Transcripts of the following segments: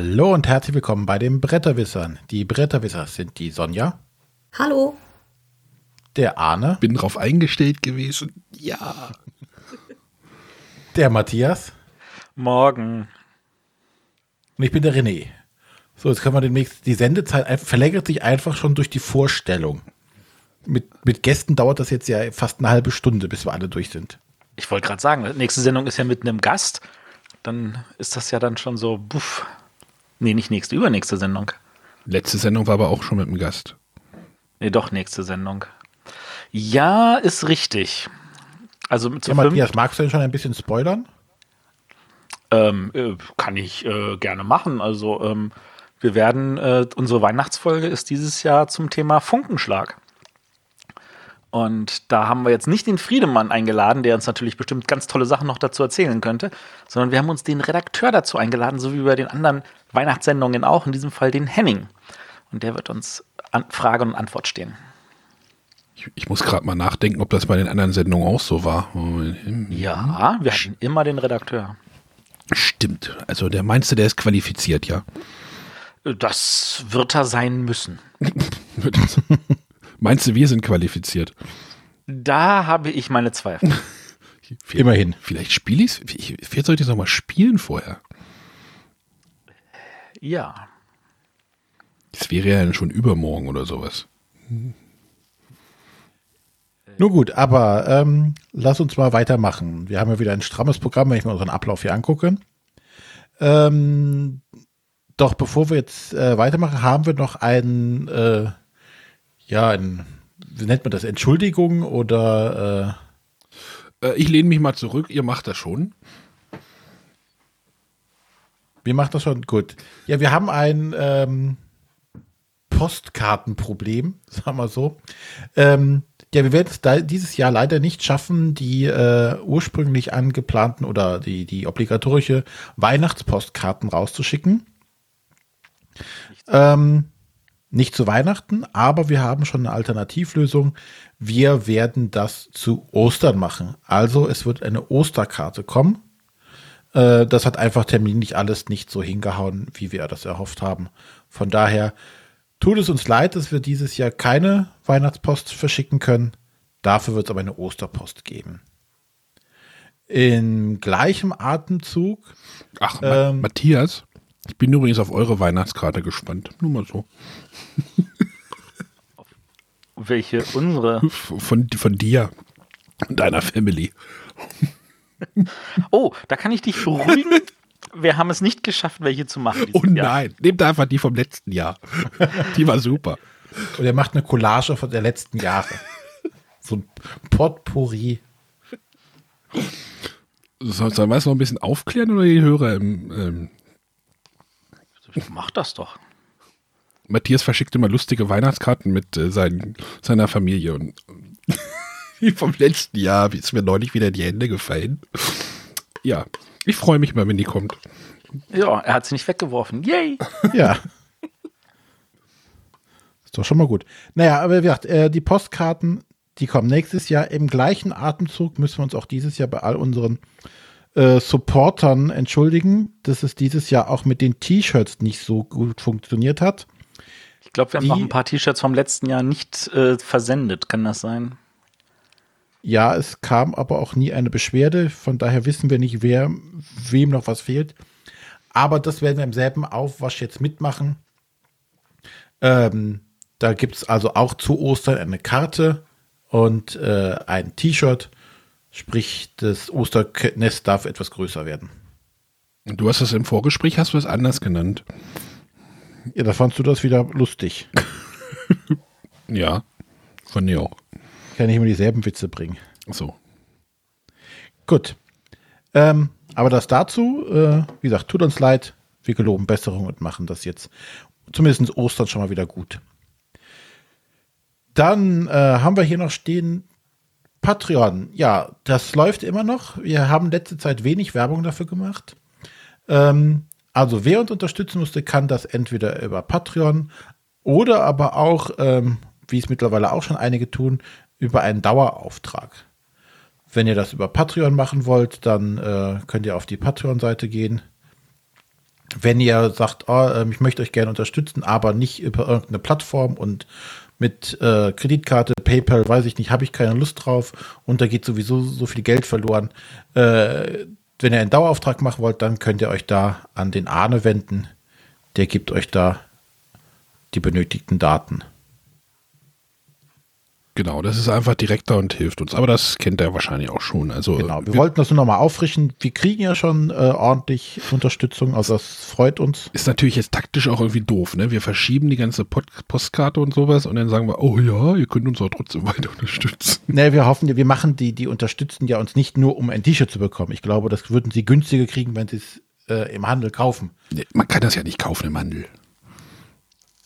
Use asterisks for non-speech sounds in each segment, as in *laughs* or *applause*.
Hallo und herzlich willkommen bei den Bretterwissern. Die Bretterwisser sind die Sonja. Hallo. Der Arne. Bin drauf eingestellt gewesen. Ja. Der Matthias. Morgen. Und ich bin der René. So, jetzt können wir demnächst, die Sendezeit verlängert sich einfach schon durch die Vorstellung. Mit, mit Gästen dauert das jetzt ja fast eine halbe Stunde, bis wir alle durch sind. Ich wollte gerade sagen, nächste Sendung ist ja mit einem Gast. Dann ist das ja dann schon so, buff. Nee, nicht nächste, übernächste Sendung. Letzte Sendung war aber auch schon mit einem Gast. Nee, doch, nächste Sendung. Ja, ist richtig. Also zu ja, Matthias, magst du denn schon ein bisschen spoilern? Ähm, äh, kann ich äh, gerne machen. Also ähm, wir werden, äh, unsere Weihnachtsfolge ist dieses Jahr zum Thema Funkenschlag. Und da haben wir jetzt nicht den Friedemann eingeladen, der uns natürlich bestimmt ganz tolle Sachen noch dazu erzählen könnte, sondern wir haben uns den Redakteur dazu eingeladen, so wie bei den anderen Weihnachtssendungen auch, in diesem Fall den Henning. Und der wird uns an Frage und Antwort stehen. Ich, ich muss gerade mal nachdenken, ob das bei den anderen Sendungen auch so war. Ja, wir hatten immer den Redakteur. Stimmt. Also der meinst du, der ist qualifiziert, ja? Das wird er sein müssen. *laughs* Meinst du, wir sind qualifiziert? Da habe ich meine Zweifel. *laughs* Immerhin. Vielleicht spiele ich es. Vielleicht sollte ich es nochmal spielen vorher. Ja. Das wäre ja schon übermorgen oder sowas. Nur gut, aber ähm, lass uns mal weitermachen. Wir haben ja wieder ein strammes Programm, wenn ich mir unseren Ablauf hier angucke. Ähm, doch bevor wir jetzt äh, weitermachen, haben wir noch einen äh, ja, ein, wie nennt man das, Entschuldigung oder äh, äh, Ich lehne mich mal zurück, ihr macht das schon. Wir machen das schon gut. Ja, wir haben ein ähm, Postkartenproblem, *laughs* sagen wir so. Ähm, ja, wir werden es dieses Jahr leider nicht schaffen, die äh, ursprünglich angeplanten oder die, die obligatorische Weihnachtspostkarten rauszuschicken. Ähm, nicht zu Weihnachten, aber wir haben schon eine Alternativlösung. Wir werden das zu Ostern machen. Also es wird eine Osterkarte kommen. Äh, das hat einfach terminlich alles nicht so hingehauen, wie wir das erhofft haben. Von daher tut es uns leid, dass wir dieses Jahr keine Weihnachtspost verschicken können. Dafür wird es aber eine Osterpost geben. In gleichem Atemzug. Ach, ähm, Matthias, ich bin übrigens auf eure Weihnachtskarte gespannt. Nur mal so. Welche? Unsere? Von, von dir und deiner Family. Oh, da kann ich dich beruhigen. *laughs* Wir haben es nicht geschafft, welche zu machen. Oh nein, Jahr. nehmt einfach die vom letzten Jahr. *laughs* Die war super. Und er macht eine Collage von der letzten Jahre. So ein Potpourri. Soll, sollen wir es noch ein bisschen aufklären oder die Hörer im, ähm, Mach das doch. Matthias verschickt immer lustige Weihnachtskarten mit äh, sein, seiner Familie und wie vom letzten Jahr ist mir neulich wieder in die Hände gefallen. Ja, ich freue mich mal, wenn die kommt. Ja, er hat sie nicht weggeworfen. Yay! Ja. Ist doch schon mal gut. Naja, aber wie gesagt, äh, die Postkarten, die kommen nächstes Jahr. Im gleichen Atemzug müssen wir uns auch dieses Jahr bei all unseren äh, Supportern entschuldigen, dass es dieses Jahr auch mit den T-Shirts nicht so gut funktioniert hat. Ich glaube, wir haben Die, noch ein paar T-Shirts vom letzten Jahr nicht äh, versendet. Kann das sein? Ja, es kam aber auch nie eine Beschwerde. Von daher wissen wir nicht, wer, wem noch was fehlt. Aber das werden wir im selben Aufwasch jetzt mitmachen. Ähm, da gibt es also auch zu Ostern eine Karte und äh, ein T-Shirt. Sprich, das Osternest darf etwas größer werden. Du hast das im Vorgespräch, hast du es anders genannt. Ja, da fandst du das wieder lustig. *laughs* ja, fand ich auch. Kann ich immer dieselben Witze bringen. Ach so. Gut. Ähm, aber das dazu, äh, wie gesagt, tut uns leid. Wir geloben Besserung und machen das jetzt zumindest Ostern schon mal wieder gut. Dann äh, haben wir hier noch stehen Patreon, ja, das läuft immer noch. Wir haben letzte Zeit wenig Werbung dafür gemacht. Ähm, also wer uns unterstützen musste, kann das entweder über Patreon oder aber auch, ähm, wie es mittlerweile auch schon einige tun, über einen Dauerauftrag. Wenn ihr das über Patreon machen wollt, dann äh, könnt ihr auf die Patreon-Seite gehen. wenn ihr sagt, oh, ähm, ich möchte euch gerne unterstützen, aber nicht über irgendeine Plattform und mit äh, Kreditkarte, PayPal, weiß ich nicht, habe ich keine Lust drauf und da geht sowieso so viel Geld verloren. Äh, wenn ihr einen Dauerauftrag machen wollt, dann könnt ihr euch da an den Arne wenden. Der gibt euch da die benötigten Daten. Genau, das ist einfach direkter und hilft uns. Aber das kennt er wahrscheinlich auch schon. Also genau, wir, wir wollten das nur nochmal auffrischen. Wir kriegen ja schon äh, ordentlich Unterstützung, also das freut uns. Ist natürlich jetzt taktisch auch irgendwie doof, ne? Wir verschieben die ganze Pod Postkarte und sowas und dann sagen wir, oh ja, ihr könnt uns auch trotzdem *laughs* weiter unterstützen. Ne, wir hoffen, wir machen die, die unterstützen ja uns nicht nur, um ein T-Shirt zu bekommen. Ich glaube, das würden sie günstiger kriegen, wenn sie es äh, im Handel kaufen. Nee, man kann das ja nicht kaufen im Handel.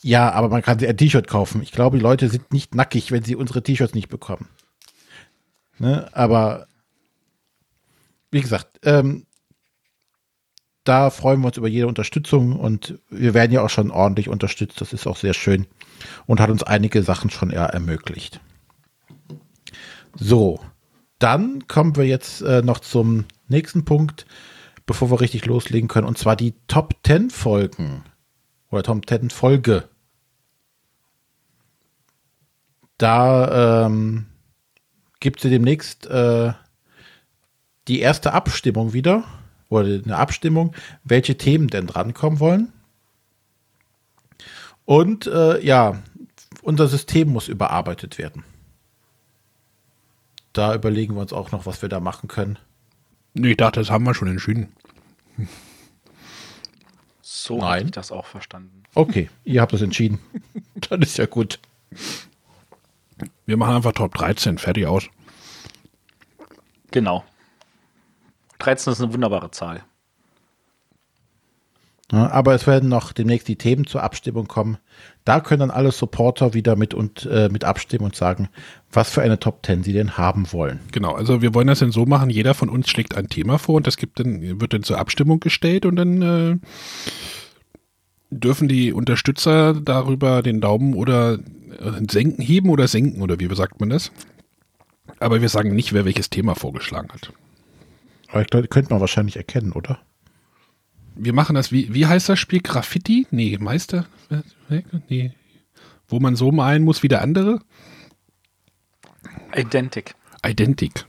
Ja, aber man kann ein T-Shirt kaufen. Ich glaube, die Leute sind nicht nackig, wenn sie unsere T-Shirts nicht bekommen. Ne? Aber wie gesagt, ähm, da freuen wir uns über jede Unterstützung und wir werden ja auch schon ordentlich unterstützt. Das ist auch sehr schön und hat uns einige Sachen schon eher ermöglicht. So, dann kommen wir jetzt äh, noch zum nächsten Punkt, bevor wir richtig loslegen können, und zwar die Top 10 Folgen oder Top 10 Folge da ähm, gibt es demnächst äh, die erste Abstimmung wieder oder eine Abstimmung, welche Themen denn drankommen wollen. Und äh, ja, unser System muss überarbeitet werden. Da überlegen wir uns auch noch, was wir da machen können. Ich dachte, das haben wir schon entschieden. So habe ich das auch verstanden. Okay, ihr habt das entschieden. *laughs* Dann ist ja gut. Wir machen einfach Top 13, fertig aus. Genau. 13 ist eine wunderbare Zahl. Ja, aber es werden noch demnächst die Themen zur Abstimmung kommen. Da können dann alle Supporter wieder mit und äh, mit abstimmen und sagen, was für eine Top 10 sie denn haben wollen. Genau, also wir wollen das dann so machen, jeder von uns schlägt ein Thema vor und das gibt dann, wird dann zur Abstimmung gestellt und dann äh, dürfen die Unterstützer darüber den Daumen oder äh, senken, heben oder senken oder wie sagt man das? Aber wir sagen nicht, wer welches Thema vorgeschlagen hat. Aber ich glaube, könnte man wahrscheinlich erkennen, oder? Wir machen das, wie, wie heißt das Spiel? Graffiti? Nee, Meister? Nee. Wo man so malen muss wie der andere? Identic. Identic.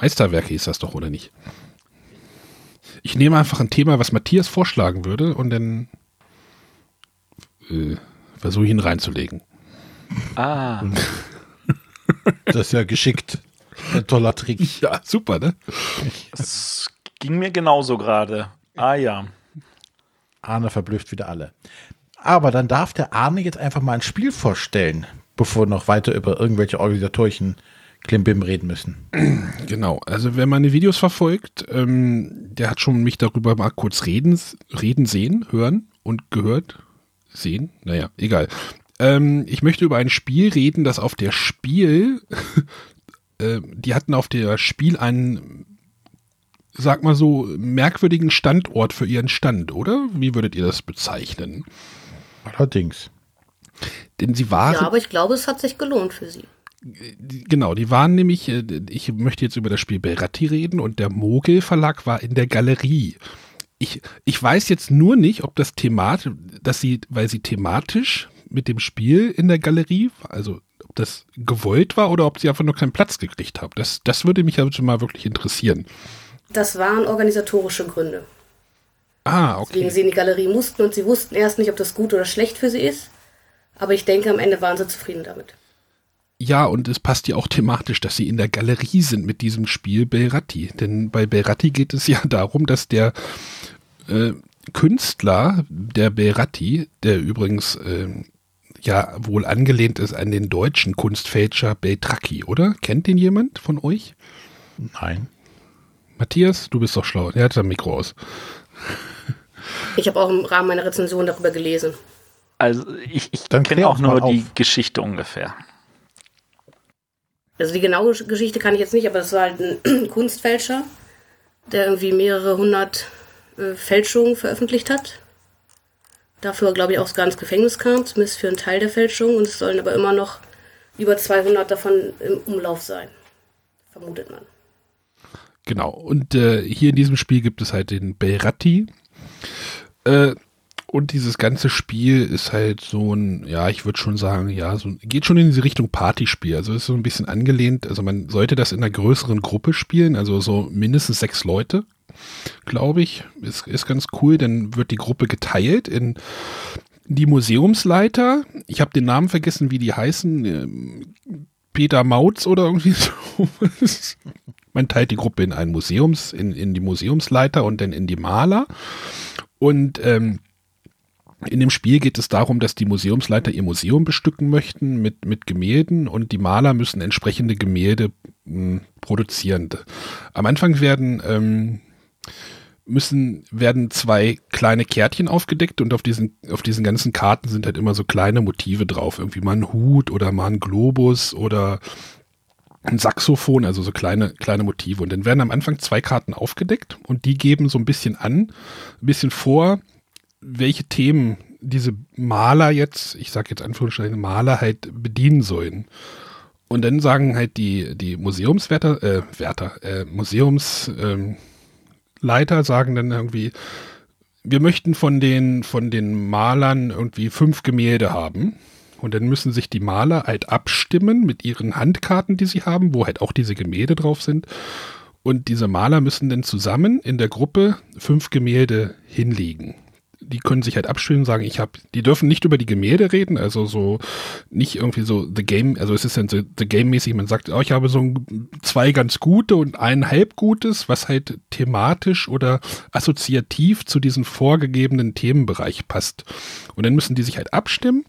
Meisterwerke ist das doch, oder nicht? Ich nehme einfach ein Thema, was Matthias vorschlagen würde und dann äh, versuche ich ihn reinzulegen. Ah. *laughs* das ist ja geschickt. Ein toller Trick. *laughs* Ja, super, ne? Das ging mir genauso gerade. Ah ja. Arne verblüfft wieder alle. Aber dann darf der Arne jetzt einfach mal ein Spiel vorstellen, bevor wir noch weiter über irgendwelche organisatorischen Klimbim reden müssen. *clears throat* Genau, also wer meine Videos verfolgt, ähm, der hat schon mich darüber mal kurz reden, reden sehen, hören und gehört. Sehen? Naja, egal. Ähm, ich möchte über ein Spiel reden, das auf der Spiel, *laughs* äh, die hatten auf der Spiel einen, sag mal so, merkwürdigen Standort für ihren Stand, oder? Wie würdet ihr das bezeichnen? Allerdings. Denn sie waren. Ja, aber ich glaube, es hat sich gelohnt für sie. Genau, die waren nämlich, äh, ich möchte jetzt über das Spiel Beratti reden und der Mogel Verlag war in der Galerie. Ich, ich weiß jetzt nur nicht, ob das thematisch, dass sie, weil sie thematisch mit dem Spiel in der Galerie, also ob das gewollt war oder ob sie einfach nur keinen Platz gekriegt haben. Das, das würde mich also mal wirklich interessieren. Das waren organisatorische Gründe. Ah, okay. Deswegen sie in die Galerie mussten und sie wussten erst nicht, ob das gut oder schlecht für sie ist. Aber ich denke, am Ende waren sie zufrieden damit. Ja, und es passt ja auch thematisch, dass sie in der Galerie sind mit diesem Spiel Belratti. Denn bei Belratti geht es ja *laughs* darum, dass der äh, Künstler, der Belratti, der übrigens äh, ja wohl angelehnt ist an den deutschen Kunstfälscher Beltracchi, oder? Kennt den jemand von euch? Nein. Matthias, du bist doch schlau. Er hat sein Mikro aus. Ich habe auch im Rahmen meiner Rezension darüber gelesen. Also ich, ich kenne auch nur die Geschichte ungefähr. Also die genaue Geschichte kann ich jetzt nicht, aber es war halt ein *clears throat* Kunstfälscher, der irgendwie mehrere hundert äh, Fälschungen veröffentlicht hat. Dafür, glaube ich, auch sogar ins Gefängnis kam, zumindest für einen Teil der Fälschung. Und es sollen aber immer noch über 200 davon im Umlauf sein. Vermutet man. Genau. Und äh, hier in diesem Spiel gibt es halt den Belratti. Äh, und dieses ganze Spiel ist halt so ein, ja, ich würde schon sagen, ja, so geht schon in diese Richtung Partyspiel. Also ist so ein bisschen angelehnt. Also man sollte das in einer größeren Gruppe spielen, also so mindestens sechs Leute, glaube ich. Ist, ist ganz cool. Dann wird die Gruppe geteilt in die Museumsleiter. Ich habe den Namen vergessen, wie die heißen. Ähm, Peter Mautz oder irgendwie *laughs* so. Man teilt die Gruppe in ein Museums, in, in die Museumsleiter und dann in die Maler. Und ähm, in dem Spiel geht es darum, dass die Museumsleiter ihr Museum bestücken möchten mit, mit Gemälden und die Maler müssen entsprechende Gemälde mh, produzieren. Am Anfang werden ähm, müssen, werden zwei kleine Kärtchen aufgedeckt und auf diesen, auf diesen ganzen Karten sind halt immer so kleine Motive drauf. Irgendwie mal ein Hut oder mal ein Globus oder ein Saxophon, also so kleine, kleine Motive. Und dann werden am Anfang zwei Karten aufgedeckt und die geben so ein bisschen an, ein bisschen vor, welche Themen diese Maler jetzt, ich sage jetzt Anführungsstrichen Maler halt bedienen sollen. Und dann sagen halt die, die Museumswärter, äh, Wärter, äh, Museumsleiter ähm, sagen dann irgendwie, wir möchten von den, von den Malern irgendwie fünf Gemälde haben. Und dann müssen sich die Maler halt abstimmen mit ihren Handkarten, die sie haben, wo halt auch diese Gemälde drauf sind. Und diese Maler müssen dann zusammen in der Gruppe fünf Gemälde hinlegen die können sich halt abstimmen sagen, ich habe, die dürfen nicht über die Gemälde reden, also so nicht irgendwie so The Game, also es ist dann so The Game-mäßig, man sagt, oh, ich habe so ein, zwei ganz gute und ein halb gutes, was halt thematisch oder assoziativ zu diesem vorgegebenen Themenbereich passt. Und dann müssen die sich halt abstimmen.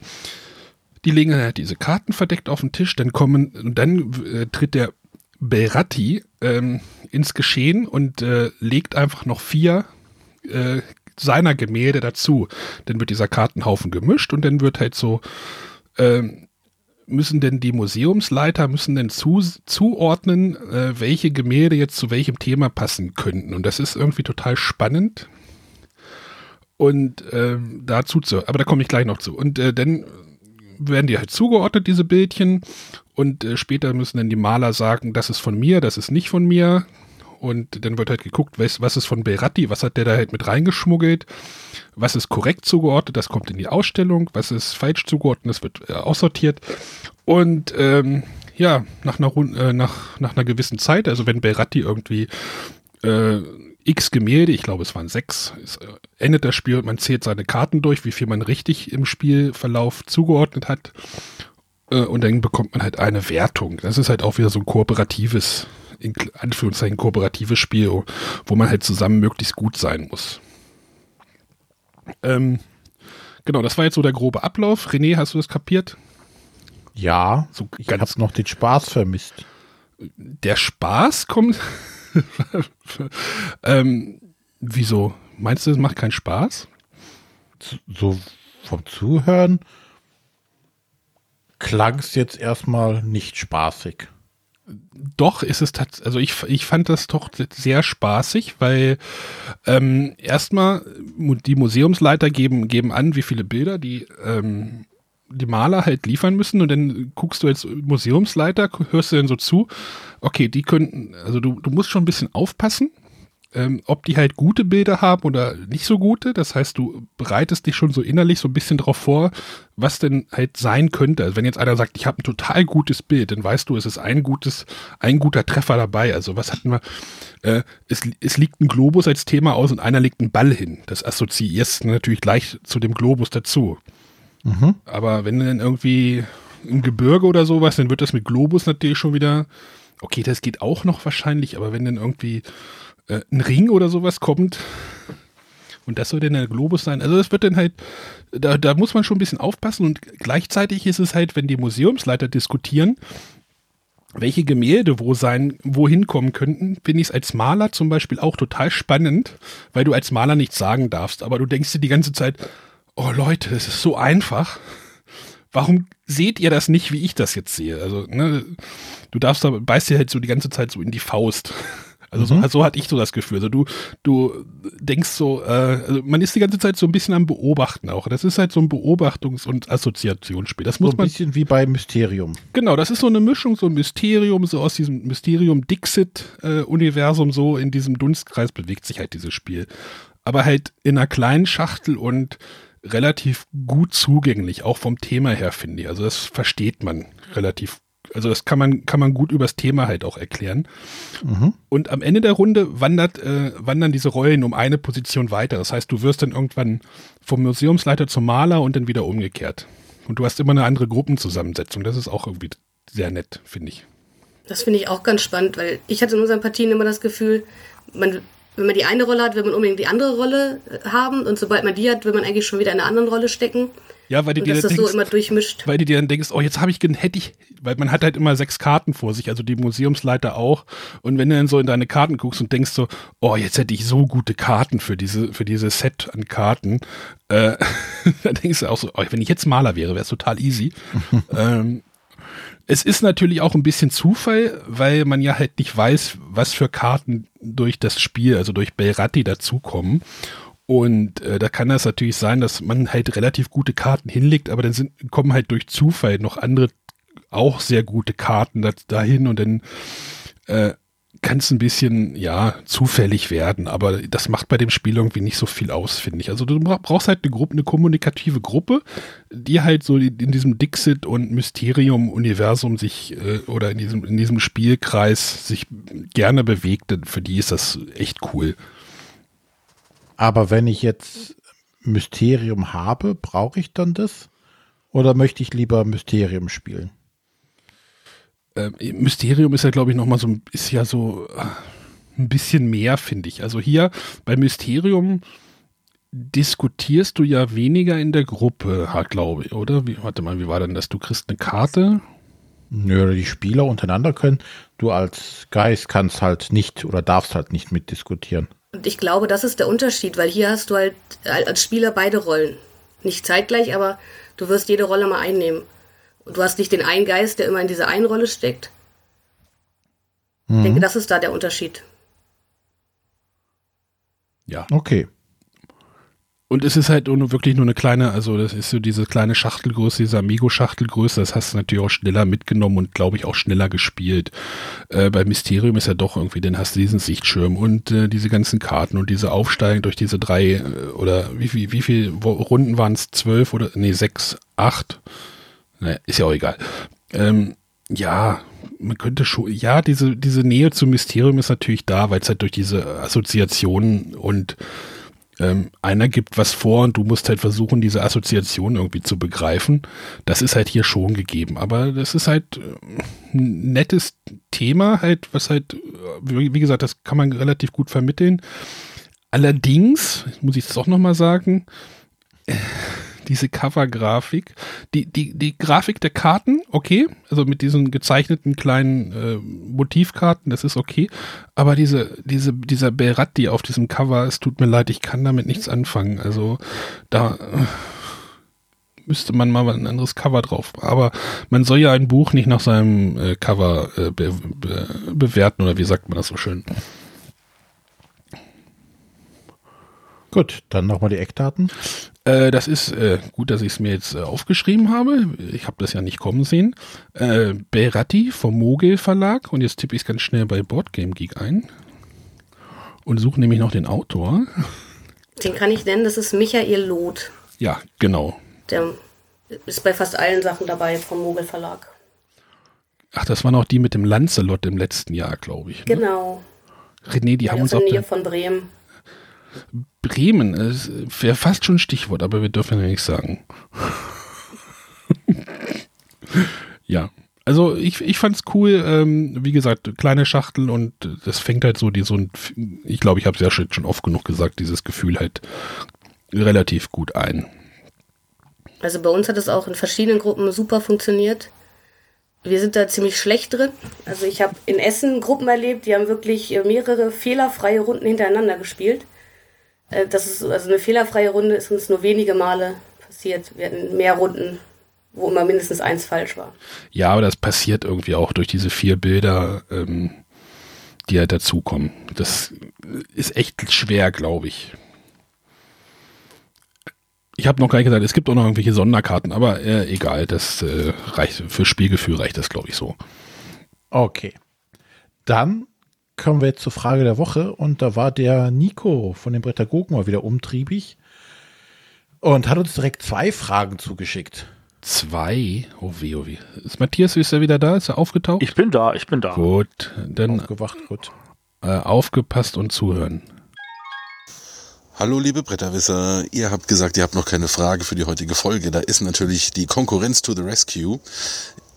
Die legen halt diese Karten verdeckt auf den Tisch, dann kommen, und dann äh, tritt der Beratti ähm, ins Geschehen und äh, legt einfach noch vier äh, seiner Gemälde dazu. Dann wird dieser Kartenhaufen gemischt und dann wird halt so, ähm, müssen denn die Museumsleiter, müssen denn zu, zuordnen, äh, welche Gemälde jetzt zu welchem Thema passen könnten. Und das ist irgendwie total spannend. Und ähm, dazu zu, aber da komme ich gleich noch zu. Und äh, dann werden die halt zugeordnet, diese Bildchen. Und äh, später müssen dann die Maler sagen, das ist von mir, das ist nicht von mir und dann wird halt geguckt, was, was ist von Beratti, was hat der da halt mit reingeschmuggelt, was ist korrekt zugeordnet, das kommt in die Ausstellung, was ist falsch zugeordnet, das wird äh, aussortiert. Und ähm, ja, nach einer, äh, nach, nach einer gewissen Zeit, also wenn Beratti irgendwie äh, x Gemälde, ich glaube es waren sechs, es, äh, endet das Spiel und man zählt seine Karten durch, wie viel man richtig im Spielverlauf zugeordnet hat äh, und dann bekommt man halt eine Wertung. Das ist halt auch wieder so ein kooperatives in Anführungszeichen kooperatives Spiel, wo man halt zusammen möglichst gut sein muss. Ähm, genau, das war jetzt so der grobe Ablauf. René, hast du das kapiert? Ja, so ich habe noch den Spaß vermisst. Der Spaß kommt. *laughs* ähm, wieso? Meinst du, es macht keinen Spaß? So vom Zuhören klang es jetzt erstmal nicht spaßig doch ist es tatsächlich, also ich, ich fand das doch sehr spaßig, weil ähm, erstmal die Museumsleiter geben, geben an, wie viele Bilder die, ähm, die Maler halt liefern müssen. Und dann guckst du als Museumsleiter, hörst du dann so zu, okay, die könnten, also du, du musst schon ein bisschen aufpassen, ähm, ob die halt gute Bilder haben oder nicht so gute. Das heißt, du bereitest dich schon so innerlich so ein bisschen darauf vor, was denn halt sein könnte. Also wenn jetzt einer sagt, ich habe ein total gutes Bild, dann weißt du, es ist ein gutes, ein guter Treffer dabei. Also was hatten wir? Äh, es, es liegt ein Globus als Thema aus und einer legt einen Ball hin. Das assoziierst du natürlich gleich zu dem Globus dazu. Mhm. Aber wenn du dann irgendwie im Gebirge oder sowas, dann wird das mit Globus natürlich schon wieder, okay, das geht auch noch wahrscheinlich, aber wenn dann irgendwie äh, ein Ring oder sowas kommt. Und das soll dann der Globus sein. Also das wird dann halt, da, da muss man schon ein bisschen aufpassen. Und gleichzeitig ist es halt, wenn die Museumsleiter diskutieren, welche Gemälde wo sein, wohin kommen könnten, finde ich es als Maler zum Beispiel auch total spannend, weil du als Maler nichts sagen darfst. Aber du denkst dir die ganze Zeit, oh Leute, das ist so einfach. Warum seht ihr das nicht, wie ich das jetzt sehe? Also, ne, du darfst da, beißt dir halt so die ganze Zeit so in die Faust. Also mhm. so, so hatte ich so das Gefühl. Also du, du denkst so, äh, also man ist die ganze Zeit so ein bisschen am Beobachten auch. Das ist halt so ein Beobachtungs- und Assoziationsspiel. Das muss so ein man, bisschen wie bei Mysterium. Genau, das ist so eine Mischung, so ein Mysterium, so aus diesem Mysterium-Dixit-Universum, so in diesem Dunstkreis bewegt sich halt dieses Spiel. aber halt in einer kleinen Schachtel und relativ gut zugänglich, auch vom Thema her, finde ich. Also das versteht man relativ also das kann man, kann man gut übers Thema halt auch erklären. Mhm. Und am Ende der Runde wandert, äh, wandern diese Rollen um eine Position weiter. Das heißt, du wirst dann irgendwann vom Museumsleiter zum Maler und dann wieder umgekehrt. Und du hast immer eine andere Gruppenzusammensetzung. Das ist auch irgendwie sehr nett, finde ich. Das finde ich auch ganz spannend, weil ich hatte in unseren Partien immer das Gefühl, man, wenn man die eine Rolle hat, will man unbedingt die andere Rolle äh, haben und sobald man die hat, will man eigentlich schon wieder in einer anderen Rolle stecken. Ja, weil du dir das denkst, so immer durchmischt. Weil du dir dann denkst, oh, jetzt habe ich, hätte ich, weil man hat halt immer sechs Karten vor sich, also die Museumsleiter auch. Und wenn du dann so in deine Karten guckst und denkst so, oh, jetzt hätte ich so gute Karten für diese, für dieses Set an Karten, äh, *laughs* dann denkst du auch so, oh, wenn ich jetzt Maler wäre, wäre es total easy. *laughs* ähm, es ist natürlich auch ein bisschen Zufall, weil man ja halt nicht weiß, was für Karten durch das Spiel, also durch Belratti dazukommen. Und äh, da kann das natürlich sein, dass man halt relativ gute Karten hinlegt, aber dann sind, kommen halt durch Zufall noch andere auch sehr gute Karten da, dahin und dann äh, kann es ein bisschen, ja, zufällig werden, aber das macht bei dem Spiel irgendwie nicht so viel aus, finde ich. Also du brauchst halt eine Gruppe, eine kommunikative Gruppe, die halt so in diesem Dixit und Mysterium-Universum sich äh, oder in diesem, in diesem Spielkreis sich gerne bewegt. Für die ist das echt cool. Aber wenn ich jetzt Mysterium habe, brauche ich dann das? Oder möchte ich lieber Mysterium spielen? Ähm, Mysterium ist ja, glaube ich, nochmal so, ist ja so äh, ein bisschen mehr, finde ich. Also hier bei Mysterium diskutierst du ja weniger in der Gruppe, glaube ich, oder? Wie, warte mal, wie war denn das? Du kriegst eine Karte. Nö, die Spieler untereinander können. Du als Geist kannst halt nicht oder darfst halt nicht mitdiskutieren. Und ich glaube, das ist der Unterschied, weil hier hast du halt als Spieler beide Rollen. Nicht zeitgleich, aber du wirst jede Rolle mal einnehmen. Und du hast nicht den einen Geist, der immer in dieser einen Rolle steckt. Mhm. Ich denke, das ist da der Unterschied. Ja. Okay. Und es ist halt wirklich nur eine kleine, also das ist so diese kleine Schachtelgröße, diese Amigo-Schachtelgröße, das hast du natürlich auch schneller mitgenommen und glaube ich auch schneller gespielt. Äh, bei Mysterium ist ja doch irgendwie, dann hast du diesen Sichtschirm und äh, diese ganzen Karten und diese Aufsteigen durch diese drei äh, oder wie viel, wie viel Runden waren es? Zwölf oder nee, sechs, acht? Naja, ist ja auch egal. Ähm, ja, man könnte schon, ja, diese, diese Nähe zum Mysterium ist natürlich da, weil es halt durch diese Assoziationen und ähm, einer gibt was vor und du musst halt versuchen, diese Assoziation irgendwie zu begreifen. Das ist halt hier schon gegeben. Aber das ist halt äh, ein nettes Thema, halt, was halt, äh, wie gesagt, das kann man relativ gut vermitteln. Allerdings, muss ich es doch nochmal sagen, diese Cover-Grafik. Die, die, die Grafik der Karten, okay, also mit diesen gezeichneten kleinen äh, Motivkarten, das ist okay. Aber diese, diese, dieser Beratti auf diesem Cover, es tut mir leid, ich kann damit nichts anfangen. Also da äh, müsste man mal ein anderes Cover drauf. Aber man soll ja ein Buch nicht nach seinem äh, Cover äh, be, be, bewerten, oder wie sagt man das so schön? Gut, dann nochmal die Eckdaten. Äh, das ist äh, gut, dass ich es mir jetzt äh, aufgeschrieben habe. Ich habe das ja nicht kommen sehen. Äh, Beratti vom Mogel Verlag. Und jetzt tippe ich es ganz schnell bei Boardgame Geek ein. Und suche nämlich noch den Autor. Den kann ich nennen, das ist Michael Loth. Ja, genau. Der ist bei fast allen Sachen dabei vom Mogel Verlag. Ach, das waren auch die mit dem Lancelot im letzten Jahr, glaube ich. Ne? Genau. René, die ja, haben uns auch. Nähe von Bremen. Bremen, wäre fast schon Stichwort, aber wir dürfen ja nicht sagen. *laughs* ja. Also ich, ich fand's cool, ähm, wie gesagt, kleine Schachtel und das fängt halt so die so ein, ich glaube, ich habe es ja schon oft genug gesagt, dieses Gefühl halt relativ gut ein. Also bei uns hat es auch in verschiedenen Gruppen super funktioniert. Wir sind da ziemlich schlecht drin. Also ich habe in Essen Gruppen erlebt, die haben wirklich mehrere fehlerfreie Runden hintereinander gespielt. Äh, das ist also eine fehlerfreie Runde ist uns nur wenige Male passiert. Wir hatten mehr Runden, wo immer mindestens eins falsch war. Ja, aber das passiert irgendwie auch durch diese vier Bilder, ähm, die halt dazukommen. Das ist echt schwer, glaube ich. Ich habe noch gar nicht gesagt, es gibt auch noch irgendwelche Sonderkarten, aber äh, egal, das äh, reicht für Spielgefühl reicht das, glaube ich, so. Okay. Dann kommen wir jetzt zur Frage der Woche und da war der Nico von den Brettagogen mal wieder umtriebig und hat uns direkt zwei Fragen zugeschickt. Zwei? Oh weh, oh weh. Ist Matthias, ist er wieder da? Ist er aufgetaucht? Ich bin da, ich bin da. Gut, dann Aufgewacht, gut. äh, aufgepasst und zuhören. Hallo liebe Bretterwisser, ihr habt gesagt, ihr habt noch keine Frage für die heutige Folge. Da ist natürlich die Konkurrenz to the Rescue.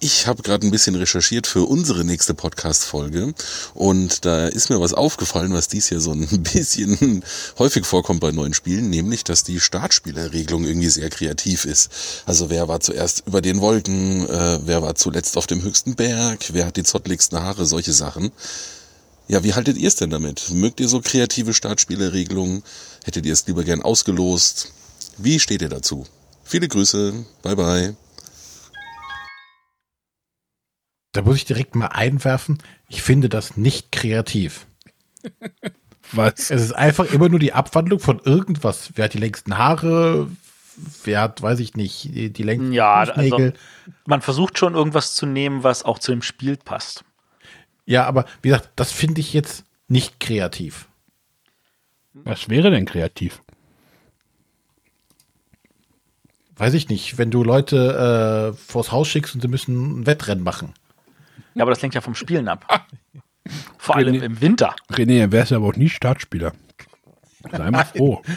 Ich habe gerade ein bisschen recherchiert für unsere nächste Podcast-Folge und da ist mir was aufgefallen, was dies hier so ein *laughs* bisschen häufig vorkommt bei neuen Spielen, nämlich, dass die Startspielerregelung irgendwie sehr kreativ ist. Also wer war zuerst über den Wolken, äh, wer war zuletzt auf dem höchsten Berg, wer hat die zottligsten Haare, solche Sachen. Ja, wie haltet ihr es denn damit? Mögt ihr so kreative Startspielerregelungen? Hättet ihr es lieber gern ausgelost? Wie steht ihr dazu? Viele Grüße, bye bye. Da muss ich direkt mal einwerfen, ich finde das nicht kreativ. Was? Es ist einfach immer nur die Abwandlung von irgendwas. Wer hat die längsten Haare? Wer hat, weiß ich nicht, die, die längsten Ja, also Fußnägel? man versucht schon irgendwas zu nehmen, was auch zu dem Spiel passt. Ja, aber wie gesagt, das finde ich jetzt nicht kreativ. Was wäre denn kreativ? Weiß ich nicht, wenn du Leute äh, vors Haus schickst und sie müssen ein Wettrennen machen. Ja, aber das lenkt ja vom Spielen ab. *laughs* Vor allem René- im Winter. René, er wärst aber auch nie Startspieler. Sei mal froh. *laughs*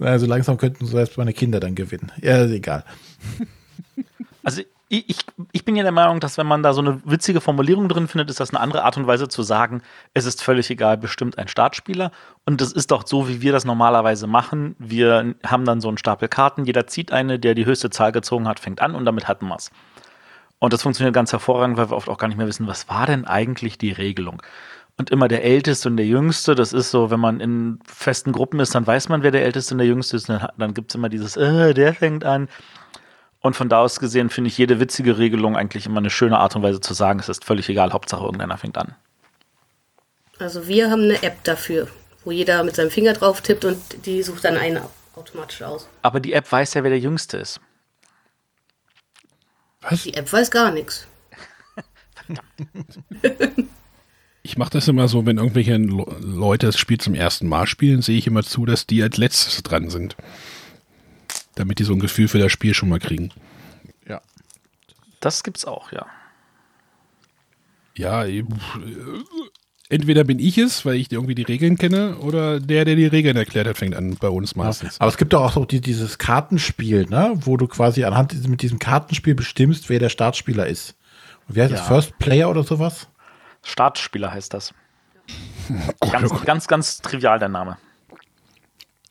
Also langsam könnten selbst meine Kinder dann gewinnen. Ja, ist egal. *laughs* Also ich, ich, ich bin ja der Meinung, dass wenn man da so eine witzige Formulierung drin findet, ist das eine andere Art und Weise zu sagen, es ist völlig egal, bestimmt ein Startspieler. Und das ist doch so, wie wir das normalerweise machen. Wir haben dann so einen Stapel Karten, jeder zieht eine, der die höchste Zahl gezogen hat, fängt an und damit hatten wir es. Und das funktioniert ganz hervorragend, weil wir oft auch gar nicht mehr wissen, was war denn eigentlich die Regelung. Und immer der Älteste und der Jüngste, das ist so, wenn man in festen Gruppen ist, dann weiß man, wer der Älteste und der Jüngste ist. Dann, dann gibt es immer dieses, äh, der fängt an. Und von da aus gesehen finde ich jede witzige Regelung eigentlich immer eine schöne Art und Weise zu sagen, es ist völlig egal, Hauptsache irgendeiner fängt an. Also wir haben eine App dafür, wo jeder mit seinem Finger drauf tippt und die sucht dann einen automatisch aus. Aber die App weiß ja, wer der Jüngste ist. Was? Die App weiß gar nichts. *laughs* Ich mache das immer so, wenn irgendwelche Le- Leute das Spiel zum ersten Mal spielen, sehe ich immer zu, dass die als letztes dran sind. Damit die so ein Gefühl für das Spiel schon mal kriegen. Ja. Das gibt's auch, ja. Ja, entweder bin ich es, weil ich irgendwie die Regeln kenne, oder der, der die Regeln erklärt hat, fängt an bei uns meistens. Aber es gibt doch auch so die, dieses Kartenspiel, ne? wo du quasi anhand dieses- mit diesem Kartenspiel bestimmst, wer der Startspieler ist. Und wie heißt das? Ja. First Player oder sowas? Startspieler heißt das. *laughs* Oh Ganz, Gott. ganz, ganz trivial der Name.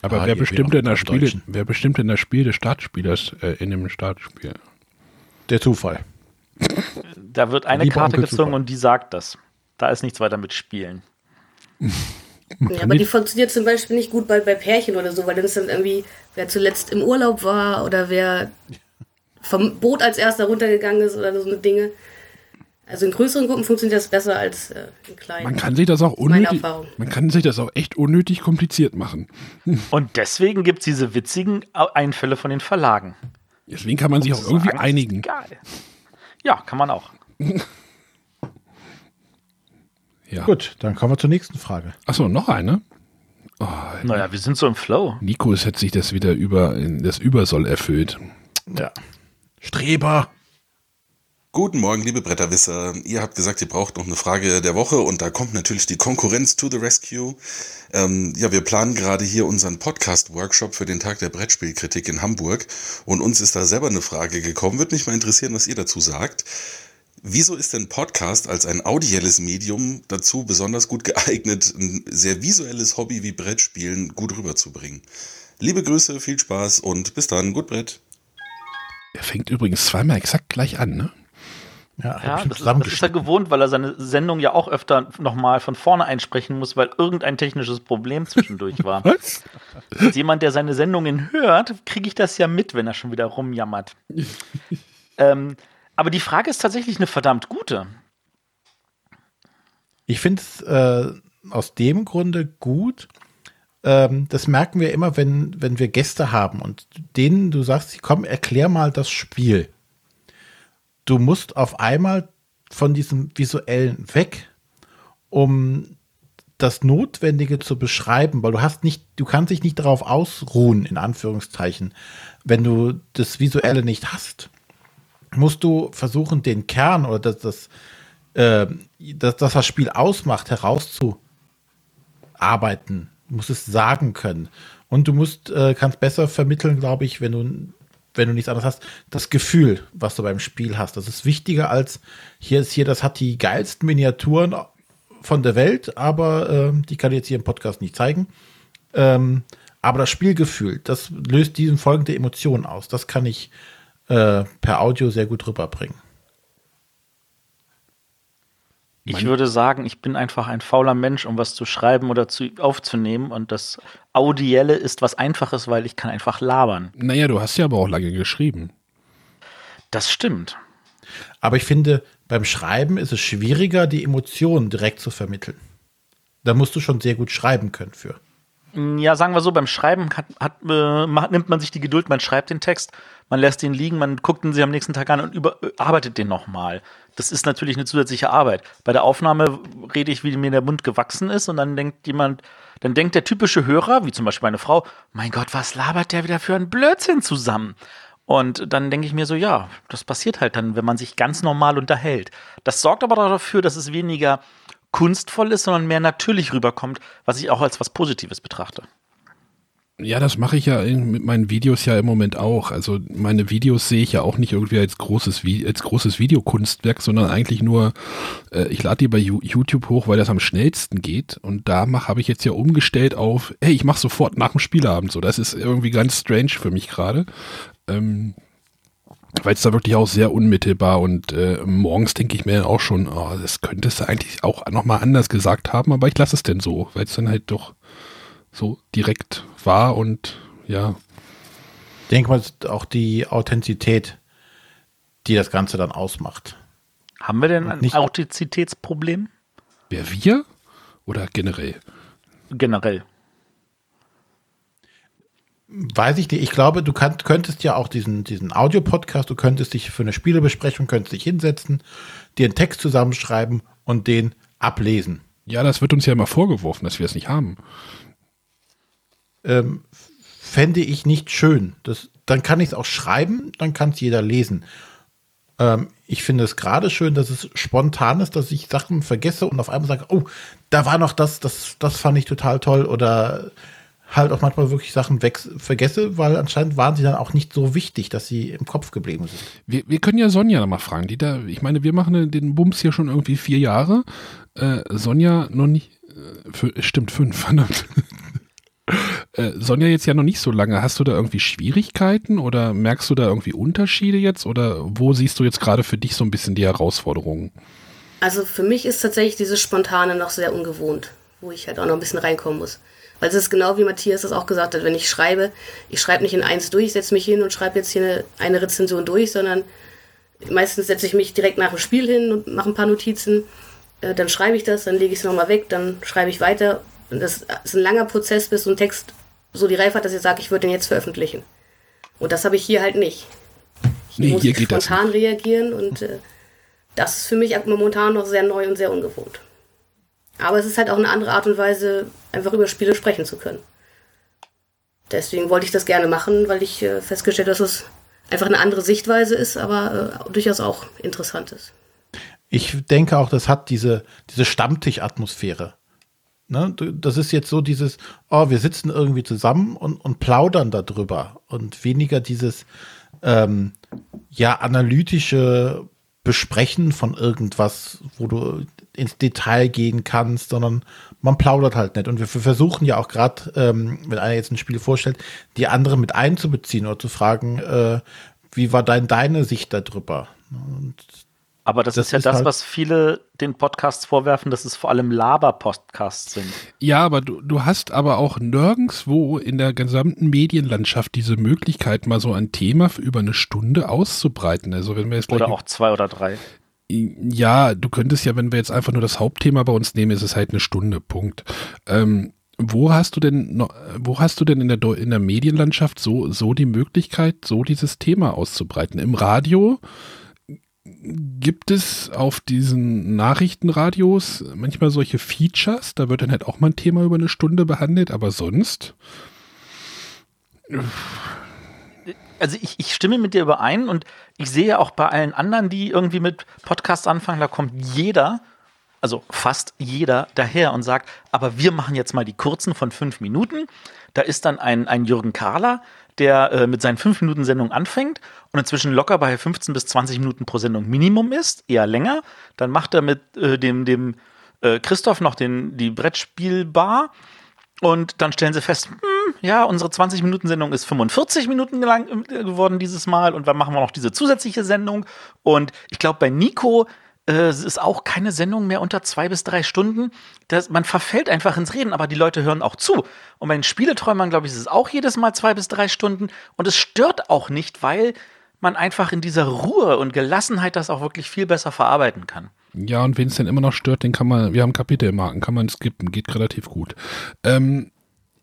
Aber Ah, wer bestimmt wieder denn das im Spiel, Deutschen. wer bestimmt denn das Spiel des Startspielers äh, in dem Startspiel? Der Zufall. Da wird eine Lieber Karte gezogen Zufall. und die sagt das. Da ist nichts weiter mit Spielen. *laughs* Ja, kann aber die- funktioniert zum Beispiel nicht gut bei, bei Pärchen oder so, weil dann ist dann irgendwie, wer zuletzt im Urlaub war oder wer vom Boot als erster runtergegangen ist oder so eine Dinge. Also in größeren Gruppen funktioniert das besser als äh, in kleinen. Man kann sich das auch unnötig, man kann sich das auch echt unnötig kompliziert machen. *laughs* Und deswegen gibt es diese witzigen Einfälle von den Verlagen. Deswegen kann man sich auch irgendwie Sagen, einigen. Geil. Ja, kann man auch. *laughs* Ja. Gut, dann kommen wir zur nächsten Frage. Achso, noch eine? Naja, wir sind so im Flow. Nico, es hat sich das wieder über das Übersoll erfüllt. Ja. Streber. Guten Morgen, liebe Bretterwisser. Ihr habt gesagt, ihr braucht noch eine Frage der Woche und da kommt natürlich die Konkurrenz to the Rescue. Ähm, ja, wir planen gerade hier unseren Podcast-Workshop für den Tag der Brettspielkritik in Hamburg und uns ist da selber eine Frage gekommen. Würde mich mal interessieren, was ihr dazu sagt. Wieso ist denn Podcast als ein audielles Medium dazu besonders gut geeignet, ein sehr visuelles Hobby wie Brettspielen gut rüberzubringen? Liebe Grüße, viel Spaß und bis dann, gut Brett. Er fängt übrigens zweimal exakt gleich an, ne? Ja, Ja, ich das ist, das ist er gewohnt, weil er seine Sendung ja auch öfter nochmal von vorne einsprechen muss, weil irgendein technisches Problem zwischendurch war. *laughs* Was? Als jemand, der seine Sendungen hört, kriege ich das ja mit, wenn er schon wieder rumjammert. *laughs* ähm, aber die Frage ist tatsächlich eine verdammt gute. Ich finde es äh, aus dem Grunde gut. Ähm, das merken wir immer, wenn, wenn wir Gäste haben und denen du sagst, komm, erklär mal das Spiel. Du musst auf einmal von diesem visuellen weg um das Notwendige zu beschreiben, weil du hast nicht, du kannst dich nicht darauf ausruhen, in Anführungszeichen, wenn du das Visuelle nicht hast, musst du versuchen, den Kern oder das, das, äh, das, das, das Spiel ausmacht, herauszuarbeiten. Du musst es sagen können. Und du musst, äh, kannst besser vermitteln, glaube ich, wenn du, wenn du nichts anderes hast, das Gefühl, was du beim Spiel hast. Das ist wichtiger als hier ist hier, das hat die geilsten Miniaturen von der Welt, aber äh, die kann ich jetzt hier im Podcast nicht zeigen. Ähm, aber das Spielgefühl, das löst diesen folgende Emotionen aus. Das kann ich äh, per Audio sehr gut rüberbringen. Ich würde sagen, ich bin einfach ein fauler Mensch, um was zu schreiben oder zu, aufzunehmen. Und das Audielle ist was Einfaches, weil ich kann einfach labern. Naja, du hast ja aber auch lange geschrieben. Das stimmt. Aber ich finde, beim Schreiben ist es schwieriger, die Emotionen direkt zu vermitteln. Da musst du schon sehr gut schreiben können für. Ja, sagen wir so, beim Schreiben hat, hat, äh, nimmt man sich die Geduld, man schreibt den Text, man lässt ihn liegen, man guckt ihn sich am nächsten Tag an und überarbeitet den nochmal. Das ist natürlich eine zusätzliche Arbeit. Bei der Aufnahme rede ich, wie mir der Mund gewachsen ist und dann denkt jemand, dann denkt der typische Hörer, wie zum Beispiel meine Frau, mein Gott, was labert der wieder für ein Blödsinn zusammen? Und dann denke ich mir so, ja, das passiert halt dann, wenn man sich ganz normal unterhält. Das sorgt aber dafür, dass es weniger kunstvoll ist, sondern mehr natürlich rüberkommt, was ich auch als was Positives betrachte. Ja, das mache ich ja mit meinen Videos ja im Moment auch. Also meine Videos sehe ich ja auch nicht irgendwie als großes, als großes Videokunstwerk, sondern eigentlich nur, äh, ich lade die bei YouTube hoch, weil das am schnellsten geht. Und da habe ich jetzt ja umgestellt auf, hey, ich mache sofort nach dem Spielabend so. Das ist irgendwie ganz strange für mich gerade. Ähm, weil es da wirklich auch sehr unmittelbar und äh, morgens denke ich mir auch schon, oh, das könntest du eigentlich auch nochmal anders gesagt haben, aber ich lasse es denn so, weil es dann halt doch so direkt war und ja. Ich denke mal, auch die Authentizität, die das Ganze dann ausmacht. Haben wir denn ein Authentizitätsproblem? Wer wir? Oder generell? Generell. Weiß ich nicht. Ich glaube, du kann, könntest ja auch diesen, diesen Audio-Podcast, du könntest dich für eine Spielebesprechung, könntest dich hinsetzen, dir einen Text zusammenschreiben und den ablesen. Ja, das wird uns ja immer vorgeworfen, dass wir es nicht haben. Ähm, fände ich nicht schön. Das, dann kann ich es auch schreiben, dann kann es jeder lesen. Ähm, ich finde es gerade schön, dass es spontan ist, dass ich Sachen vergesse und auf einmal sage, oh, da war noch das, das, das fand ich total toll oder halt auch manchmal wirklich Sachen weg, vergesse, weil anscheinend waren sie dann auch nicht so wichtig, dass sie im Kopf geblieben sind. Wir, wir können ja Sonja noch mal fragen. Die da, ich meine, wir machen den Bums hier schon irgendwie vier Jahre. Äh, Sonja noch nicht, äh, für, stimmt, fünf, *laughs* verdammt. äh, Sonja jetzt ja noch nicht so lange. Hast du da irgendwie Schwierigkeiten oder merkst du da irgendwie Unterschiede jetzt oder wo siehst du jetzt gerade für dich so ein bisschen die Herausforderungen? Also für mich ist tatsächlich dieses Spontane noch sehr ungewohnt, wo ich halt auch noch ein bisschen reinkommen muss. Weil es ist genau wie Matthias das auch gesagt hat, wenn ich schreibe, ich schreibe nicht in eins durch, setze mich hin und schreibe jetzt hier eine, eine Rezension durch, sondern meistens setze ich mich direkt nach dem Spiel hin und mache ein paar Notizen. Äh, dann schreibe ich das, dann lege ich es nochmal weg, dann schreibe ich weiter. Und das ist ein langer Prozess, bis so ein Text so die Reife hat, dass ich sage, ich würde den jetzt veröffentlichen. Und das habe ich hier halt nicht. Hier nee, muss hier ich spontan reagieren und äh, das ist für mich momentan noch sehr neu und sehr ungewohnt. Aber es ist halt auch eine andere Art und Weise, einfach über Spiele sprechen zu können. Deswegen wollte ich das gerne machen, weil ich äh, festgestellt habe, dass es einfach eine andere Sichtweise ist, aber äh, durchaus auch interessant ist. Ich denke auch, das hat diese, diese Stammtisch-Atmosphäre. Ne? Das ist jetzt so dieses, oh, wir sitzen irgendwie zusammen und, und plaudern darüber und weniger dieses ähm, ja analytische Besprechen von irgendwas, wo du ins Detail gehen kannst, sondern man plaudert halt nicht. Und wir, versuchen ja auch gerade, ähm, wenn einer jetzt ein Spiel vorstellt, die andere mit einzubeziehen oder zu fragen, äh, wie war dein, deine Sicht darüber? Und aber das, das ist ja ist das, halt was viele den Podcasts vorwerfen, dass es vor allem Laber-Podcasts sind. Ja, aber du, du hast aber auch nirgendwo in der gesamten Medienlandschaft diese Möglichkeit, mal so ein Thema über eine Stunde auszubreiten. Also wenn wir jetzt oder auch zwei oder drei. Ja, du könntest ja, wenn wir jetzt einfach nur das Hauptthema bei uns nehmen, ist es halt eine Stunde, Punkt. Ähm, wo hast du denn wo hast du denn in der, in der Medienlandschaft so, so die Möglichkeit, so dieses Thema auszubreiten? Im Radio gibt es auf diesen Nachrichtenradios manchmal solche Features? Da wird dann halt auch mal ein Thema über eine Stunde behandelt, aber sonst? Also ich, ich stimme mit dir überein und ich sehe auch bei allen anderen, die irgendwie mit Podcasts anfangen, da kommt jeder, also fast jeder daher und sagt, aber wir machen jetzt mal die kurzen von fünf Minuten. Da ist dann ein, ein Jürgen Kahler, der äh, mit seinen 5-Minuten-Sendungen anfängt und inzwischen locker bei 15 bis 20 Minuten pro Sendung Minimum ist, eher länger. Dann macht er mit äh, dem, dem äh, Christoph noch den, die Brettspielbar und dann stellen sie fest, hm, ja, unsere 20-Minuten-Sendung ist 45 Minuten lang äh, geworden dieses Mal und dann machen wir noch diese zusätzliche Sendung. Und ich glaube, bei Nico äh, ist auch keine Sendung mehr unter zwei bis drei Stunden. Das, man verfällt einfach ins Reden, aber die Leute hören auch zu. Und bei den Spieleträumern, glaube ich, ist es auch jedes Mal zwei bis drei Stunden. Und es stört auch nicht, weil man einfach in dieser Ruhe und Gelassenheit das auch wirklich viel besser verarbeiten kann. Ja, und wenn es dann immer noch stört, den kann man, wir haben Kapitelmarken, kann man skippen, geht relativ gut. Ähm,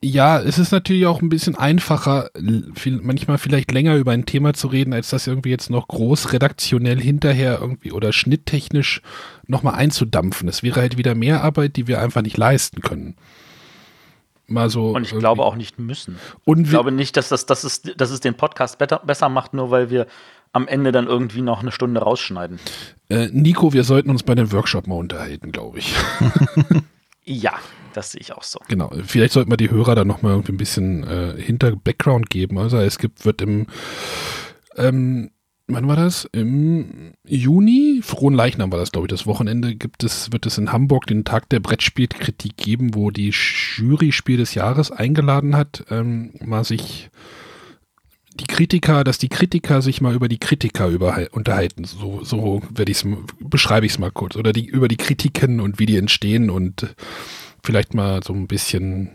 ja, es ist natürlich auch ein bisschen einfacher, viel, manchmal vielleicht länger über ein Thema zu reden, als das irgendwie jetzt noch groß redaktionell hinterher irgendwie oder schnitttechnisch nochmal einzudampfen. Es wäre halt wieder mehr Arbeit, die wir einfach nicht leisten können. Mal so und ich irgendwie. glaube auch nicht müssen. Und ich glaube nicht, dass, das, dass, es, dass es den Podcast better, besser macht, nur weil wir am Ende dann irgendwie noch eine Stunde rausschneiden. Äh, Nico, wir sollten uns bei dem Workshop mal unterhalten, glaube ich. *laughs* ja, das sehe ich auch so. Genau. Vielleicht sollten wir die Hörer da nochmal irgendwie ein bisschen äh, hinter Background geben. Also es gibt, wird im, ähm, wann war das? Im Juni, Frohen Leichnam war das, glaube ich, das Wochenende, gibt es, wird es in Hamburg den Tag der Brettspielkritik geben, wo die Jury Spiel des Jahres eingeladen hat, ähm, mal sich die Kritiker, dass die Kritiker sich mal über die Kritiker unterhalten. So, so werde ich es, beschreibe ich es mal kurz. Oder die, über die Kritiken und wie die entstehen und vielleicht mal so ein bisschen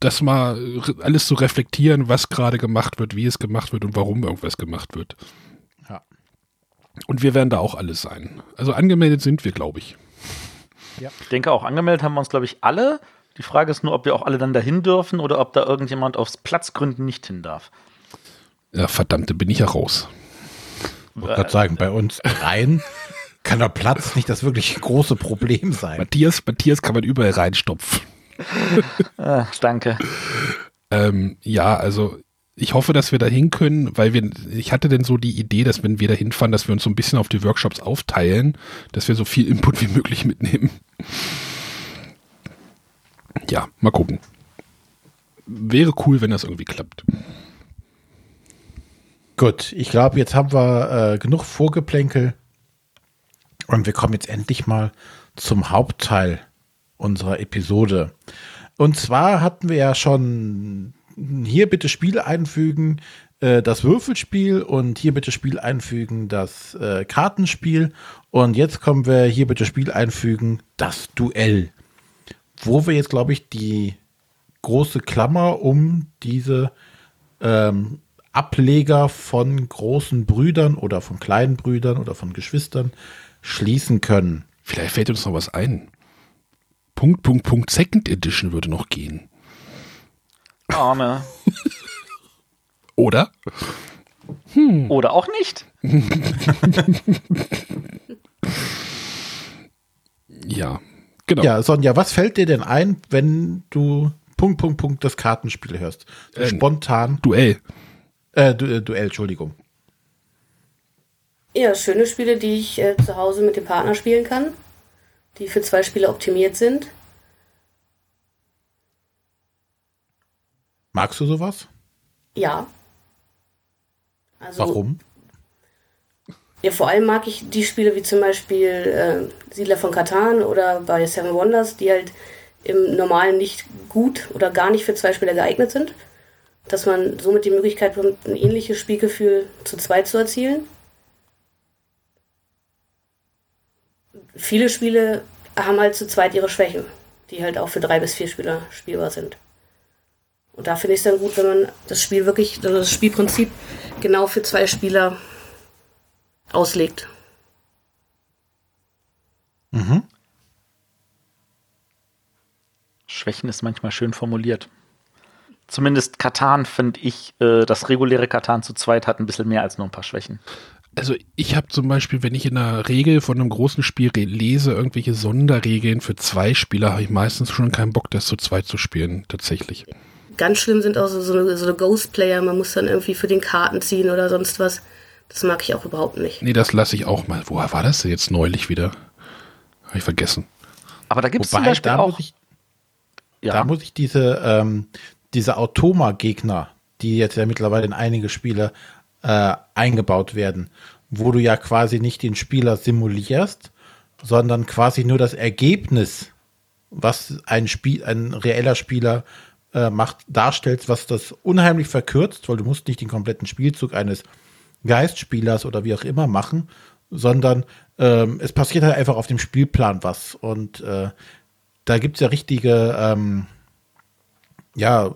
das mal alles zu reflektieren, was gerade gemacht wird, wie es gemacht wird und warum irgendwas gemacht wird. Ja. Und wir werden da auch alles sein. Also angemeldet sind wir, glaube ich. Ja. Ich denke auch, angemeldet haben wir uns, glaube ich, alle. Die Frage ist nur, ob wir auch alle dann dahin dürfen oder ob da irgendjemand aus Platzgründen nicht hin darf. Ja, verdammte, bin ich ja raus. Ich wollte gerade sagen, bei uns rein kann der Platz nicht das wirklich große Problem sein. Matthias, Matthias kann man überall reinstopfen. Ach, danke. Ähm, ja, also ich hoffe, dass wir da hin können, weil wir, ich hatte denn so die Idee, dass wenn wir da hinfahren, dass wir uns so ein bisschen auf die Workshops aufteilen, dass wir so viel Input wie möglich mitnehmen. Ja, mal gucken. Wäre cool, wenn das irgendwie klappt. Gut, ich glaube, jetzt haben wir äh, genug Vorgeplänkel. Und wir kommen jetzt endlich mal zum Hauptteil unserer Episode. Und zwar hatten wir ja schon hier bitte Spiel einfügen, äh, das Würfelspiel und hier bitte Spiel einfügen, das äh, Kartenspiel. Und jetzt kommen wir hier bitte Spiel einfügen, das Duell. Wo wir jetzt, glaube ich, die große Klammer um diese ähm, Ableger von großen Brüdern oder von kleinen Brüdern oder von Geschwistern schließen können. Vielleicht fällt uns noch was ein. Punkt, Punkt, Punkt, Second Edition würde noch gehen. Arme. Oder? Hm. Oder auch nicht. *laughs* ja, genau. Ja, Sonja, was fällt dir denn ein, wenn du Punkt, Punkt, Punkt das Kartenspiel hörst? Äh, Spontan. Duell. Äh, du, äh, Duell, Entschuldigung. Ja, schöne Spiele, die ich äh, zu Hause mit dem Partner spielen kann, die für zwei Spiele optimiert sind. Magst du sowas? Ja. Also, Warum? Ja, vor allem mag ich die Spiele wie zum Beispiel äh, Siedler von Katan oder bei Seven Wonders, die halt im Normalen nicht gut oder gar nicht für zwei Spieler geeignet sind. Dass man somit die Möglichkeit bekommt, ein ähnliches Spielgefühl zu zweit zu erzielen. Viele Spiele haben halt zu zweit ihre Schwächen, die halt auch für drei bis vier Spieler spielbar sind. Und da finde ich es dann gut, wenn man das Spiel wirklich, also das Spielprinzip genau für zwei Spieler auslegt. Mhm. Schwächen ist manchmal schön formuliert. Zumindest Katan finde ich, äh, das reguläre Katan zu zweit hat ein bisschen mehr als nur ein paar Schwächen. Also ich habe zum Beispiel, wenn ich in einer Regel von einem großen Spiel lese, irgendwelche Sonderregeln für zwei Spieler, habe ich meistens schon keinen Bock, das zu zweit zu spielen, tatsächlich. Ganz schlimm sind auch so, so, eine, so eine Ghost-Player, man muss dann irgendwie für den Karten ziehen oder sonst was. Das mag ich auch überhaupt nicht. Nee, das lasse ich auch mal. Woher war das denn jetzt neulich wieder? Habe ich vergessen. Aber da gibt es zum Beispiel da auch. muss ich, ja. da muss ich diese, ähm, diese Automa-Gegner, die jetzt ja mittlerweile in einige Spiele äh, eingebaut werden, wo du ja quasi nicht den Spieler simulierst, sondern quasi nur das Ergebnis, was ein Spiel, ein reeller Spieler äh, macht, darstellst, was das unheimlich verkürzt, weil du musst nicht den kompletten Spielzug eines Geistspielers oder wie auch immer machen, sondern ähm, es passiert halt einfach auf dem Spielplan was. Und äh, da gibt es ja richtige, ähm, ja,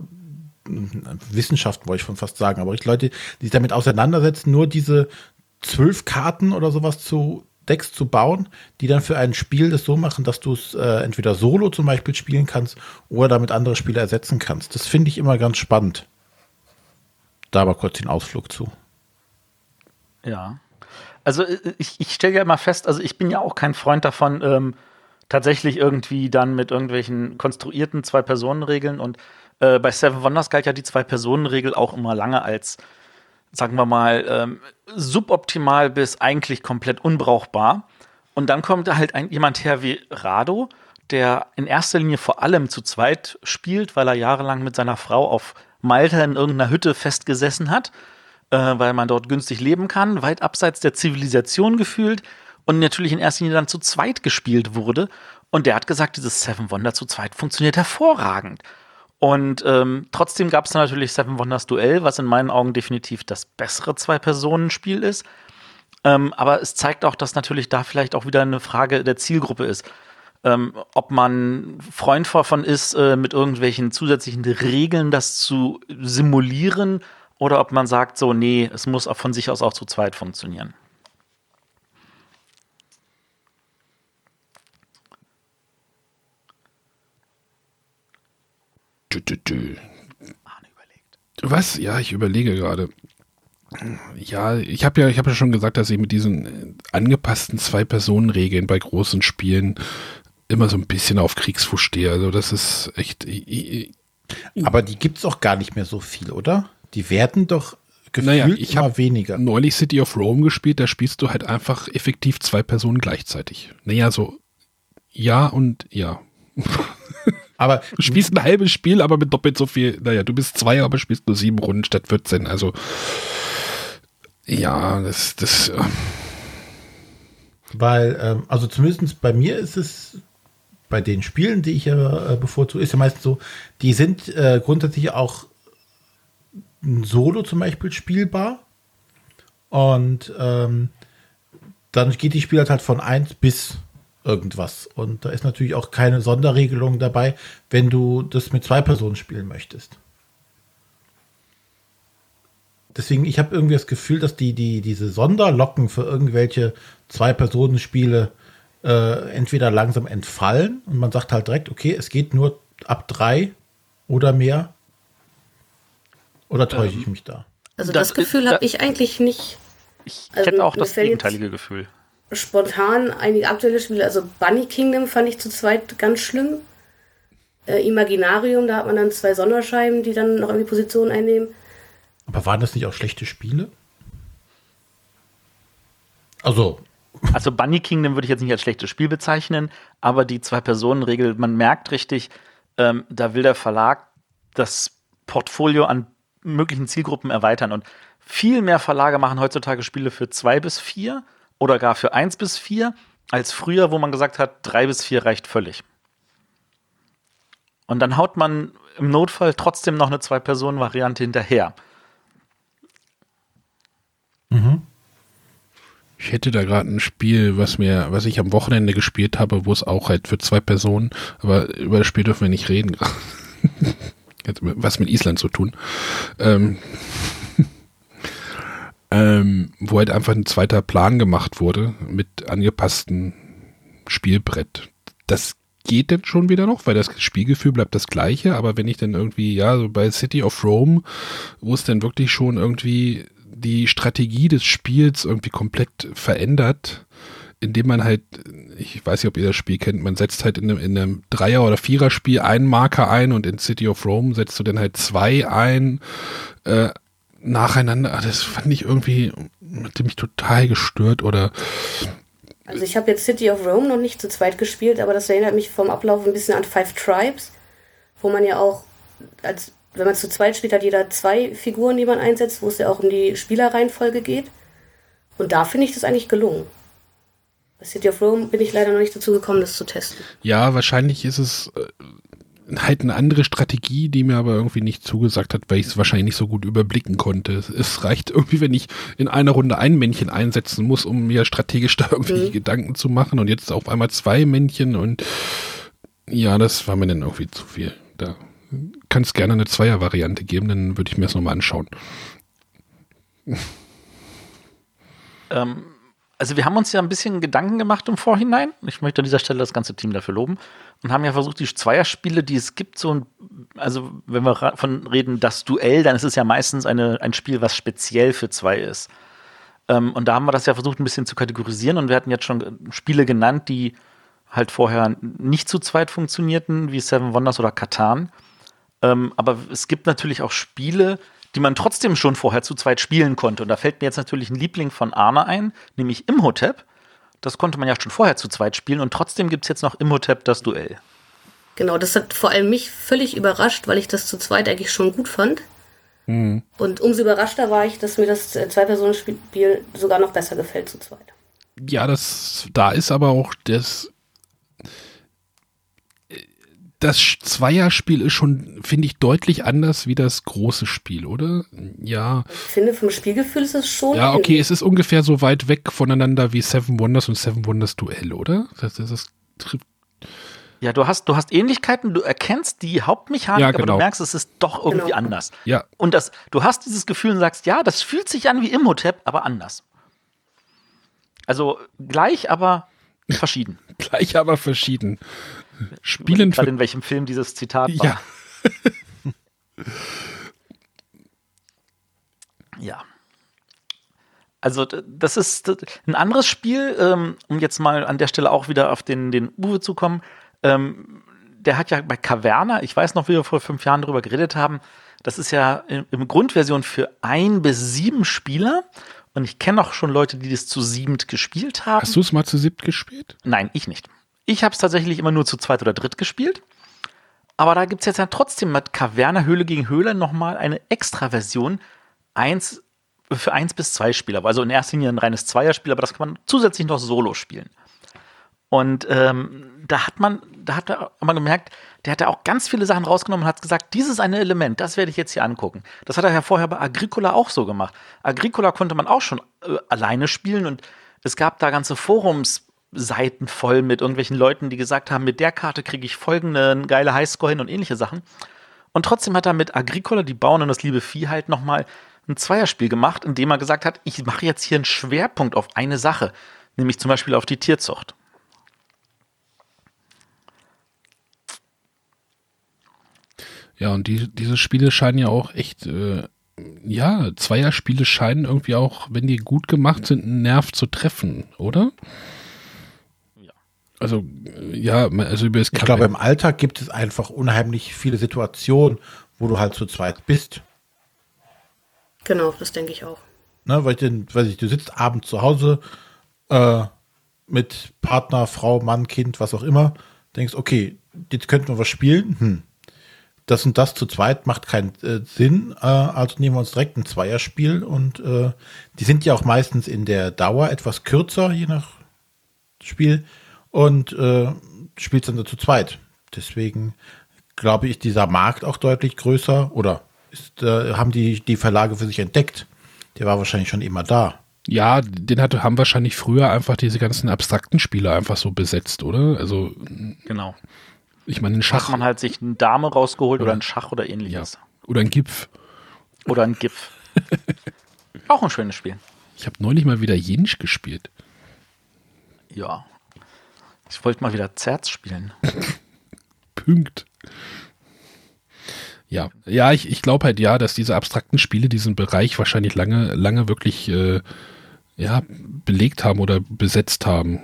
Wissenschaften wollte ich schon fast sagen, aber ich Leute, die sich damit auseinandersetzen, nur diese zwölf Karten oder sowas zu Decks zu bauen, die dann für ein Spiel das so machen, dass du es äh, entweder solo zum Beispiel spielen kannst oder damit andere Spieler ersetzen kannst. Das finde ich immer ganz spannend. Da aber kurz den Ausflug zu. Ja. Also äh, ich, ich stelle ja immer fest, also ich bin ja auch kein Freund davon, ähm, tatsächlich irgendwie dann mit irgendwelchen konstruierten Zwei-Personen-Regeln und äh, bei Seven Wonders galt ja die Zwei-Personen-Regel auch immer lange als, sagen wir mal, ähm, suboptimal bis eigentlich komplett unbrauchbar. Und dann kommt halt ein, jemand her wie Rado, der in erster Linie vor allem zu zweit spielt, weil er jahrelang mit seiner Frau auf Malta in irgendeiner Hütte festgesessen hat, äh, weil man dort günstig leben kann, weit abseits der Zivilisation gefühlt und natürlich in erster Linie dann zu zweit gespielt wurde. Und der hat gesagt, dieses Seven Wonder zu zweit funktioniert hervorragend. Und ähm, trotzdem gab es natürlich Seven Wonders Duell, was in meinen Augen definitiv das bessere Zwei-Personen-Spiel ist. Ähm, aber es zeigt auch, dass natürlich da vielleicht auch wieder eine Frage der Zielgruppe ist. Ähm, ob man Freund davon ist, äh, mit irgendwelchen zusätzlichen Regeln das zu simulieren oder ob man sagt, so, nee, es muss auch von sich aus auch zu zweit funktionieren. Dü, dü, dü. Was? Ja, ich überlege gerade. Ja, ich habe ja, ich habe ja schon gesagt, dass ich mit diesen äh, angepassten Zwei-Personen-Regeln bei großen Spielen immer so ein bisschen auf Kriegsfuß stehe. Also das ist echt. Ich, ich, Aber die gibt es auch gar nicht mehr so viel, oder? Die werden doch gefühlt Naja, ich immer hab weniger. neulich City of Rome gespielt, da spielst du halt einfach effektiv zwei Personen gleichzeitig. Naja, so ja und ja. *laughs* Aber Du spielst ein halbes Spiel, aber mit doppelt so viel. Naja, du bist zwei, aber spielst nur sieben Runden statt 14. Also ja, das, das, äh, Weil, ähm, also zumindest bei mir ist es, bei den Spielen, die ich ja äh, bevorzuge, ist ja meistens so, die sind äh, grundsätzlich auch solo zum Beispiel spielbar. Und ähm, dann geht die Spielzeit halt von 1 bis irgendwas. Und da ist natürlich auch keine Sonderregelung dabei, wenn du das mit zwei Personen spielen möchtest. Deswegen, ich habe irgendwie das Gefühl, dass die, die, diese Sonderlocken für irgendwelche Zwei-Personen-Spiele äh, entweder langsam entfallen und man sagt halt direkt, okay, es geht nur ab drei oder mehr. Oder täusche ich mich da? Also Das das, Gefühl habe ich eigentlich nicht Ich Also, hätte auch das gegenteilige Gefühl. Spontan einige aktuelle Spiele. Also Bunny Kingdom fand ich zu zweit ganz schlimm. Äh, Imaginarium, da hat man dann zwei Sonderscheiben, die dann noch irgendwie Positionen einnehmen. Aber waren das nicht auch schlechte Spiele? Also, Also Bunny Kingdom würde ich jetzt nicht als schlechtes Spiel bezeichnen, aber die Zwei-Personen-Regel, man merkt richtig, ähm, da will der Verlag das Portfolio an möglichen Zielgruppen erweitern. Und viel mehr Verlage machen heutzutage Spiele für zwei bis vier oder gar für eins bis vier, als früher, wo man gesagt hat, drei bis vier reicht völlig. Und dann haut man im Notfall trotzdem noch eine Zwei-Personen-Variante hinterher. ich hätte da gerade ein Spiel, was mir, was ich am Wochenende gespielt habe, wo es auch halt für zwei Personen, aber über das Spiel dürfen wir nicht reden. *laughs* Was mit Island zu tun. Ähm, ähm, wo halt einfach ein zweiter Plan gemacht wurde mit angepassten Spielbrett. Das geht denn schon wieder noch, weil das Spielgefühl bleibt das gleiche, aber wenn ich dann irgendwie, ja, so bei City of Rome, wo es dann wirklich schon irgendwie die Strategie des Spiels irgendwie komplett verändert, indem man halt, ich weiß nicht, ob ihr das Spiel kennt, man setzt halt in einem, in einem Dreier- oder Vierer-Spiel einen Marker ein und in City of Rome setzt du dann halt zwei ein, äh, nacheinander. Ah, Das fand ich irgendwie, hat mich total gestört oder Also ich habe jetzt City of Rome noch nicht zu zweit gespielt, aber das erinnert mich vom Ablauf ein bisschen an Five Tribes, wo man ja auch, als wenn man zu zweit spielt, hat jeder zwei Figuren, die man einsetzt, wo es ja auch um die Spielerreihenfolge geht. Und da finde ich das eigentlich gelungen. Bei City of Rome bin ich leider noch nicht dazu gekommen, das zu testen. Ja, wahrscheinlich ist es äh, halt eine andere Strategie, die mir aber irgendwie nicht zugesagt hat, weil ich es wahrscheinlich nicht so gut überblicken konnte. Es- reicht irgendwie, wenn ich in einer Runde ein Männchen einsetzen muss, um mir strategisch da irgendwie Mhm. Gedanken zu machen und jetzt auf einmal zwei Männchen und ja, das war mir dann irgendwie zu viel. Da kann es gerne eine Zweier-Variante geben, dann würde ich mir das nochmal anschauen. Ähm, also wir haben uns ja ein bisschen Gedanken gemacht im Vorhinein. Ich möchte an dieser Stelle das ganze Team dafür loben. Und haben ja versucht, die Zweierspiele, die es gibt, so ein, also wenn wir ra- von reden, das Duell, dann ist es ja meistens eine, ein Spiel, was speziell für zwei ist. Ähm, und da haben wir das ja versucht, ein bisschen zu kategorisieren. Und wir hatten jetzt schon Spiele genannt, die halt vorher nicht zu zweit funktionierten, wie Seven Wonders oder Katan. Ähm, aber es gibt natürlich auch Spiele, die man trotzdem schon vorher zu zweit spielen konnte. Und da fällt mir jetzt natürlich ein Liebling von Arne ein, nämlich Imhotep. Das konnte man ja schon vorher zu zweit spielen und trotzdem gibt es jetzt noch Imhotep das Duell. Genau, das hat vor allem mich völlig überrascht, weil ich das zu zweit eigentlich schon gut fand. Und umso überraschter war ich, dass mir das äh, Zwei-Personen-Spiel sogar noch besser gefällt zu zweit. Ja, das, da ist aber auch das, das Zweierspiel ist schon, finde ich, deutlich anders wie das große Spiel, oder? Ja, Ich finde, vom Spielgefühl ist es schon. ja, okay, es ist ungefähr so weit weg voneinander wie Seven Wonders und Seven Wonders Duell, oder? Das, das, das trifft, Ja, du hast, du hast Ähnlichkeiten, du erkennst die Hauptmechanik, Ja, aber genau. du merkst, es ist doch irgendwie Genau. anders. ja, Und das, du hast dieses Gefühl und sagst, ja, das fühlt sich an wie Imhotep, aber anders. Also gleich, aber verschieden. *laughs* gleich aber verschieden. Spielen Gerade in welchem Film dieses Zitat war. ja, *laughs* Ja. Also das ist ein anderes Spiel, ähm, um jetzt mal an der Stelle auch wieder auf den, den Uwe zu kommen. Ähm, der hat ja bei Caverna, ich weiß noch, wie wir vor fünf Jahren darüber geredet haben, das ist ja im, im Grundversion für ein bis sieben Spieler. Und ich kenne auch schon Leute, die das zu siebend gespielt haben. hast du es mal zu siebt gespielt? Nein, ich nicht. Ich habe es tatsächlich immer nur zu zweit oder dritt gespielt. Aber da gibt es jetzt ja trotzdem mit Caverna Höhle gegen Höhle nochmal eine Extra-Version. Eins für eins bis zwei Spieler. Also in erster Linie ein reines Zweierspiel, aber das kann man zusätzlich noch solo spielen. Und ähm, da hat man, da hat man gemerkt, der hat ja auch ganz viele Sachen rausgenommen und hat gesagt, dieses eine Element, das werde ich jetzt hier angucken. Das hat er ja vorher bei Agricola auch so gemacht. Agricola konnte man auch schon äh, alleine spielen und es gab da ganze Forumsseiten voll mit irgendwelchen Leuten, die gesagt haben, mit der Karte kriege ich folgende geile Highscore hin und ähnliche Sachen. Und trotzdem hat er mit Agricola, die Bauern und das liebe Vieh, halt nochmal ein Zweierspiel gemacht, in dem er gesagt hat, ich mache jetzt hier einen Schwerpunkt auf eine Sache, nämlich zum Beispiel auf die Tierzucht. Ja, und die, diese Spiele scheinen ja auch echt, äh, ja, Zweierspiele scheinen irgendwie auch, wenn die gut gemacht sind, einen Nerv zu treffen, oder? Also, ja, also über das Ich glaube, im Alltag gibt es einfach unheimlich viele Situationen, wo du halt zu zweit bist. Genau, das denke ich auch. Ne, weil, ich denn, weiß ich, du sitzt abends zu Hause äh, mit Partner, Frau, Mann, Kind, was auch immer, denkst, okay, jetzt könnten wir was spielen. Hm. Das und das zu zweit macht keinen äh, Sinn, äh, also nehmen wir uns direkt ein Zweierspiel und äh, die sind ja auch meistens in der Dauer etwas kürzer, je nach Spiel und äh, spielt dann zu zweit. Deswegen glaube ich, dieser Markt auch deutlich größer oder ist, äh, haben die, die Verlage für sich entdeckt. Der war wahrscheinlich schon immer da. Ja, den hatte, haben wahrscheinlich früher einfach diese ganzen abstrakten Spiele einfach so besetzt, oder? Also, Genau. ich meine, ein Hat Schach man halt sich eine Dame rausgeholt oder, Oder- ein Schach oder ja, ähnliches. oder ein Gipf. Oder ein GIF. *laughs* Auch ein schönes Spiel. Ich habe neulich mal wieder Jensch gespielt. Ja. Ich wollte mal wieder Zerz spielen. *laughs* Punkt. Ja, ja, ich, ich glaube halt ja, dass diese abstrakten Spiele diesen Bereich wahrscheinlich lange, lange wirklich äh, ja, belegt haben oder besetzt haben.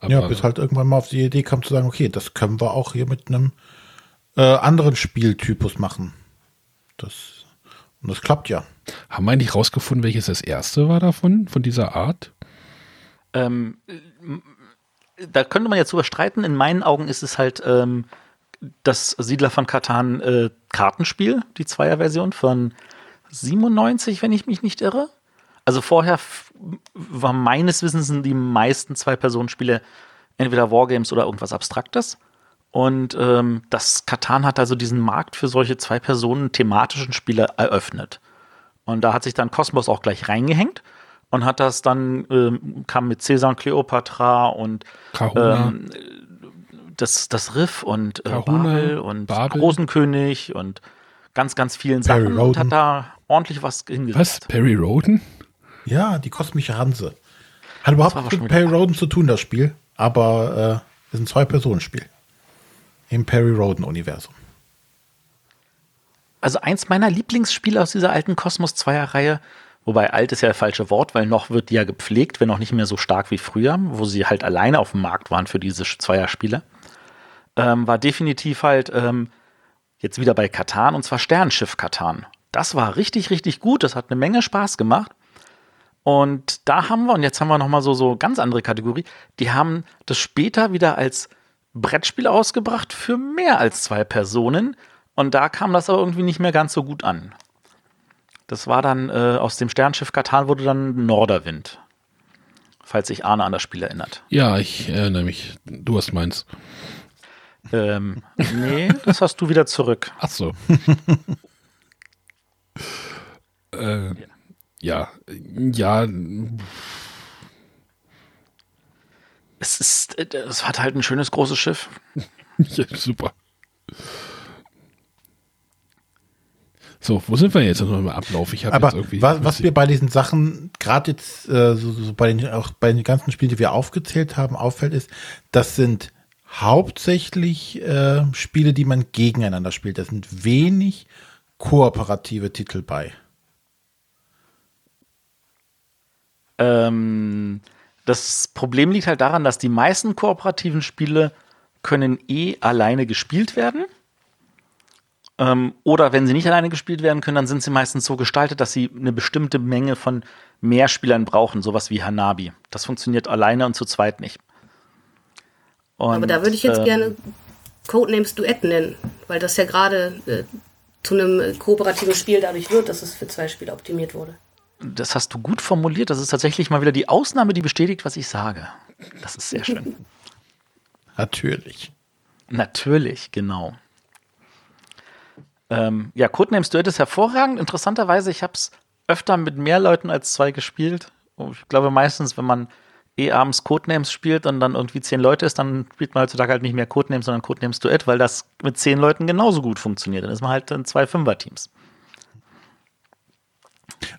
Aber ja, bis halt irgendwann mal auf die Idee kam zu sagen, okay, das können wir auch hier mit einem äh, anderen Spieltypus machen. Das, und das klappt ja. Haben wir eigentlich rausgefunden, welches das erste war davon, von dieser Art? Ähm, da könnte man jetzt drüber streiten. In meinen Augen ist es halt ähm, das Siedler von Katan äh, Kartenspiel, die Zweierversion von 97, wenn ich mich nicht irre. Also vorher war meines Wissens die meisten Zwei-Personen-Spiele entweder Wargames oder irgendwas Abstraktes. Und ähm, das Katan hat also diesen Markt für solche Zwei-Personen-thematischen Spiele eröffnet. Und da hat sich dann Cosmos auch gleich reingehängt und hat das dann, ähm, kam mit Caesar und Cleopatra und ähm, das, das Riff und äh, Babel und Babel. Rosenkönig und ganz, ganz vielen Perry Sachen Roden. und hat da ordentlich was hingesetzt. Was? Perry Roden? Ja, die kosmische Hanse. Hat überhaupt nichts mit Perry Roden zu tun, das Spiel, aber äh, ist ein Zwei-Personen-Spiel. Im Perry Roden-Universum. Also eins meiner Lieblingsspiele aus dieser alten Kosmos 2er-Reihe Wobei alt ist ja das falsche Wort, weil noch wird die ja gepflegt, wenn auch nicht mehr so stark wie früher, wo sie halt alleine auf dem Markt waren für diese Zweierspiele. Ähm, war definitiv halt ähm, jetzt wieder bei Katan und zwar Sternschiff Katan. Das war richtig, richtig gut. Das hat eine Menge Spaß gemacht. Und da haben wir, und jetzt haben wir nochmal so, so ganz andere Kategorie, die haben das später wieder als Brettspiel ausgebracht für mehr als zwei Personen. Und da kam das aber irgendwie nicht mehr ganz so gut an. Das war dann äh, aus dem Sternschiff Katan wurde dann Norderwind. Falls sich Arne an das Spiel erinnert. Ja, ich erinnere mich. Du hast meins. Ähm, nee, das hast du wieder zurück. Ach so. *laughs* äh, ja, ja. Es ist, äh, es hat halt ein schönes großes Schiff. *laughs* ja, super. So, wo sind wir jetzt noch im Ablauf? Ich Aber was, was mir bei diesen Sachen, gerade jetzt äh, so, so bei den, auch bei den ganzen Spielen, die wir aufgezählt haben, auffällt, ist, das sind hauptsächlich äh, Spiele, die man gegeneinander spielt. Da sind wenig kooperative Titel bei. Ähm, das Problem liegt halt daran, dass die meisten kooperativen Spiele können eh alleine gespielt werden. Ähm, oder wenn sie nicht alleine gespielt werden können, dann sind sie meistens so gestaltet, dass sie eine bestimmte Menge von Mehrspielern brauchen, sowas wie Hanabi. Das funktioniert alleine und zu zweit nicht. Und, Aber da würde ich jetzt ähm, gerne Codenames Duett nennen, weil das ja gerade äh, zu einem kooperativen Spiel dadurch wird, dass es für zwei Spieler optimiert wurde. Das hast du gut formuliert. Das ist tatsächlich mal wieder die Ausnahme, die bestätigt, was ich sage. Das ist sehr schön. *laughs* Natürlich. Natürlich, genau. Ähm, ja, Codenames Duett ist hervorragend. Interessanterweise, ich habe es öfter mit mehr Leuten als zwei gespielt. Ich glaube meistens, wenn man eh abends Codenames spielt und dann irgendwie zehn Leute ist, dann spielt man heutzutage halt nicht mehr Codenames, sondern Codenames Duett, weil das mit zehn Leuten genauso gut funktioniert. Dann ist man halt in zwei Fünfer-Teams.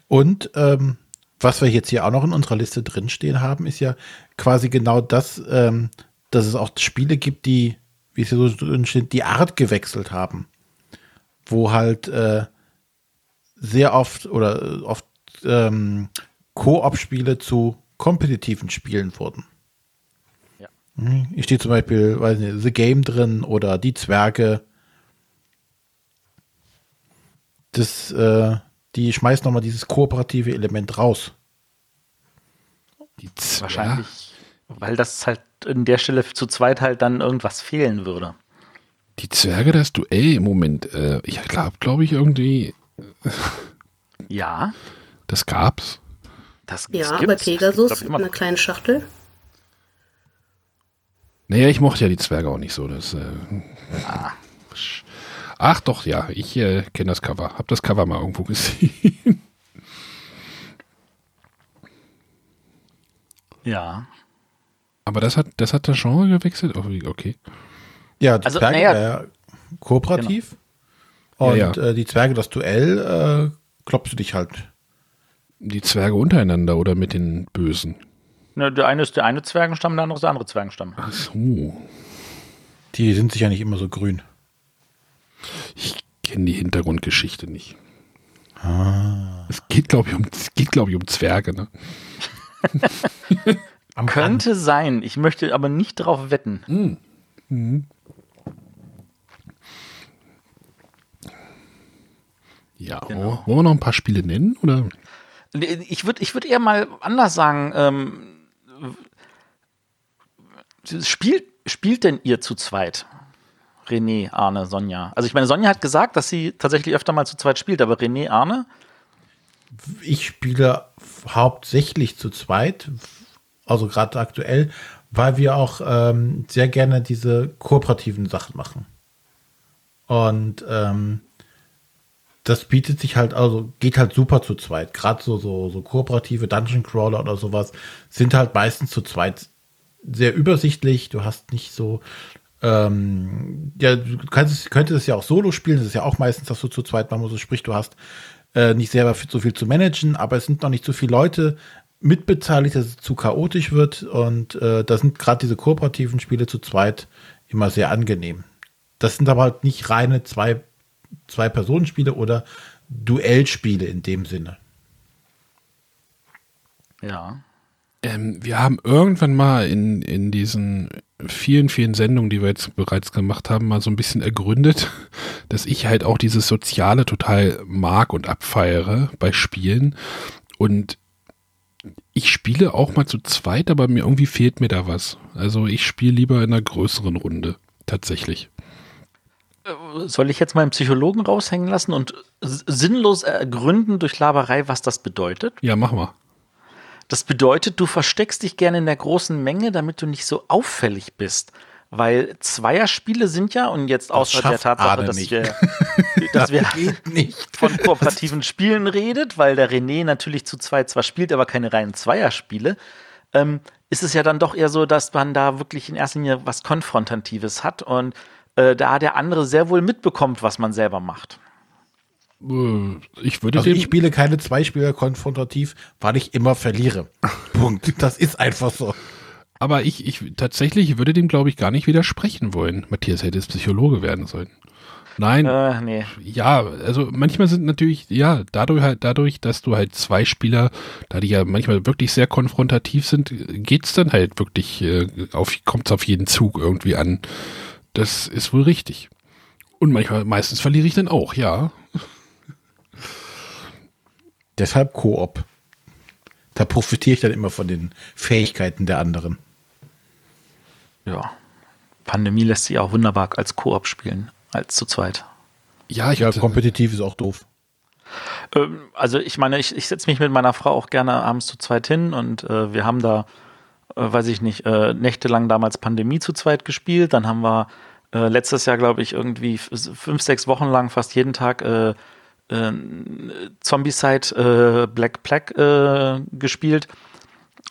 Und ähm, was wir jetzt hier auch noch in unserer Liste drinstehen haben, ist ja quasi genau das, ähm, dass es auch Spiele gibt, die, wie es hier so drin steht, die Art gewechselt haben wo halt äh, sehr oft oder äh, oft ähm, Koop-Spiele zu kompetitiven Spielen wurden. Ja. Hm, ich stehe zum Beispiel, weiß nicht, The Game drin oder Die Zwerge. Das, äh, die schmeißen nochmal dieses kooperative Element raus. Die? Wahrscheinlich, weil das halt in der Stelle zu zweit halt dann irgendwas fehlen würde. Die Zwerge, das Duell im Moment, äh, ich glaube, glaube ich, irgendwie. ja. Das gab's. Das, das ja, bei Pegasus in einer kleinen Schachtel. Naja, ich mochte ja die Zwerge auch nicht so. Das, äh, ah. Ach doch, ja, ich äh, kenne das Cover. Hab das Cover mal irgendwo gesehen. Ja. Aber das hat, das hat das Genre gewechselt? Oh, okay. Ja, die also, Zwerge naja, äh, kooperativ. Genau. Und ja, ja. Äh, die Zwerge, das Duell, äh, klopfst du dich halt. Die Zwerge untereinander oder mit den Bösen? Ne, der eine ist der eine Zwergenstamm, der andere ist der andere Zwergenstamm. Ach so. Die sind sicher nicht immer so grün. Ich kenne die Hintergrundgeschichte nicht. Es geht, glaube ich, um, es geht, glaube ich, um Zwerge, ne? *laughs* Könnte sein. Ich möchte aber nicht darauf wetten. Ja, Genau. wollen wir noch ein paar Spiele nennen? Oder? Ich würde ich würd eher mal anders sagen. Ähm, spielt, spielt denn ihr zu zweit? René, Arne, Sonja. Also ich meine, Sonja hat gesagt, dass sie tatsächlich öfter mal zu zweit spielt, aber René, Arne? Ich spiele hauptsächlich zu zweit, also gerade aktuell, weil wir auch ähm, sehr gerne diese kooperativen Sachen machen. Und ähm, das bietet sich halt, also geht halt super zu zweit. Gerade so, so, so kooperative Dungeon Crawler oder sowas sind halt meistens zu zweit sehr übersichtlich. Du hast nicht so, ähm, ja, du kannst, könntest es ja auch solo spielen. Das ist ja auch meistens, dass du zu zweit machen musst. Sprich, du hast äh, nicht selber so viel zu managen, aber es sind noch nicht so viele Leute mitbeteiligt, dass es zu chaotisch wird. Und äh, da sind gerade diese kooperativen Spiele zu zweit immer sehr angenehm. Das sind aber halt nicht reine zwei, zwei Personenspiele oder Duellspiele in dem Sinne. Ja. Ähm, wir haben irgendwann mal in, in diesen vielen, vielen Sendungen, die wir jetzt bereits gemacht haben, mal so ein bisschen ergründet, *laughs* dass ich halt auch dieses Soziale total mag und abfeiere bei Spielen. Und ich spiele auch mal zu zweit, aber mir irgendwie fehlt mir da was. Also ich spiele lieber in einer größeren Runde, tatsächlich. Soll ich jetzt mal einen Psychologen raushängen lassen und sinnlos ergründen durch Laberei, was das bedeutet? Ja, mach mal. Das bedeutet, du versteckst dich gerne in der großen Menge, damit du nicht so auffällig bist. Weil Zweierspiele sind ja, und jetzt außer der Tatsache, dass nicht. wir, *laughs* dass wir von kooperativen Spielen redet, weil der René natürlich zu zweit zwar spielt, aber keine reinen Zweierspiele, ähm, ist es ja dann doch eher so, dass man da wirklich in erster Linie was Konfrontatives hat und äh, da der andere sehr wohl mitbekommt, was man selber macht. Äh, Ich würde Also ich spiele keine Zweispieler konfrontativ, weil ich immer verliere. *laughs* Punkt. Das ist einfach so. aber ich, ich tatsächlich würde dem, glaube ich, gar nicht widersprechen wollen. Matthias hätte es Psychologe werden sollen. Nein, Äh, nee. Ja, also manchmal sind natürlich, ja, dadurch halt, dadurch, dass du halt zwei Spieler, da die ja manchmal wirklich sehr konfrontativ sind, geht's dann halt wirklich äh, auf, kommt's auf jeden Zug irgendwie an. Das ist wohl richtig. Und manchmal, meistens verliere ich dann auch, ja. *laughs* Deshalb Koop. Da profitiere ich dann immer von den Fähigkeiten der anderen. Ja. Pandemie lässt sich auch wunderbar als Koop spielen, als zu zweit. Ja, ich Ja, kompetitiv ist auch doof. Ähm, also ich meine, ich, ich setze mich mit meiner Frau auch gerne abends zu zweit hin und äh, wir haben da, äh, weiß ich nicht, äh, nächtelang damals Pandemie zu zweit gespielt. Dann haben wir äh, letztes Jahr, glaube ich, irgendwie fünf, sechs Wochen lang fast jeden Tag äh, äh, Zombie-Side äh, Black Plague äh, gespielt.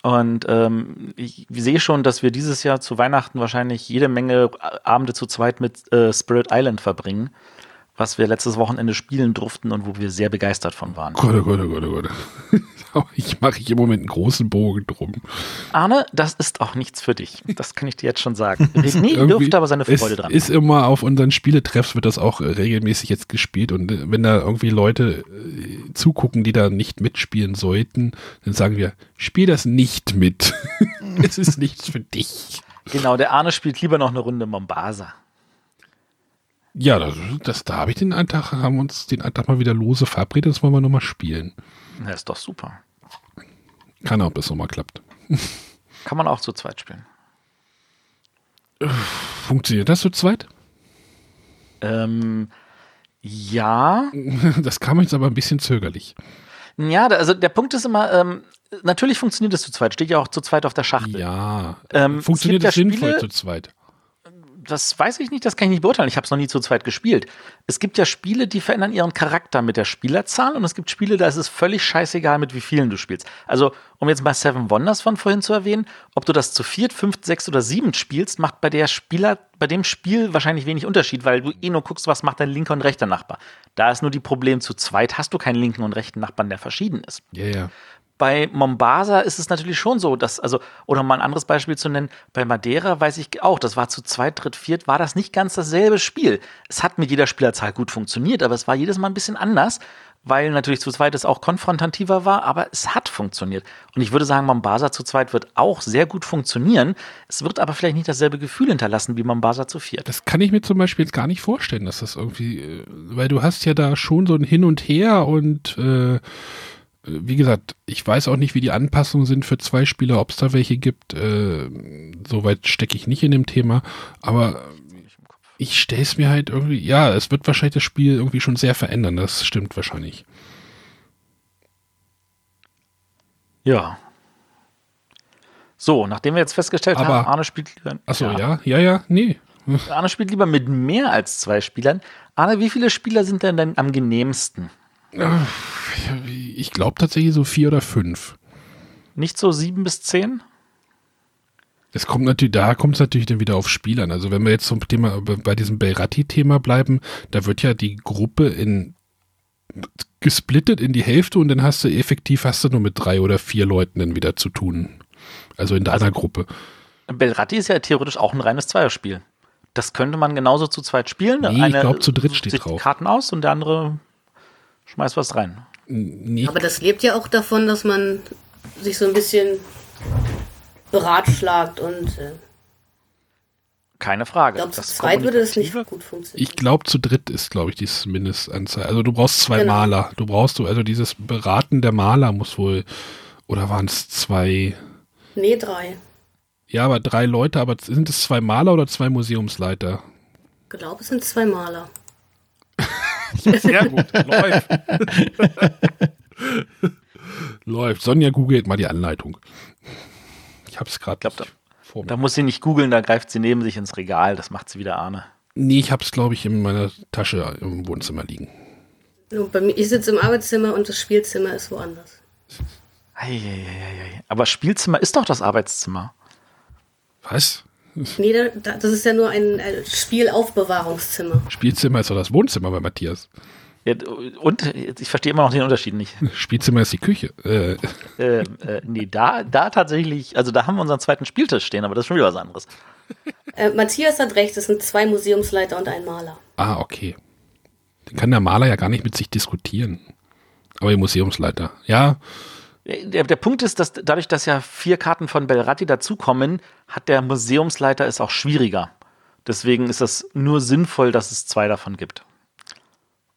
Und ähm, ich sehe schon, dass wir dieses Jahr zu Weihnachten wahrscheinlich jede Menge Abende zu zweit mit äh, Spirit Island verbringen, was wir letztes Wochenende spielen durften und wo wir sehr begeistert von waren. Gott, oh Gott, oh Gott, oh Gott. Aber *laughs* ich mache ich im Moment einen großen Bogen drum. Arne, das ist auch nichts für dich. Das kann ich dir jetzt schon sagen. *laughs* René dürfte aber seine Freude es dran. ist immer auf unseren Spieletreffs wird das auch regelmäßig jetzt gespielt und äh, wenn da irgendwie Leute äh, zugucken, die da nicht mitspielen sollten, dann sagen wir, spiel das nicht mit. *laughs* es ist nichts für dich. Genau, der Arne spielt lieber noch eine Runde Mombasa. Ja, das, das da habe ich den Antrag, haben wir uns den Antrag mal wieder lose verabredet, das wollen wir nochmal spielen. Na, ist doch super. Kann auch, ob es nochmal klappt. Kann man auch zu zweit spielen. Funktioniert das zu zweit? Ähm, ja. *laughs* Das kam jetzt aber ein bisschen zögerlich. Ja, also der Punkt ist immer, ähm, natürlich funktioniert es zu zweit. Steht ja auch zu zweit auf der Schachtel. Ja. Ähm, Funktioniert es ja sinnvoll Spiele- zu zweit? Das weiß ich nicht, das kann ich nicht beurteilen. Ich habe es noch nie zu zweit gespielt. Es gibt ja Spiele, die verändern ihren Charakter mit der Spielerzahl und es gibt Spiele, da ist es völlig scheißegal, mit wie vielen du spielst. Also, um jetzt mal Seven Wonders von vorhin zu erwähnen, ob du das zu viert, fünft, sechs oder sieben spielst, macht bei der Spieler, bei dem Spiel wahrscheinlich wenig Unterschied, weil du eh nur guckst, was macht dein linker und rechter Nachbar. Da ist nur die Problem, zu zweit hast du keinen linken und rechten Nachbarn, der verschieden ist. Ja, ja. Bei Mombasa ist es natürlich schon so, dass, also, oder mal ein anderes Beispiel zu nennen, bei Madeira weiß ich auch, das war zu zweit, dritt, viert, war das nicht ganz dasselbe Spiel. Es hat mit jeder Spielerzahl gut funktioniert, aber es war jedes Mal ein bisschen anders, weil natürlich zu zweit es auch konfrontativer war, aber es hat funktioniert. Und ich würde sagen, Mombasa zu zweit wird auch sehr gut funktionieren. Es wird aber vielleicht nicht dasselbe Gefühl hinterlassen wie Mombasa zu viert. Das kann ich mir zum Beispiel gar nicht vorstellen, dass das irgendwie, äh, weil du hast ja da schon so ein Hin und Her und äh, wie gesagt, ich weiß auch nicht, wie die Anpassungen sind für zwei Spieler, ob es da welche gibt. Äh, Soweit stecke ich nicht in dem Thema, aber ich stelle es mir halt irgendwie, ja, es wird wahrscheinlich das Spiel irgendwie schon sehr verändern, das stimmt wahrscheinlich. Ja. So, nachdem wir jetzt festgestellt Aber- haben, Arne spielt lieber. Achso, ja, ja, ja, nee. Arne spielt lieber mit mehr als zwei Spielern. Arne, wie viele Spieler sind denn denn am genehmsten? Ich glaube tatsächlich so vier oder fünf. Nicht so sieben bis zehn? Es kommt natürlich, da kommt es natürlich dann wieder auf Spielern. Also wenn wir jetzt zum Thema, bei diesem Belratti-Thema bleiben, da wird ja die Gruppe in gesplittet in die Hälfte und dann hast du effektiv hast du nur mit drei oder vier Leuten dann wieder zu tun. Also in deiner Gruppe. Belratti ist ja theoretisch auch ein reines Zweierspiel. Das könnte man genauso zu zweit spielen. Nee, ich glaub, zu dritt steht drauf. Karten aus und der andere schmeißt was rein. Nee, Aber das lebt ja auch davon, dass man sich so ein bisschen beratschlagt und äh, Keine Frage. ich glaube, zu Das zweit würde das nicht gut funktionieren. ich glaube zu dritt ist, glaube ich, die Mindestanzahl. Also du brauchst zwei Genau. Maler. Du brauchst du, also dieses Beraten der Maler muss wohl, oder waren es zwei? Nee, drei. Ja, aber drei Leute, aber sind es zwei Maler oder zwei Museumsleiter? Ich glaube, es sind zwei Maler. *laughs* Sehr gut, läuft. *laughs* läuft. Sonja googelt mal die Anleitung. Ich hab's gerade glaub, da- vor mir. Da muss sie nicht googeln, da greift sie neben sich ins Regal. Das macht sie wieder Arne. Nee, ich hab's, glaube ich, in meiner Tasche im Wohnzimmer liegen. Bei mir, ich sitze im Arbeitszimmer und das Spielzimmer ist woanders. Eieieiei. Aber Spielzimmer ist doch das Arbeitszimmer. Was? *laughs* Nee, da, da, das ist ja nur ein äh, Spielaufbewahrungszimmer. Spielzimmer ist doch das Wohnzimmer bei Matthias. Ja, und ich verstehe immer noch den Unterschied nicht. Spielzimmer ist die Küche. Äh, äh, äh, nee, da, da tatsächlich, also da haben wir unseren zweiten Spieltisch stehen, aber das ist schon wieder was anderes. Äh, Matthias hat recht, es sind zwei Museumsleiter und ein Maler. ah, okay. Den kann der Maler ja gar nicht mit sich diskutieren. Aber der Museumsleiter. Ja, Der, der Punkt ist, dass dadurch, dass ja vier Karten von Belratti dazukommen, hat der Museumsleiter es auch schwieriger. Deswegen ist das nur sinnvoll, dass es zwei davon gibt.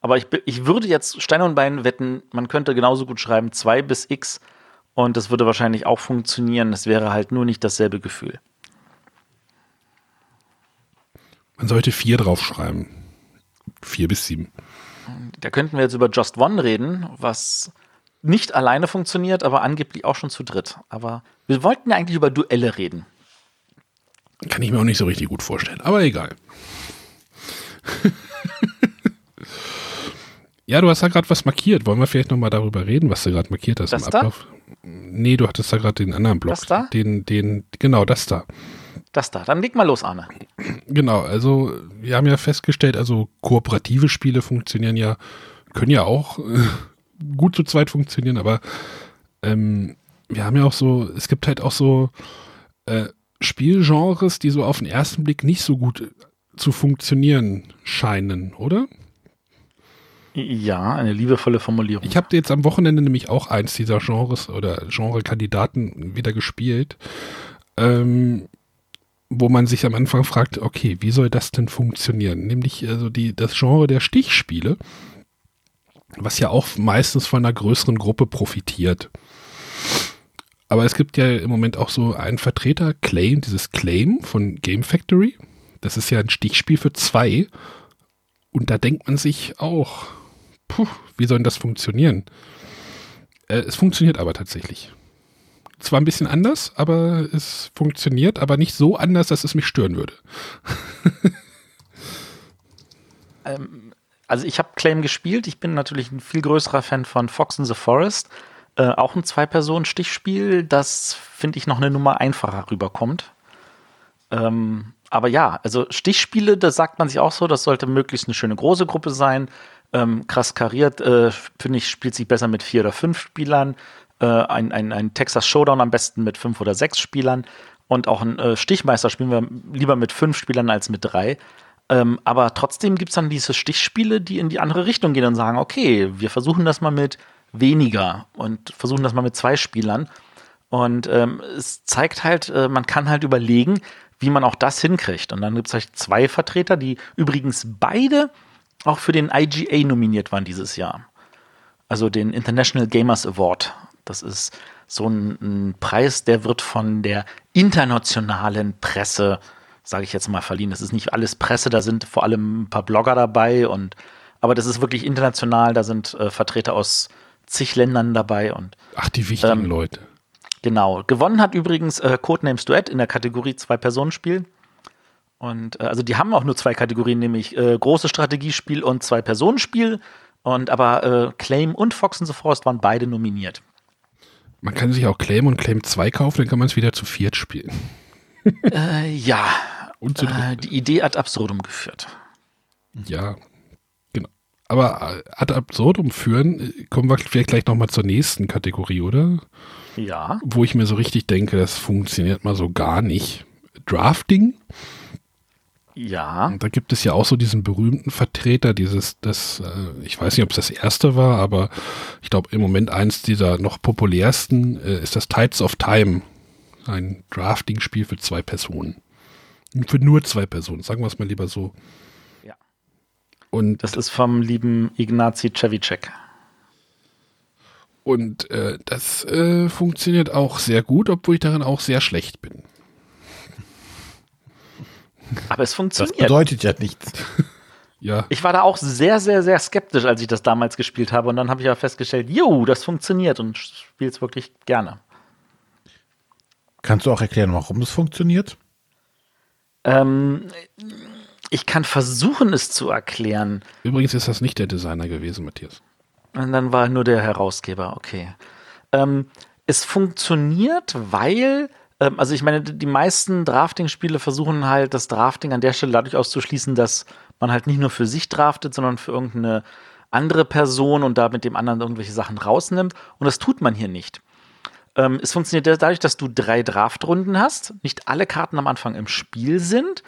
Aber ich, ich würde jetzt Stein und Bein wetten, man könnte genauso gut schreiben 2 bis x und das würde wahrscheinlich auch funktionieren. Es wäre halt nur nicht dasselbe Gefühl. man sollte vier draufschreiben. Vier bis sieben. Da könnten wir jetzt über Just One reden, was nicht alleine funktioniert, aber angeblich auch schon zu dritt. Aber wir wollten ja eigentlich über Duelle reden. Kann ich mir auch nicht so richtig gut vorstellen. Aber egal. *laughs* ja, du hast da gerade was markiert. Wollen wir vielleicht nochmal darüber reden, was du gerade markiert hast Das im da? Ablauf? Nee, du hattest da gerade den anderen Block. Das da? Den, den, genau, das da. Das da. Dann leg mal los, Arne. Genau, also wir haben ja festgestellt, also kooperative Spiele funktionieren ja, können ja auch *laughs* gut zu zweit funktionieren, aber ähm, wir haben ja auch so, es gibt halt auch so äh, Spielgenres, die so auf den ersten Blick nicht so gut zu funktionieren scheinen, oder? Ja, eine liebevolle Formulierung. Ich habe jetzt am Wochenende nämlich auch eins dieser Genres oder Genre-Kandidaten wieder gespielt, ähm, wo man sich am Anfang fragt, okay, wie soll das denn funktionieren? Nämlich also die, das Genre der Stichspiele, was ja auch meistens von einer größeren Gruppe profitiert. Aber es gibt ja im Moment auch so einen Vertreter, Claim, dieses Claim von Game Factory. Das ist ja ein Stichspiel für zwei. Und da denkt man sich auch, puh, wie soll denn das funktionieren? Äh, es funktioniert aber tatsächlich. Zwar ein bisschen anders, aber es funktioniert, aber nicht so anders, dass es mich stören würde. *laughs* Also ich habe Claim gespielt. Ich bin natürlich ein viel größerer Fan von Fox in the Forest. Äh, auch ein Zwei-Personen-Stichspiel, das finde ich noch eine Nummer einfacher rüberkommt. Ähm, aber ja, also Stichspiele, da sagt man sich auch so, das sollte möglichst eine schöne große Gruppe sein. Ähm, krass kariert, äh, finde ich, spielt sich besser mit vier oder fünf Spielern. äh, ein, ein, ein Texas Showdown am besten mit fünf oder sechs Spielern und auch ein äh, Stichmeister spielen wir lieber mit fünf Spielern als mit drei. Ähm, aber trotzdem gibt es dann diese Stichspiele, die in die andere Richtung gehen und sagen, okay, wir versuchen das mal mit weniger und versuchen das mal mit zwei Spielern. Und ähm, es zeigt halt, äh, man kann halt überlegen, wie man auch das hinkriegt. Und dann gibt es halt zwei Vertreter, die übrigens beide auch für den IGA nominiert waren dieses Jahr. Also den International Gamers Award. Das ist so ein, ein Preis, der wird von der internationalen Presse, sage ich jetzt mal, verliehen. Das ist nicht alles Presse, da sind vor allem ein paar Blogger dabei und aber das ist wirklich international, da sind äh, Vertreter aus zig Ländern dabei und Ach, die wichtigen Ähm, Leute. Genau. Gewonnen hat übrigens äh, Codenames Duett in der Kategorie Zwei-Personen-Spiel. Und äh, also die haben auch nur zwei Kategorien, nämlich äh, große Strategiespiel und Zwei-Personen-Spiel. Und aber äh, Claim und Fox and the Forest waren beide nominiert. Man kann sich auch Claim und Claim 2 kaufen, dann kann man es wieder zu viert spielen. Äh, ja, Und äh, die Idee ad absurdum geführt. Ja, genau. Aber äh, ad absurdum führen, äh, kommen wir vielleicht gleich nochmal zur nächsten Kategorie, oder? Ja. Wo ich mir so richtig denke, das funktioniert mal so gar nicht. Drafting, Ja. Und da gibt es ja auch so diesen berühmten Vertreter, dieses, das, äh, ich weiß nicht, ob es das erste war, aber ich glaube im Moment eins dieser noch populärsten ist das Tides of Time. Ein Drafting-Spiel für zwei Personen. Für nur zwei Personen, sagen wir es mal lieber so. Ja. Und, Das ist vom lieben Ignazi Cevicek. und äh, das äh, funktioniert auch sehr gut, obwohl ich darin auch sehr schlecht bin. Aber es Das funktioniert. bedeutet ja nichts. *laughs* Ja, Ich war da auch sehr, sehr, sehr skeptisch, als ich das damals gespielt habe. Und dann habe ich ja festgestellt, jo, das funktioniert und spiele es wirklich gerne. Kannst du auch erklären, warum es funktioniert? Ähm, ich kann versuchen, es zu erklären. übrigens ist das nicht der Designer gewesen, Matthias. Und dann war nur der Herausgeber, okay. Ähm, es funktioniert, weil, ähm, also ich meine, die meisten Drafting-Spiele versuchen halt, das Drafting an der Stelle dadurch auszuschließen, dass man halt nicht nur für sich draftet, sondern für irgendeine andere Person und da mit dem anderen irgendwelche Sachen rausnimmt. Und das tut man hier nicht. Ähm, es funktioniert dadurch, dass du drei Draftrunden hast, nicht alle Karten am Anfang im Spiel sind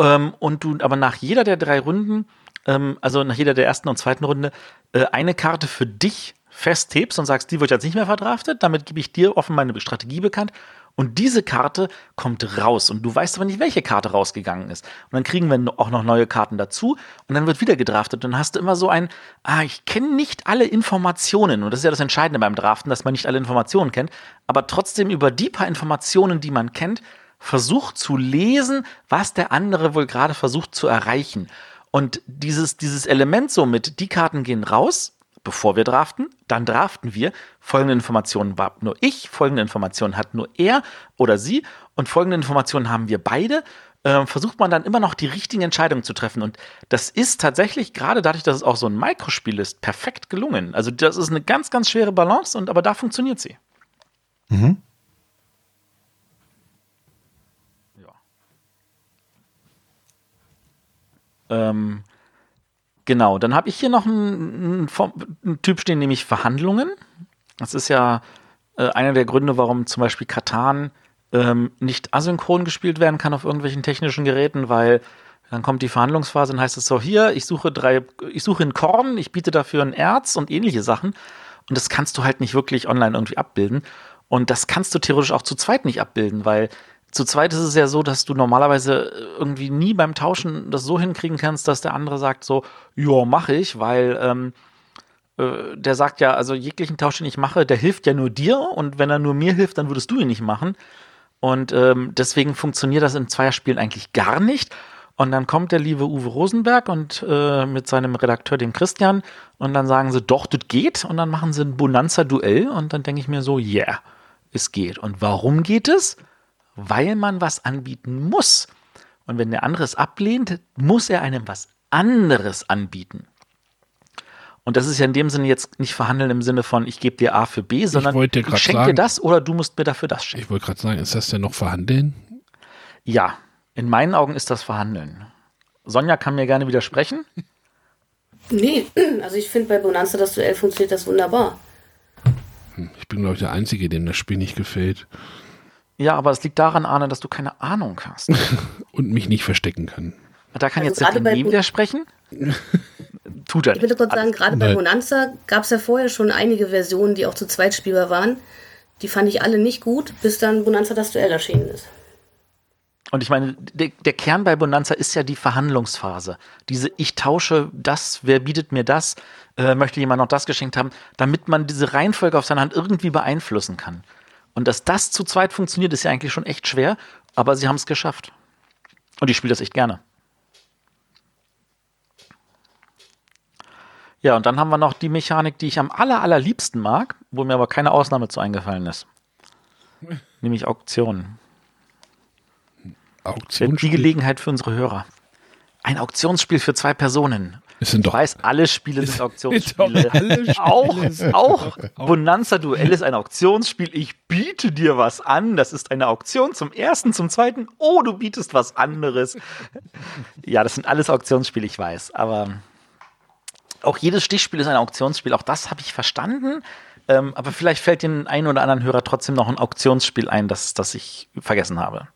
ähm, und du aber nach jeder der drei Runden, ähm, also nach jeder der ersten und zweiten Runde, äh, eine Karte für dich festhebst und sagst, die wird jetzt nicht mehr verdraftet, damit gebe ich dir offen meine Strategie bekannt. Und diese Karte kommt raus und du weißt aber nicht, welche Karte rausgegangen ist. Und dann kriegen wir auch noch neue Karten dazu und dann wird wieder gedraftet. Und dann hast du immer so ein, ah, ich kenne nicht alle Informationen. Und das ist ja das Entscheidende beim Draften, dass man nicht alle Informationen kennt, aber trotzdem über die paar Informationen, die man kennt, versucht zu lesen, was der andere wohl gerade versucht zu erreichen. Und dieses, dieses Element so mit, die Karten gehen raus, bevor wir draften, dann draften wir. Folgende Informationen war nur ich, folgende Informationen hat nur er oder sie und folgende Informationen haben wir beide. Ähm, versucht man dann immer noch die richtigen Entscheidungen zu treffen. Und das ist tatsächlich, gerade dadurch, dass es auch so ein Mikrospiel ist, perfekt gelungen. Also das ist eine ganz, ganz schwere Balance und aber da funktioniert sie. Ja. Ähm, genau, dann habe ich hier noch einen, einen, Typ stehen, nämlich Verhandlungen. Das ist ja äh, einer der Gründe, warum zum Beispiel Katan ähm, nicht asynchron gespielt werden kann auf irgendwelchen technischen Geräten, weil dann kommt die Verhandlungsphase und heißt es so, hier, ich suche drei, ich suche ein Korn, ich biete dafür ein Erz und ähnliche Sachen. Und das kannst du halt nicht wirklich online irgendwie abbilden. Und das kannst du theoretisch auch zu zweit nicht abbilden, weil zu zweit ist es ja so, dass du normalerweise irgendwie nie beim Tauschen das so hinkriegen kannst, dass der andere sagt so, ja, mache ich, weil ähm, äh, der sagt ja, also jeglichen Tausch, den ich mache, der hilft ja nur dir und wenn er nur mir hilft, dann würdest du ihn nicht machen. Und ähm, deswegen funktioniert das in Zweierspielen eigentlich gar nicht. Und dann kommt der liebe Uwe Rosenberg und äh, mit seinem Redakteur, dem Christian, und dann sagen sie, doch, das geht. Und dann machen sie ein Bonanza-Duell und dann denke ich mir so, yeah, es geht. Und warum geht es? Weil man was anbieten muss. Und wenn der andere es ablehnt, muss er einem was anderes anbieten. Und das ist ja in dem Sinne jetzt nicht verhandeln im Sinne von, ich gebe dir A für B, sondern ich grad schenke dir das oder du musst mir dafür das schenken. Ich wollte gerade sagen, ist das denn noch verhandeln? Ja, in meinen Augen ist das Verhandeln. Sonja kann mir gerne widersprechen. Nee, *clears throat* also ich finde bei Bonanza das Duell funktioniert das wunderbar. Ich bin, glaube ich, der Einzige, dem das Spiel nicht gefällt. Ja, aber es liegt daran, Arne, dass du keine Ahnung hast. *laughs* Und mich nicht verstecken kann. Da kann Also jetzt der René Bu- widersprechen. *laughs* Tut er Ich würde kurz sagen, gerade bei. Bonanza gab es ja vorher schon einige Versionen, die auch zu zweit spielbar waren. Die fand ich alle nicht gut, bis dann Bonanza das Duell erschienen ist. Und ich meine, der, der Kern bei Bonanza ist ja die Verhandlungsphase. Diese ich tausche das, wer bietet mir das, äh, möchte jemand noch das geschenkt haben, damit man diese Reihenfolge auf seiner Hand irgendwie beeinflussen kann. Und dass das zu zweit funktioniert, ist ja eigentlich schon echt schwer, aber sie haben es geschafft. Und ich spiele das echt gerne. Ja, und dann haben wir noch die Mechanik, die ich am aller, allerliebsten mag, wo mir aber keine Ausnahme zu eingefallen ist. *laughs* Nämlich Auktionen. Die Auktionsspiel. Gelegenheit für unsere Hörer. Ein Auktionsspiel für zwei Personen. Es sind Ich doch weiß, alle Spiele sind Auktionsspiele. Spiele *laughs* auch, *laughs* auch Bonanza Duell ist ein Auktionsspiel. Ich biete dir was an. Das ist eine Auktion zum ersten, zum zweiten. Oh, du bietest was anderes. Ja, das sind alles Auktionsspiele, ich weiß. Aber auch jedes Stichspiel ist ein Auktionsspiel. Auch das habe ich verstanden. Ähm, aber vielleicht fällt den einen oder anderen Hörer trotzdem noch ein Auktionsspiel ein, das, das ich vergessen habe.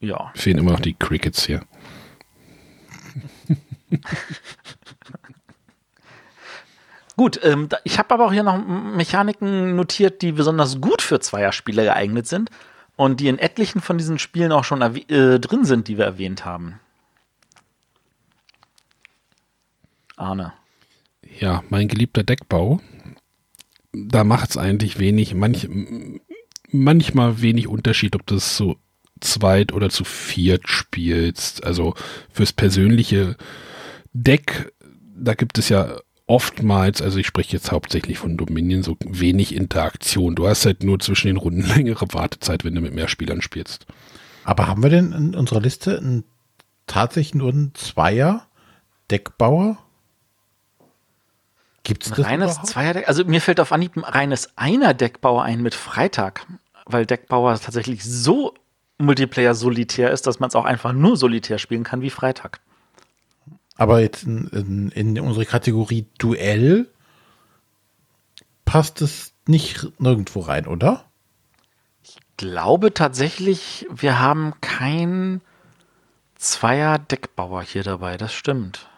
Ja. fehlen immer noch die Crickets hier. *laughs* Gut, ähm, ich habe aber auch hier noch Mechaniken notiert, die besonders gut für Zweierspieler geeignet sind und die in etlichen von diesen Spielen auch schon äh, drin sind, die wir erwähnt haben. Arne. Ja, mein geliebter Deckbau. Da macht es eigentlich wenig, manch, manchmal wenig Unterschied, ob du es so zweit oder zu viert spielst. Also fürs persönliche Deck, da gibt es ja oftmals, also ich spreche jetzt hauptsächlich von Dominion, so wenig Interaktion. Du hast halt nur zwischen den Runden *laughs* längere Wartezeit, wenn du mit mehr Spielern spielst. Aber haben wir denn in unserer Liste einen, tatsächlich nur einen Zweier Deckbauer? Gibt es das reines überhaupt? Zweierdeck. Also mir fällt auf Anhieb ein reines Einer-Deckbauer ein mit Freitag, weil Deckbauer tatsächlich so Multiplayer-solitär ist, dass man es auch einfach nur solitär spielen kann wie Freitag. Aber jetzt in, in, in unsere Kategorie Duell passt es nicht nirgendwo rein, oder? glaube tatsächlich, wir haben keinen Zweier-Deckbauer hier dabei. Das stimmt.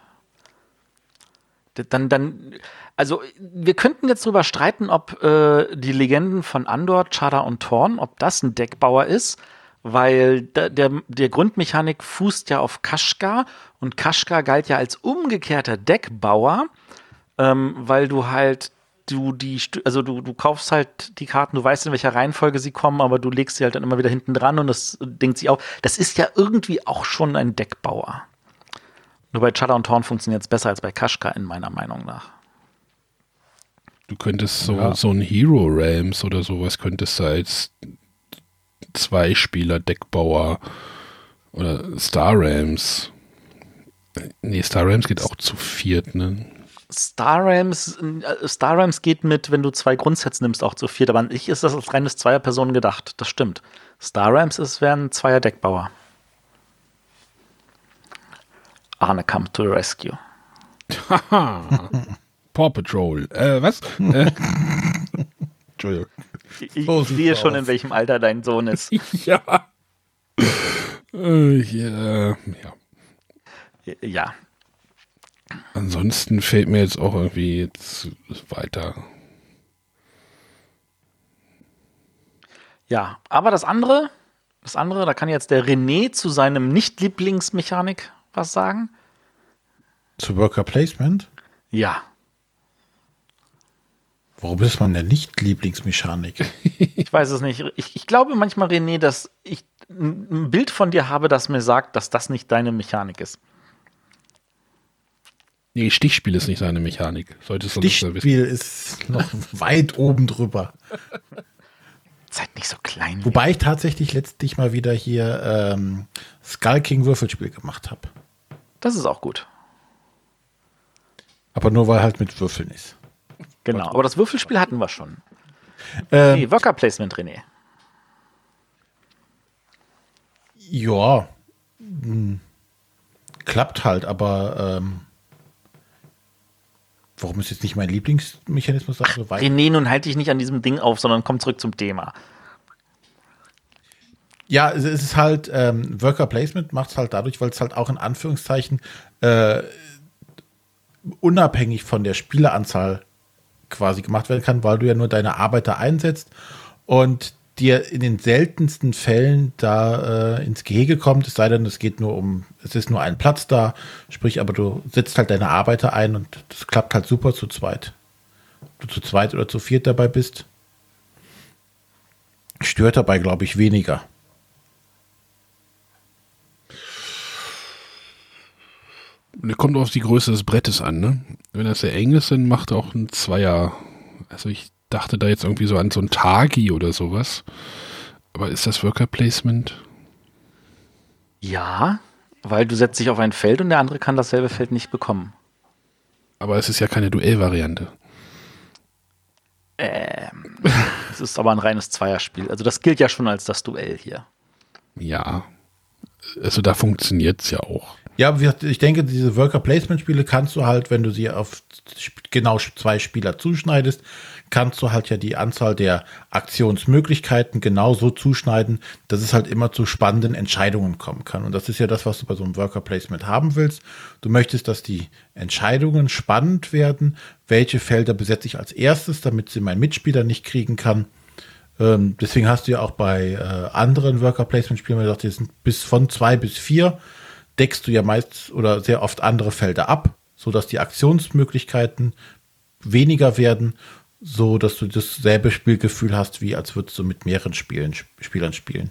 Dann, dann, also wir könnten jetzt drüber streiten, ob äh, die Legenden von Andor, Chada und Thorn, ob das ein Deckbauer ist, weil da, der, der Grundmechanik fußt ja auf Kashka und Kashka galt ja als umgekehrter Deckbauer, ähm, weil du halt du die, also du, du kaufst halt die Karten, du weißt in welcher Reihenfolge sie kommen, aber du legst sie halt dann immer wieder hinten dran und das denkt sich auf. Das ist ja irgendwie auch schon ein Deckbauer. Nur bei Chada und Thorn funktioniert es besser als bei Kashka, in meiner Meinung nach. Du könntest so, Ja. so ein Hero Realms oder sowas könntest du als Zwei-Spieler-Deckbauer oder Star Realms. Nee, Star Realms geht auch zu viert, ne? Star Realms, äh, Star Realms geht mit, wenn du zwei Grundsets nimmst, auch zu viert, aber an sich ist das als reines Zweierpersonen gedacht. Das stimmt. Star Realms ist, wäre ein Zweier-Deckbauer. Arne come to the rescue. *laughs* Paw Patrol. Äh, was? *laughs* äh, Entschuldigung. Ich, So sehe schon, aus. in welchem Alter dein Sohn *laughs* ist. ja. Äh, ja. Ja. ja. Ansonsten fällt mir jetzt auch irgendwie jetzt weiter. Ja, aber das andere, das andere, da kann jetzt der René zu seinem Nicht-Lieblingsmechanik was sagen. Zu Worker Placement? Ja, Warum ist man denn nicht Lieblingsmechanik? *laughs* ich weiß es nicht. Ich, ich glaube manchmal, René, dass ich ein Bild von dir habe, das mir sagt, dass das nicht deine Mechanik ist. Nee, Stichspiel ist nicht seine Mechanik. Solltest. Stichspiel ist noch weit oben drüber. *laughs* Seid nicht so klein. Wobei ich tatsächlich letztlich mal wieder hier ähm, Skull King Würfelspiel gemacht habe. Das ist auch gut. Aber nur weil halt mit Würfeln ist. Genau. Aber das Würfelspiel hatten wir schon. Ähm, Nee, Worker Placement, René. Ja, hm, klappt halt, aber ähm, warum ist jetzt nicht mein Lieblingsmechanismus? Ach, so René, nun halte ich nicht an diesem Ding auf, sondern komm zurück zum Thema. Ja, es ist halt, ähm, Worker Placement macht es halt dadurch, weil es halt auch in Anführungszeichen äh, unabhängig von der Spieleranzahl quasi gemacht werden kann, weil du ja nur deine Arbeiter einsetzt und dir in den seltensten Fällen da äh, ins Gehege kommt, es sei denn, es geht nur um, es ist nur ein Platz da, sprich, aber du setzt halt deine Arbeiter ein und das klappt halt super zu zweit. Du zu zweit oder zu viert dabei bist, stört dabei, glaube ich, weniger. Kommt auf die Größe des Brettes an, ne? Wenn das sehr eng ist, dann macht auch ein Zweier. Also ich dachte da jetzt irgendwie so an so ein Tagi oder sowas. Aber ist das Worker Placement? Ja, weil du setzt dich auf ein Feld und der andere kann dasselbe Feld nicht bekommen. Aber es ist ja keine Duellvariante. Ähm, es ist aber ein reines Zweierspiel. Also das gilt ja schon als das Duell hier. Ja. Also da funktioniert es ja auch. Ja, ich denke, diese Worker Placement Spiele kannst du halt, wenn du sie auf genau zwei Spieler zuschneidest, kannst du halt ja die Anzahl der Aktionsmöglichkeiten genauso zuschneiden, dass es halt immer zu spannenden Entscheidungen kommen kann. Und das ist ja das, was du bei so einem Worker Placement haben willst. Du möchtest, dass die Entscheidungen spannend werden. Welche Felder besetze ich als erstes, damit sie mein Mitspieler nicht kriegen kann? Ähm, deswegen hast du ja auch bei äh, anderen Worker Placement Spielen gesagt, die sind bis von zwei bis vier deckst du ja meist oder sehr oft andere Felder ab, sodass die Aktionsmöglichkeiten weniger werden, so dass du dasselbe Spielgefühl hast, wie als würdest du mit mehreren Spielen, Spielern spielen.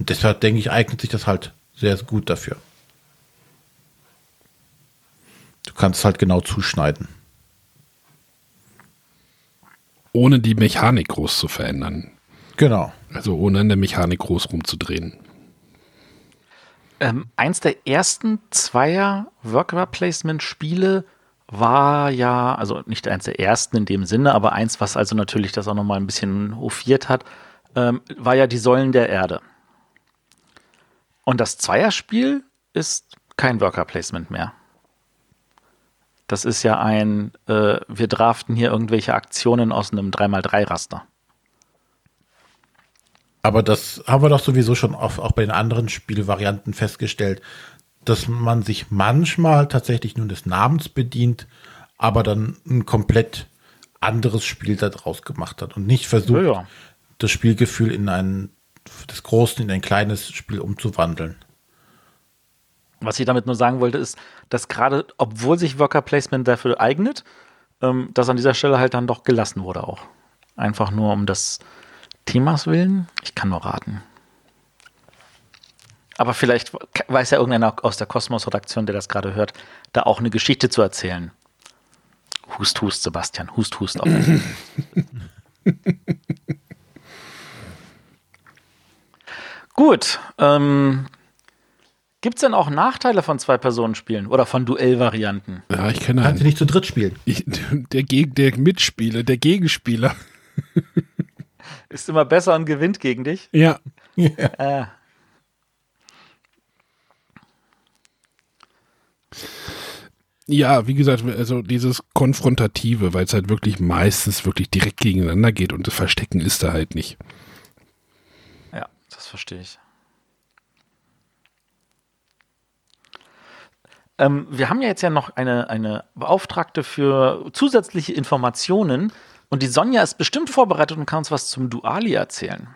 Und deshalb denke ich, eignet sich das halt sehr gut dafür. Du kannst halt genau zuschneiden. Ohne die Mechanik groß zu verändern. Genau. Also ohne an der Mechanik groß rumzudrehen. Ähm, eins der ersten zweier Worker Placement Spiele war ja, also nicht eins der ersten in dem Sinne, aber eins, was also natürlich das auch nochmal ein bisschen hofiert hat, ähm, war ja die Säulen der Erde. Und das Zweierspiel ist kein Worker Placement mehr. Das ist ja ein, äh, wir draften hier irgendwelche Aktionen aus einem 3x3-Raster. Aber das haben wir doch sowieso schon auch, auch bei den anderen Spielvarianten festgestellt, dass man sich manchmal tatsächlich nur des Namens bedient, aber dann ein komplett anderes Spiel daraus gemacht hat und nicht versucht, ja, ja. das Spielgefühl in ein, des Großen in ein kleines Spiel umzuwandeln. Was ich damit nur sagen wollte, ist, dass gerade, obwohl sich Worker Placement dafür eignet, ähm, dass an dieser Stelle halt dann doch gelassen wurde auch. Einfach nur um das Themas willen? Ich kann nur raten. Aber vielleicht weiß ja irgendeiner aus der Kosmos-Redaktion, der das gerade hört, da auch eine Geschichte zu erzählen. Hust, hust, Sebastian. Hust, hust. *laughs* Gut. Ähm, Gibt es denn auch Nachteile von Zwei-Personen-Spielen oder von Duellvarianten? Ja, ich kenne Kannst du nicht zu dritt spielen? Ich, der, der Mitspieler, der Gegenspieler. *laughs* ist immer besser und gewinnt gegen dich. Ja. ja. *laughs* Äh. Ja, wie gesagt, also dieses Konfrontative, weil es halt wirklich meistens wirklich direkt gegeneinander geht und das Verstecken ist da halt nicht. Ja, das verstehe ich. Ähm, wir haben ja jetzt ja noch eine, eine Beauftragte für zusätzliche Informationen und die Sonja ist bestimmt vorbereitet und kann uns was zum Duali erzählen.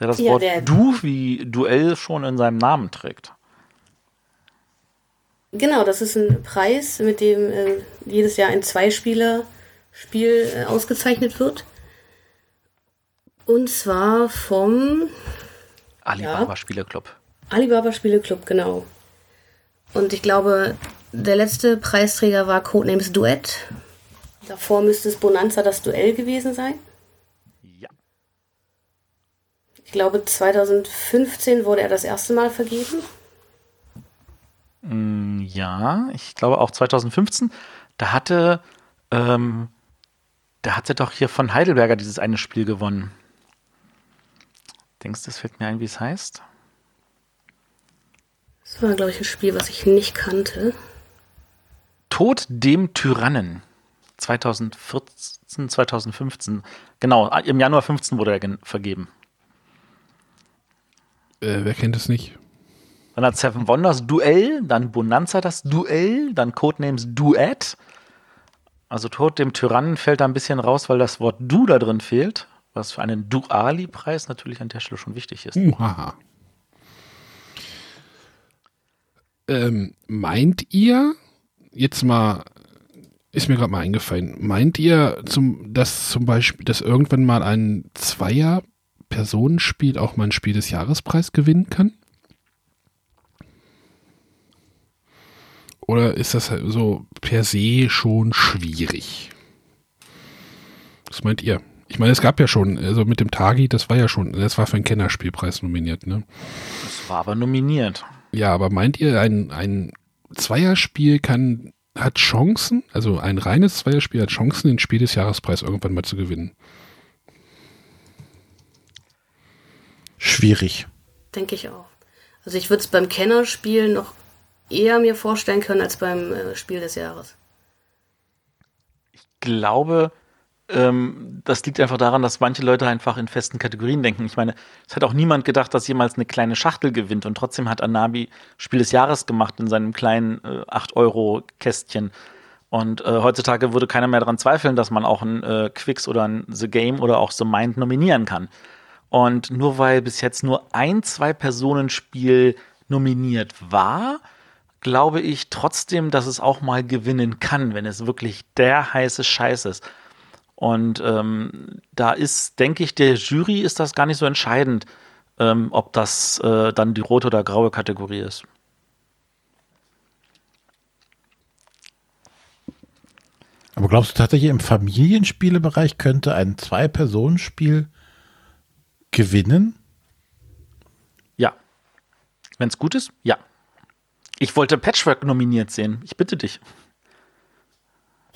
Der das ja, Wort Du wie Duell schon in seinem Namen trägt. Genau, das ist ein Preis, mit dem äh, jedes Jahr ein Zweispieler-Spiel äh, ausgezeichnet wird. Und zwar vom Alibaba ja, Spieleclub. Alibaba Spieleclub, genau. Und ich glaube, der letzte Preisträger war Codenames Duett Davor müsste es Bonanza das Duell gewesen sein. Ja. Ich glaube, 2015 wurde er das erste Mal vergeben. Mm, ja, ich glaube auch 2015. Da hatte, ähm, da hatte doch hier von Heidelberger dieses eine Spiel gewonnen. Denkst du, das fällt mir ein, wie es heißt? Das war, glaube ich, ein Spiel, was ich nicht kannte. Tod dem Tyrannen. 2014, 2015. Genau, im Januar 15 wurde er vergeben. Äh, wer kennt es nicht? Dann hat Seven Wonders Duell, dann Bonanza das Duell, dann Codenames Duett. Also Tod dem Tyrannen fällt da ein bisschen raus, weil das Wort Du da drin fehlt, was für einen Duali-Preis natürlich an der Stelle schon wichtig ist. Uhaha. Ähm, meint ihr, jetzt mal, ist mir gerade mal eingefallen, meint ihr, zum, dass zum Beispiel, dass irgendwann mal ein Zweier-Personenspiel auch mal ein Spiel des Jahrespreis gewinnen kann? Oder ist das halt so per se schon schwierig? Was meint ihr? Ich meine, es gab ja schon, also mit dem Tagi, das war ja schon, das war für einen Kennerspielpreis nominiert, ne? Das war aber nominiert. Ja, aber meint ihr, ein, ein Zweierspiel kann, hat Chancen, also ein reines Zweierspiel hat Chancen, den Spiel des Jahrespreis irgendwann mal zu gewinnen? Schwierig. Denke ich auch. Also ich würde es beim Kennerspiel noch eher mir vorstellen können als beim äh, Spiel des Jahres. glaube, ähm, das liegt einfach daran, dass manche Leute einfach in festen Kategorien denken. Ich meine, es hat auch niemand gedacht, dass jemals eine kleine Schachtel gewinnt und trotzdem hat Anabi Spiel des Jahres gemacht in seinem kleinen äh, 8-Euro-Kästchen. Und äh, heutzutage würde keiner mehr daran zweifeln, dass man auch ein äh, Quicks oder ein The Game oder auch The Mind nominieren kann. Und nur weil bis jetzt nur ein Zwei-Personen-Spiel nominiert war, glaube ich trotzdem, dass es auch mal gewinnen kann, wenn es wirklich der heiße Scheiß ist. Und ähm, da ist, denke ich, der Jury ist das gar nicht so entscheidend, ähm, ob das äh, dann die rote oder graue Kategorie ist. Aber glaubst du tatsächlich, im Familienspielebereich könnte ein Zwei-Personen-Spiel gewinnen? Ja. Wenn es gut ist, ja. Ich wollte Patchwork nominiert sehen. Ich bitte dich.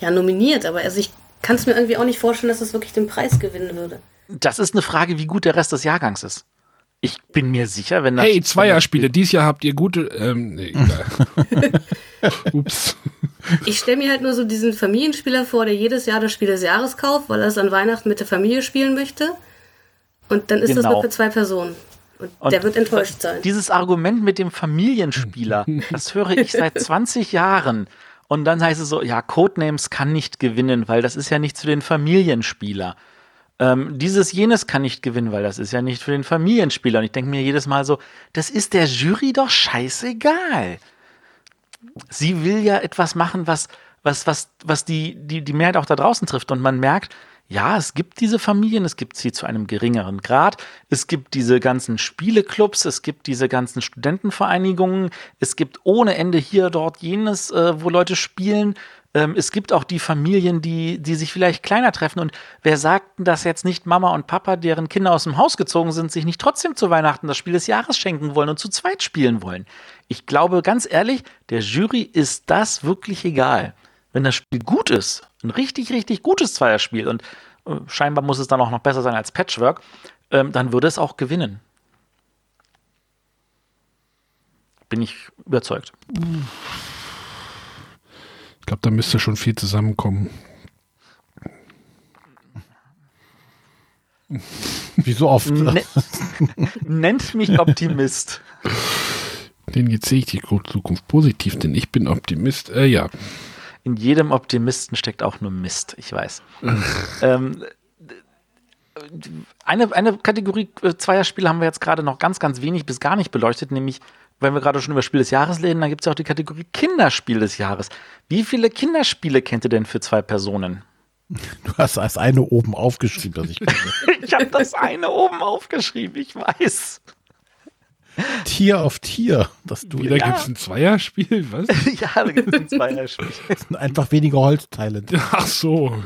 Ja, nominiert, aber also ich kann es mir irgendwie auch nicht vorstellen, dass es wirklich den Preis gewinnen würde. Das ist eine Frage, wie gut der Rest des Jahrgangs ist. Ich bin mir sicher, wenn das. Hey, Zweierspiele, dieses Jahr habt ihr gute, ähm, nee, egal. *laughs* Ups. Ich stelle mir halt nur so diesen Familienspieler vor, der jedes Jahr das Spiel des Jahres kauft, weil er es an Weihnachten mit der Familie spielen möchte. Und dann ist das Genau. nur für zwei Personen. Und, Und der wird enttäuscht sein. Dieses Argument mit dem Familienspieler, *laughs* das höre ich seit 20 Jahren. Und dann heißt es so, ja, Codenames kann nicht gewinnen, weil das ist ja nicht für den Familienspieler. Ähm, dieses jenes kann nicht gewinnen, weil das ist ja nicht für den Familienspieler. Und ich denke mir jedes Mal so, das ist der Jury doch scheißegal. Sie will ja etwas machen, was, was, was, was die, die, die Mehrheit auch da draußen trifft. Und man merkt, ja, es gibt diese Familien, es gibt sie zu einem geringeren Grad, es gibt diese ganzen Spieleclubs, es gibt diese ganzen Studentenvereinigungen, es gibt ohne Ende hier, dort, jenes, äh, wo Leute spielen. Ähm, es gibt auch die Familien, die, die sich vielleicht kleiner treffen. Und wer sagt denn, dass jetzt nicht Mama und Papa, deren Kinder aus dem Haus gezogen sind, sich nicht trotzdem zu Weihnachten das Spiel des Jahres schenken wollen und zu zweit spielen wollen? Ich glaube, ganz ehrlich, der Jury ist das wirklich egal. Wenn das Spiel gut ist, ein richtig, richtig gutes Zweierspiel und äh, scheinbar muss es dann auch noch besser sein als Patchwork, ähm, dann würde es auch gewinnen. Bin ich überzeugt. Ich glaube, da müsste schon viel zusammenkommen. Wie so oft. Ne *laughs* nennt mich Optimist. Den jetzt sehe ich die Zukunft positiv, denn ich bin Optimist. Äh, ja. In jedem Optimisten steckt auch nur Mist, ich weiß. *laughs* ähm, eine, eine Kategorie äh, Zweierspiele haben wir jetzt gerade noch ganz, ganz wenig bis gar nicht beleuchtet, nämlich, wenn wir gerade schon über Spiel des Jahres reden, dann gibt es ja auch die Kategorie Kinderspiel des Jahres. Wie viele Kinderspiele kennt ihr denn für zwei Personen? Du hast das eine oben aufgeschrieben, das ich kenne. *laughs* Ich habe das eine oben aufgeschrieben, ich weiß. Tier auf Tier. Das du Wieder Ja. gibt es ein Zweierspiel? Was? *laughs* ja, da gibt es ein Zweierspiel. *laughs* sind einfach weniger Holzteile. Ach so.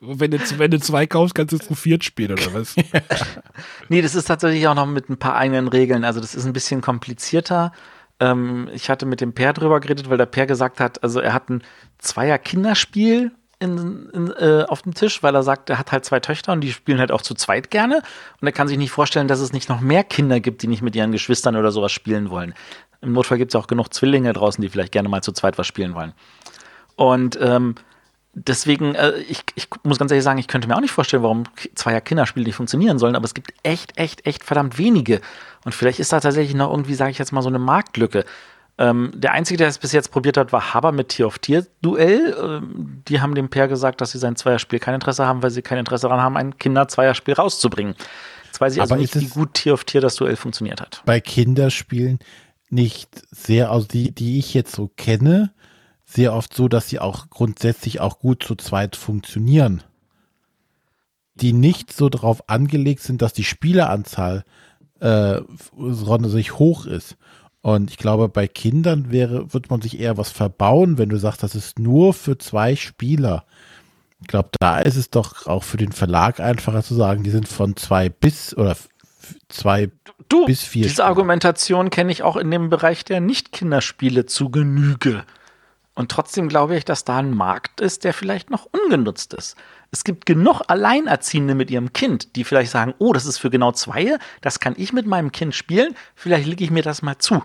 Wenn du, wenn du zwei kaufst, kannst du zu viert spielen, oder was? *laughs* Nee, das ist tatsächlich auch noch mit ein paar eigenen Regeln. Also das ist ein bisschen komplizierter. Ähm, ich hatte mit dem Per drüber geredet, weil der Per gesagt hat, also er hat ein Zweier-Kinderspiel in, in, äh, auf dem Tisch, weil er sagt, er hat halt zwei Töchter und die spielen halt auch zu zweit gerne. Und er kann sich nicht vorstellen, dass es nicht noch mehr Kinder gibt, die nicht mit ihren Geschwistern oder sowas spielen wollen. Im Notfall gibt es auch genug Zwillinge draußen, die vielleicht gerne mal zu zweit was spielen wollen. Und ähm, deswegen, äh, ich, ich muss ganz ehrlich sagen, ich könnte mir auch nicht vorstellen, warum zweier Kinderspiele nicht funktionieren sollen, aber es gibt echt, echt, echt verdammt wenige. Und vielleicht ist da tatsächlich noch irgendwie, sage ich jetzt mal, so eine Marktlücke. Ähm, der Einzige, der es bis jetzt probiert hat, war Haber mit Tier-auf-Tier-Duell. Ähm, die haben dem Pair gesagt, dass sie sein Zweierspiel kein Interesse haben, weil sie kein Interesse daran haben, ein Kinder-Zweierspiel rauszubringen. Jetzt weiß ich also Aber nicht, ist wie gut Tier-auf-Tier das Duell funktioniert hat. Bei Kinderspielen nicht sehr, also die, die ich jetzt so kenne, sehr oft so, dass sie auch grundsätzlich auch gut zu zweit funktionieren. Die nicht so darauf angelegt sind, dass die Spieleranzahl äh, sich hoch ist. Und ich glaube, bei Kindern wäre, wird man sich eher was verbauen, wenn du sagst, das ist nur für zwei Spieler. Ich glaube, da ist es doch auch für den Verlag einfacher zu sagen, die sind von zwei bis oder zwei Du, bis vier diese Spieler. Argumentation kenne ich auch in dem Bereich der Nicht-Kinderspiele zu Genüge. Und trotzdem glaube ich, dass da ein Markt ist, der vielleicht noch ungenutzt ist. Es gibt genug Alleinerziehende mit ihrem Kind, die vielleicht sagen, oh, das ist für genau zwei, das kann ich mit meinem Kind spielen, vielleicht lege ich mir das mal zu.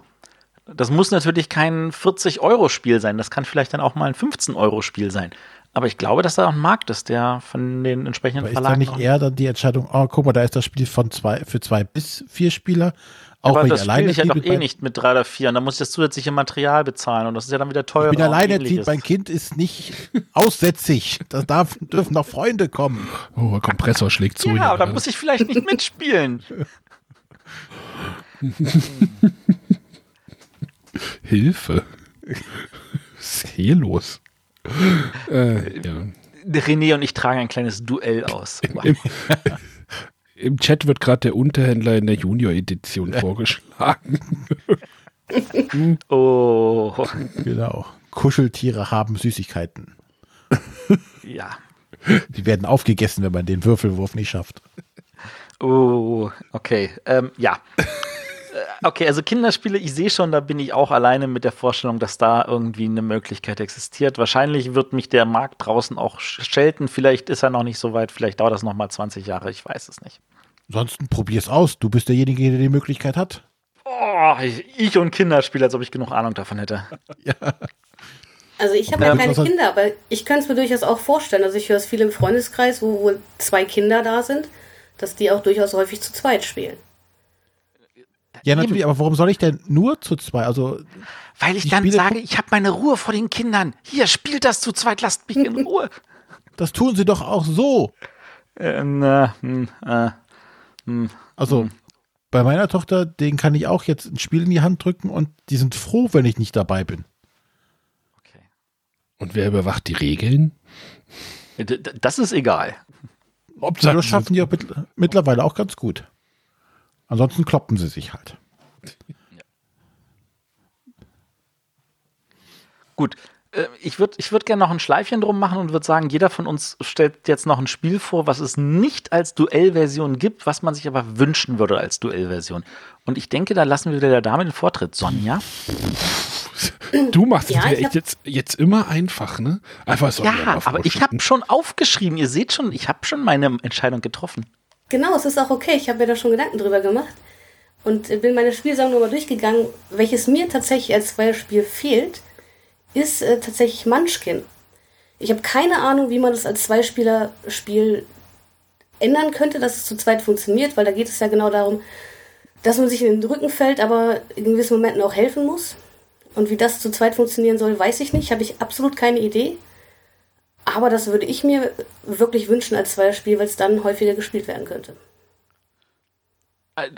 Das muss natürlich kein 40-Euro-Spiel sein, das kann vielleicht dann auch mal ein 15-Euro-Spiel sein. Aber ich glaube, dass da auch ein Markt ist, der von den entsprechenden Aber ist da Verlagen nicht eher dann die Entscheidung, oh, guck mal, da ist das Spiel von zwei, für zwei bis vier Spieler. Auch aber wenn das ich spiele alleine ich ja doch eh nicht mit drei oder vier. Und dann muss ich das zusätzliche Material bezahlen. Und das ist ja dann wieder teuer. Ich bin alleinerziehend, mein Kind ist nicht aussätzig. Da darf, dürfen noch Freunde kommen. Oh, der Kompressor schlägt zu. Ja, aber da muss ich vielleicht nicht mitspielen. *laughs* Hilfe. Was ist hier los? äh, ja. René und ich tragen ein kleines Duell aus. Im, Im Chat wird gerade der Unterhändler in der Junior-Edition *laughs* vorgeschlagen. Oh, Genau. Kuscheltiere haben Süßigkeiten. ja. Die werden aufgegessen, wenn man den Würfelwurf nicht schafft. Oh, okay. Ähm, ja. Äh, Okay, also Kinderspiele, ich sehe schon, da bin ich auch alleine mit der Vorstellung, dass da irgendwie eine Möglichkeit existiert. Wahrscheinlich wird mich der Markt draußen auch schelten. Vielleicht ist er noch nicht so weit. Vielleicht dauert das noch mal 20 Jahre. Ich weiß es nicht. Ansonsten probier's aus. Du bist derjenige, der die Möglichkeit hat. Oh, ich und Kinderspiele, als ob ich genug Ahnung davon hätte. *laughs* Also ich habe ja keine hat- Kinder, aber ich könnte es mir durchaus auch vorstellen. Also ich höre es viel im Freundeskreis, wo wohl zwei Kinder da sind, dass die auch durchaus häufig zu zweit spielen. Ja, natürlich, aber warum soll ich denn nur zu zwei? Also, Weil ich dann Spiele- sage, ich habe meine Ruhe vor den Kindern. Hier, spielt das zu zweit, lasst mich in Ruhe. *laughs* das tun sie doch auch so. äh, na, hm, äh, Also, bei meiner Tochter, den kann ich auch jetzt ein Spiel in die Hand drücken und die sind froh, wenn ich nicht dabei bin. okay. Und wer überwacht die Regeln? Das ist egal. Ja, das schaffen die auch mit, mittlerweile auch ganz gut. Ansonsten kloppen sie sich halt. *laughs* Gut. äh, Ich würde ich würd gerne noch ein Schleifchen drum machen und würde sagen, jeder von uns stellt jetzt noch ein Spiel vor, was es nicht als Duellversion gibt, was man sich aber wünschen würde als Duellversion. Und ich denke, da lassen wir wieder der Dame den Vortritt. Sonja? Du machst Ja, es hab- jetzt, jetzt immer einfach, ne? Einfach so. Ja, aber ich habe schon aufgeschrieben. Ihr seht schon, ich habe schon meine Entscheidung getroffen. Genau, es ist auch okay. Ich habe mir da schon Gedanken drüber gemacht und bin meine Spielsammlung nochmal durchgegangen. Welches mir tatsächlich als Zweierspiel fehlt, ist äh, tatsächlich Munchkin. Ich habe keine Ahnung, wie man das als Zweispieler-Spiel ändern könnte, dass es zu zweit funktioniert, weil da geht es ja genau darum, dass man sich in den Rücken fällt, aber in gewissen Momenten auch helfen muss. Und wie das zu zweit funktionieren soll, weiß ich nicht. Habe ich absolut keine Idee. Aber das würde ich mir wirklich wünschen als Zweierspiel, weil es dann häufiger gespielt werden könnte.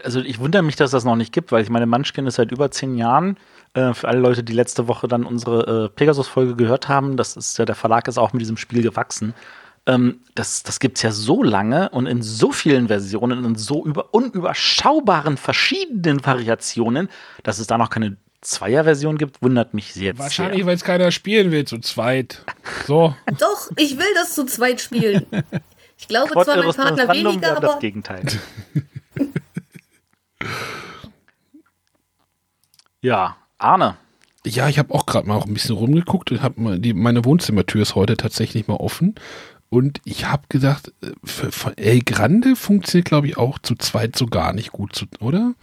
Also ich wundere mich, dass das noch nicht gibt, weil ich meine, Munchkin ist seit über zehn Jahren. Äh, für alle Leute, die letzte Woche dann unsere äh, Pegasus-Folge gehört haben, das ist ja, der Verlag ist auch mit diesem Spiel gewachsen. Ähm, das das gibt es ja so lange und in so vielen Versionen und so über unüberschaubaren verschiedenen Variationen, dass es da noch keine Zweierversion gibt, wundert mich sehr. Wahrscheinlich, weil es keiner spielen will, zu zweit. So. *laughs* Doch, ich will das zu zweit spielen. Ich glaube zwar mein Partner weniger, das aber Gegenteil. *laughs* ja, Arne. Ja, ich habe auch gerade mal auch ein bisschen rumgeguckt und habe mal die meine Wohnzimmertür ist heute tatsächlich mal offen und ich habe gedacht, äh, für, für El Grande funktioniert glaube ich auch zu zweit so gar nicht gut, zu, oder?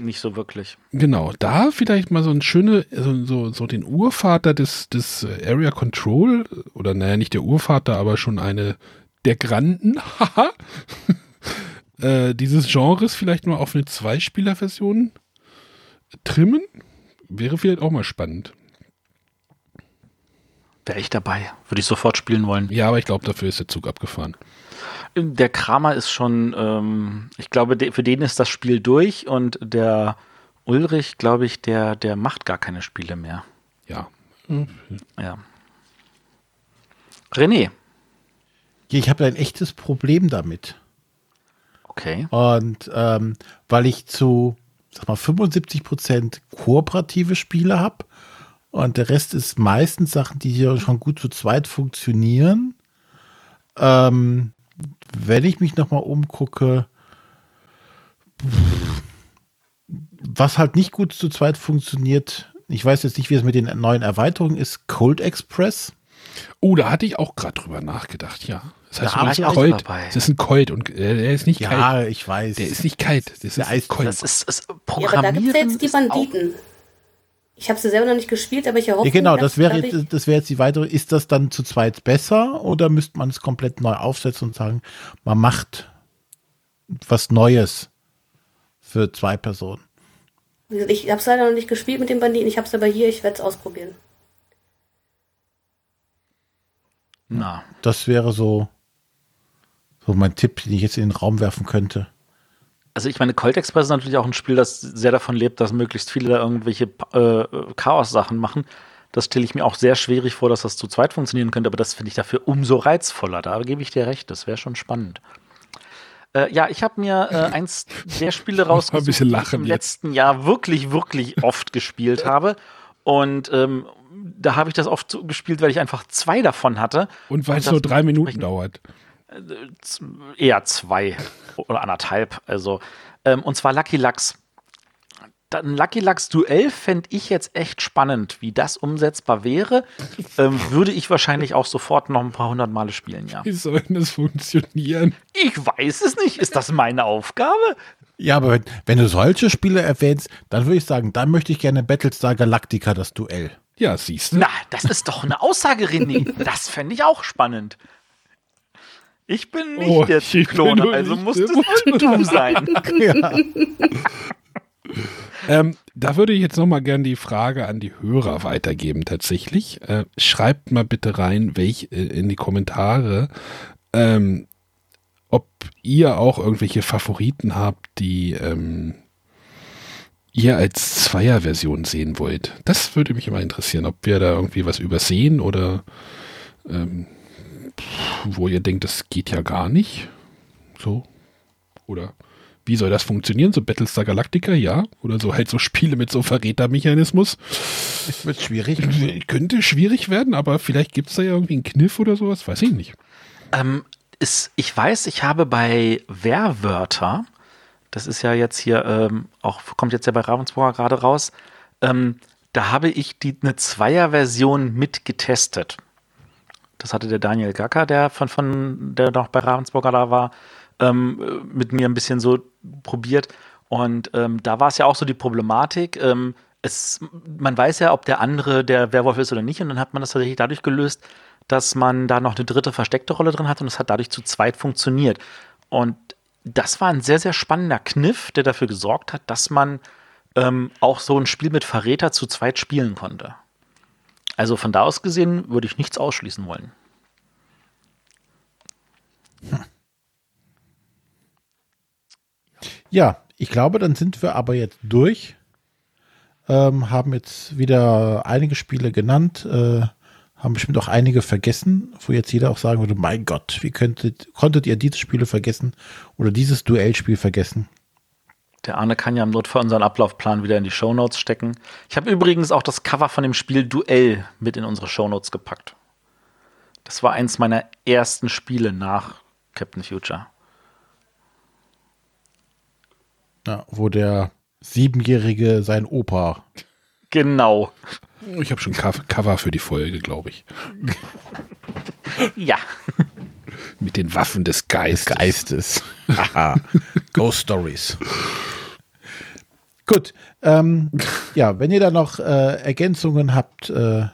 Nicht so wirklich. Genau, da vielleicht mal so ein schöne, so, so, so den Urvater des, des Area Control, oder naja, nicht der Urvater, aber schon eine der Granden, *laughs* haha, äh, dieses Genres vielleicht mal auf eine Zweispieler-Version trimmen. Wäre vielleicht auch mal spannend. Wäre ich dabei. Würde ich sofort spielen wollen. Ja, aber ich glaube, dafür ist der Zug abgefahren. Der Kramer ist schon, ähm, ich glaube, de, für den ist das Spiel durch und der Ulrich, glaube ich, der, der macht gar keine Spiele mehr. Ja. Ja. René. Ich habe ein echtes Problem damit. Okay. Und ähm, weil ich zu sag mal, 75 Prozent kooperative Spiele habe und der Rest ist meistens Sachen, die hier schon gut zu zweit funktionieren. Ähm, wenn ich mich nochmal umgucke, was halt nicht gut zu zweit funktioniert, ich weiß jetzt nicht, wie es mit den neuen Erweiterungen ist, Cold Express. Oh, da hatte ich auch gerade drüber nachgedacht, ja. Das heißt Da war ich auch Colt. dabei. Das ist ein Colt und äh, der ist nicht Ja, kalt. ich weiß. Der ist nicht kalt. Das ist Der ein Colt. Das ist, ist Ja, aber da gibt es ja jetzt die ist auch- Banditen. Ich habe sie selber noch nicht gespielt, aber ich erhoffe, Ja, genau, dass das wäre, jetzt, das wäre jetzt die weitere. Ist das dann zu zweit besser oder müsste man es komplett neu aufsetzen und sagen, man macht was Neues für zwei Personen? Ich habe es leider noch nicht gespielt mit den Banditen, ich habe es aber hier, ich werde es ausprobieren. Na, Das wäre so, so mein Tipp, den ich jetzt in den Raum werfen könnte. Also ich meine, Colt Express ist natürlich auch ein Spiel, das sehr davon lebt, dass möglichst viele da irgendwelche äh, Chaos-Sachen machen. Das stelle ich mir auch sehr schwierig vor, dass das zu zweit funktionieren könnte, aber das finde ich dafür umso reizvoller. Da gebe ich dir recht, das wäre schon spannend. Äh, ja, ich habe mir äh, *laughs* eins der Spiele rausgesucht, die ich im jetzt. letzten Jahr wirklich, wirklich oft gespielt habe. Und ähm, da habe ich das oft so gespielt, weil ich einfach zwei davon hatte. Und weil es nur drei Minuten dauert. Z- eher zwei oder anderthalb. Also, ähm, und zwar Lucky Lux. Ein Lucky Lux Duell fände ich jetzt echt spannend, wie das umsetzbar wäre. Ähm, würde ich wahrscheinlich auch sofort noch ein paar hundert Male spielen, ja. Wie soll denn das funktionieren? Ich weiß es nicht. Ist das meine Aufgabe? Ja, aber wenn, wenn du solche Spiele erwähnst, dann würde ich sagen, dann möchte ich gerne Battlestar Galactica, das Duell. Ja, siehst du. Na, das ist doch eine Aussage, René. Das fände ich auch spannend. Ich bin nicht Oh, der ich bin Klone, nur also muss es wohl du sein. *laughs* Ja. Ähm, da würde ich jetzt noch mal gern die Frage an die Hörer weitergeben tatsächlich. Äh, schreibt mal bitte rein, welch, äh, in die Kommentare, ähm, ob ihr auch irgendwelche Favoriten habt, die ähm, ihr als Zweierversion sehen wollt. Das würde mich immer interessieren, ob wir da irgendwie was übersehen oder ähm, wo ihr denkt, das geht ja gar nicht. So. Oder wie soll das funktionieren? So Battlestar Galactica, ja? Oder so halt so Spiele mit so Verrätermechanismus. Es wird schwierig. Könnte schwierig werden, aber vielleicht gibt es da ja irgendwie einen Kniff oder sowas, weiß ich nicht. Ähm, ist, ich weiß, ich habe bei Werwörter, das ist ja jetzt hier ähm, auch, kommt jetzt ja bei Ravensburger gerade raus, ähm, da habe ich die, eine Zweier-Version mit getestet. Das hatte der Daniel Gacker, der von, von der noch bei Ravensburger da war, ähm, mit mir ein bisschen so probiert. Und ähm, da war es ja auch so die Problematik. Ähm, es, man weiß ja, ob der andere der Werwolf ist oder nicht. Und dann hat man das tatsächlich dadurch gelöst, dass man da noch eine dritte versteckte Rolle drin hat und es hat dadurch zu zweit funktioniert. Und das war ein sehr, sehr spannender Kniff, der dafür gesorgt hat, dass man ähm, auch so ein Spiel mit Verräter zu zweit spielen konnte. Also von da aus gesehen würde ich nichts ausschließen wollen. Ja, ich glaube, dann sind wir aber jetzt durch. Ähm, haben jetzt wieder einige Spiele genannt, äh, haben bestimmt auch einige vergessen, wo jetzt jeder auch sagen würde, mein Gott, wie könntet, konntet ihr diese Spiele vergessen oder dieses Duellspiel vergessen? Der Arne kann ja im Notfall unseren Ablaufplan wieder in die Shownotes stecken. Ich habe übrigens auch das Cover von dem Spiel Duell mit in unsere Shownotes gepackt. Das war eins meiner ersten Spiele nach Captain Future. Ja, wo der Siebenjährige sein Opa. Genau. Ich habe schon Cover Cover für die Folge, glaube ich. Ja. Mit den Waffen des Geistes. Geistes. *laughs* Haha. Ghost Stories. Gut. Ähm, ja, wenn ihr da noch äh, Ergänzungen habt, äh,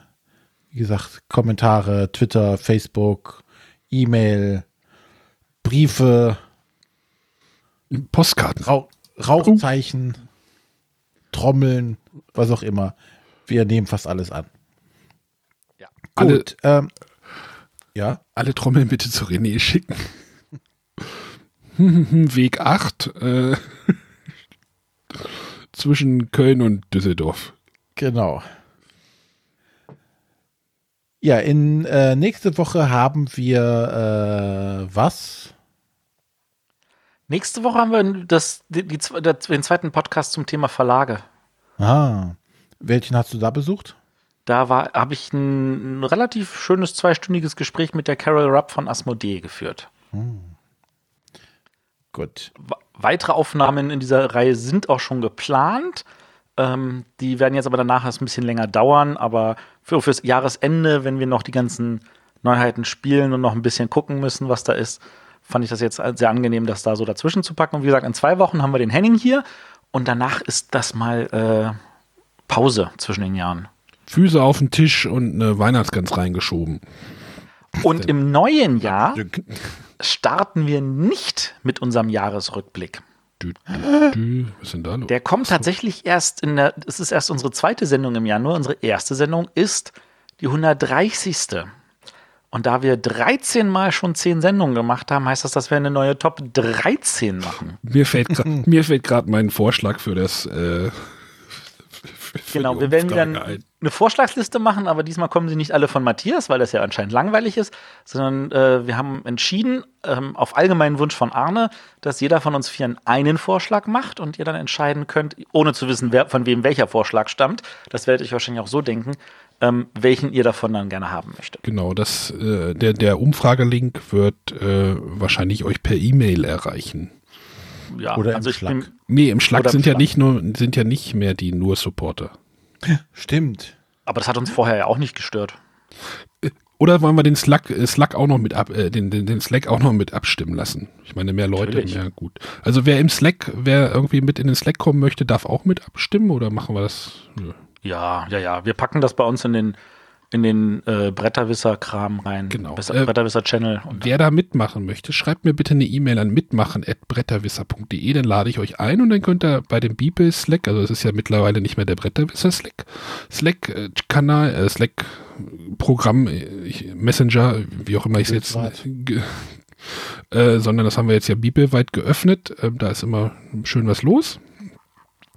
wie gesagt, Kommentare, Twitter, Facebook, E-Mail, Briefe, Postkarten. Rauch, Rauchzeichen, Trommeln, was auch immer. Wir nehmen fast alles an. Ja. Alle- Gut. Ähm, ja. Alle Trommeln bitte zu René schicken. *laughs* Weg 8 äh, *laughs* zwischen Köln und Düsseldorf. Genau. Ja, in äh, nächste Woche haben wir äh, was? Nächste Woche haben wir das, die, die, das, den zweiten Podcast zum Thema Verlage. Ah, welchen hast du da besucht? Da war, habe ich ein, ein relativ schönes zweistündiges Gespräch mit der Carol Rupp von Asmodee geführt. Gut. We- Weitere Aufnahmen in dieser Reihe sind auch schon geplant. Ähm, die werden jetzt aber danach erst ein bisschen länger dauern. Aber für, fürs Jahresende, wenn wir noch die ganzen Neuheiten spielen und noch ein bisschen gucken müssen, was da ist, fand ich das jetzt sehr angenehm, das da so dazwischen zu packen. Und wie gesagt, in zwei Wochen haben wir den Henning hier und danach ist das mal äh, Pause zwischen den Jahren. Füße auf den Tisch und eine Weihnachtsgans reingeschoben. Und im neuen Jahr starten wir nicht mit unserem Jahresrückblick. Dü, dü, dü. Was ist denn da los? Der kommt tatsächlich erst in der, es ist erst unsere zweite Sendung im Januar. Unsere erste Sendung ist die 130. Und da wir 13 Mal schon 10 Sendungen gemacht haben, heißt das, dass wir eine neue Top 13 machen. Mir fällt gerade mein Vorschlag für das. Äh, *laughs* für Genau, wir werden ein- ein. Eine Vorschlagsliste machen, aber diesmal kommen sie nicht alle von Matthias, weil das ja anscheinend langweilig ist, sondern äh, wir haben entschieden, ähm, auf allgemeinen Wunsch von Arne, dass jeder von uns vier einen Vorschlag macht und ihr dann entscheiden könnt, ohne zu wissen, wer, von wem welcher Vorschlag stammt, das werdet ihr euch wahrscheinlich auch so denken, ähm, welchen ihr davon dann gerne haben möchtet. Genau, das, äh, der, der Umfragelink wird äh, wahrscheinlich euch per E-Mail erreichen. Ja, Oder im also ich Schlag. bin, Nee, im Schlag im sind ja Schlag. nicht nur, sind ja nicht mehr die nur Supporter. Stimmt. Aber das hat uns vorher ja auch nicht gestört. Oder wollen wir den Slack, äh, Slack auch noch mit ab, äh, den, den, den Slack auch noch mit abstimmen lassen? Ich meine, mehr Leute, Natürlich. mehr gut. Also wer im Slack, wer irgendwie mit in den Slack kommen möchte, darf auch mit abstimmen oder machen wir das? Ja, ja, ja. Wir packen das bei uns in den, in den äh, Bretterwisser-Kram rein. Genau. Äh, Bretterwisser-Channel. Und Wer da mitmachen möchte, schreibt mir bitte eine E-Mail an mitmachen.bretterwisser.de, dann lade ich euch ein und dann könnt ihr bei dem Beeple Slack, also es ist ja mittlerweile nicht mehr der Bretterwisser Slack, Slack-Kanal, äh, Slack-Programm, äh, ich- Messenger, wie auch immer ich es jetzt, äh, sondern das haben wir jetzt ja bibelweit geöffnet, ähm, da ist immer schön was los.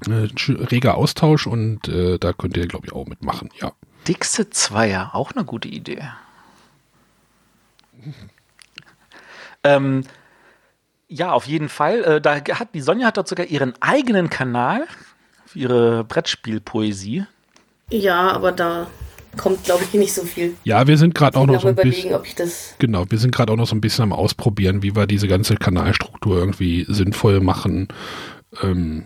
Äh, reger Austausch und äh, da könnt ihr, glaube ich, auch mitmachen, ja. Dixe Zweier, auch eine gute Idee. ähm, ja, auf jeden Fall. Äh, da hat, die Sonja hat dort sogar ihren eigenen Kanal für ihre Brettspielpoesie. Ja, aber da kommt, glaube ich, nicht so viel. Ja, wir sind gerade auch noch so ein bisschen. ob ich das. Genau, wir sind gerade auch noch so ein bisschen am Ausprobieren, wie wir diese ganze Kanalstruktur irgendwie sinnvoll machen. Ähm,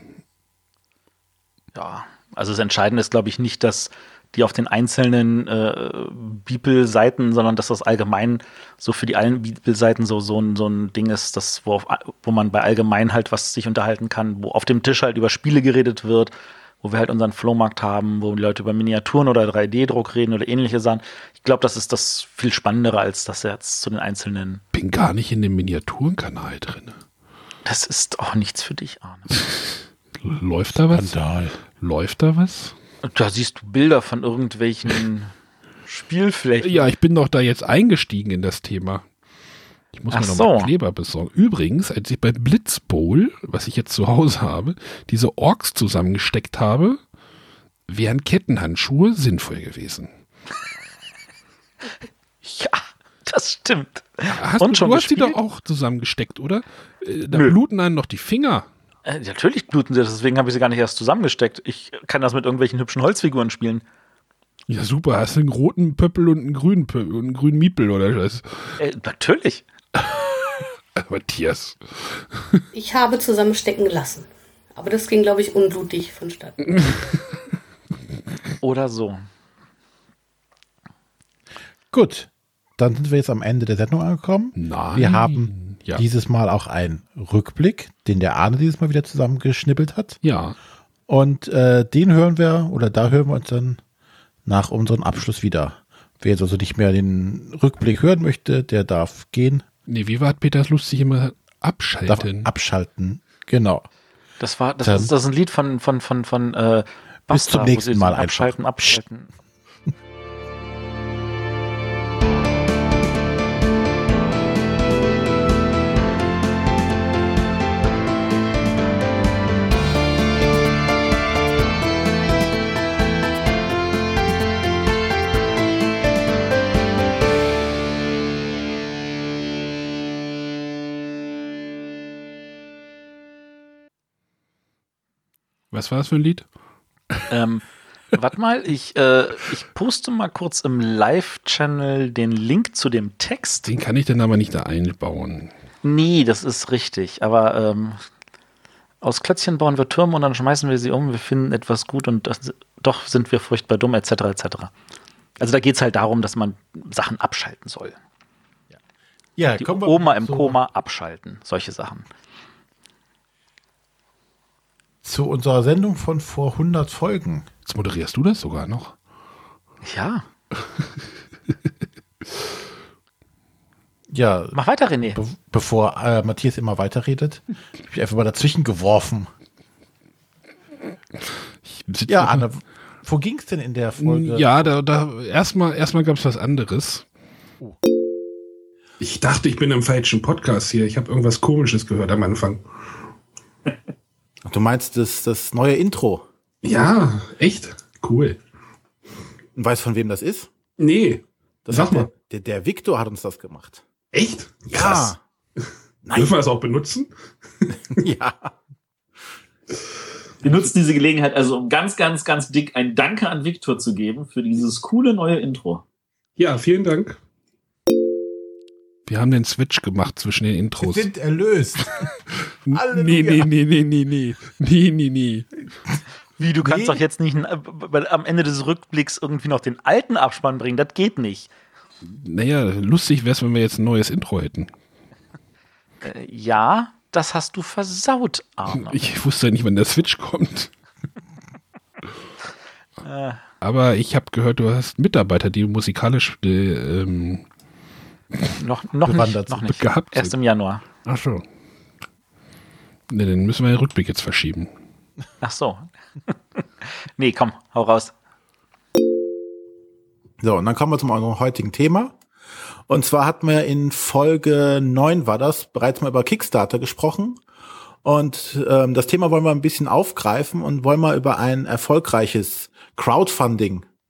Ja, also das Entscheidende ist, glaube ich, nicht, dass die auf den einzelnen äh, Bibelseiten, sondern dass das allgemein so für die allen Bibelseiten so, so, ein, so ein Ding ist, das, wo, auf, wo man bei allgemein halt was sich unterhalten kann, wo auf dem Tisch halt über Spiele geredet wird, wo wir halt unseren Flohmarkt haben, wo die Leute über Miniaturen oder 3D-Druck reden oder ähnliche Sachen. Ich glaube, das ist das viel Spannendere, als das jetzt zu den einzelnen. bin gar nicht in dem Miniaturenkanal drin. Das ist auch nichts für dich, Arne. *laughs* Läuft da was? Skandal. Läuft da was? Da siehst du Bilder von irgendwelchen Spielflächen. Ja, ich bin doch da jetzt eingestiegen in das Thema. Ich muss Ach mir noch mal so. Kleber besorgen. Übrigens, als ich bei Blitzbowl, was ich jetzt zu Hause habe, diese Orks zusammengesteckt habe, wären Kettenhandschuhe sinnvoll gewesen. Ja, das stimmt. Hast Und du, schon du hast die doch auch zusammengesteckt, oder? Äh, Da Nö. bluten einem noch die Finger. Äh, natürlich bluten sie das, deswegen habe ich sie gar nicht erst zusammengesteckt. Ich kann das mit irgendwelchen hübschen Holzfiguren spielen. Ja, super. Hast du einen roten Pöppel und einen grünen Pöppel und einen grünen Miepel oder was? Äh, natürlich. *laughs* Matthias. Ich habe zusammenstecken lassen. Aber das ging, glaube ich, unblutig vonstatten. *laughs* Oder so. Gut, dann sind wir jetzt am Ende der Sendung angekommen. Nein. Wir haben Ja. dieses Mal auch einen Rückblick, den der Arne dieses Mal wieder zusammengeschnippelt hat. Ja. Und äh, den hören wir, oder da hören wir uns dann nach unserem Abschluss wieder. Wer jetzt also nicht mehr den Rückblick hören möchte, der darf gehen, Nee, wie war Peters lustig immer darf abschalten? abschalten. Genau. Das war, das Dann- ist, das ist ein Lied von, von, von, von äh, Bis zum nächsten Mal abschalten, einfach. abschalten. Was war das für ein Lied? ähm, warte mal, ich, äh, ich poste mal kurz im Live-Channel den Link zu dem Text. Den kann ich dann aber nicht da einbauen. Nee, das ist richtig. Aber ähm, aus Klötzchen bauen wir Türme und dann schmeißen wir sie um, wir finden etwas gut und das, doch sind wir furchtbar dumm, etc. etc. Also da geht es halt darum, dass man Sachen abschalten soll. Ja, Die kommen wir Oma im zu, Koma abschalten, solche Sachen. Zu unserer Sendung von vor 100 Folgen. Jetzt moderierst du das sogar noch. Ja, Ja, mach weiter, René. be bevor äh, Matthias immer weiterredet, hab ich einfach mal dazwischen geworfen. Ja, Anne, wo ging's denn in der Folge? Ja, da, da erstmal erstmal gab es was anderes. Ich dachte, ich bin im falschen Podcast hier. Ich habe irgendwas Komisches gehört am Anfang. *laughs* Du meinst das, das neue Intro. Ja, echt? Cool. Und weißt von wem das ist? Nee. Das Sag hat der, mal. der, der Victor hat uns das gemacht. Echt? Krass. *laughs* Nein. Dürfen wir das auch benutzen? *laughs* ja. Wir nutzen diese Gelegenheit also, um ganz, ganz, ganz dick ein Danke an Viktor zu geben für dieses coole neue Intro. Ja, vielen Dank. Wir haben den Switch gemacht zwischen den Intros. sind erlöst. *laughs* nee, nee, nee, nee, nee, nee. Nee, nee, nee. Wie, du kannst Nee. doch jetzt nicht am Ende des Rückblicks irgendwie noch den alten Abspann bringen, das geht nicht. Naja, lustig wäre es, wenn wir jetzt ein neues Intro hätten. Äh, ja, das hast du versaut, Arne. Ich wusste ja nicht, wann der Switch kommt. Äh, Aber ich habe gehört, du hast Mitarbeiter, die musikalisch äh, ähm, noch, noch nicht, Bewandert noch sind. nicht. gehabt Erst sind. im Januar. Ach so. Ne, dann müssen wir den Rückblick jetzt verschieben. Ach so. *laughs* nee, komm, hau raus. So, und dann kommen wir zum unserem heutigen Thema. Und zwar hatten wir in Folge 9 war das bereits mal über Kickstarter gesprochen. Und ähm, das Thema wollen wir ein bisschen aufgreifen und wollen mal über ein erfolgreiches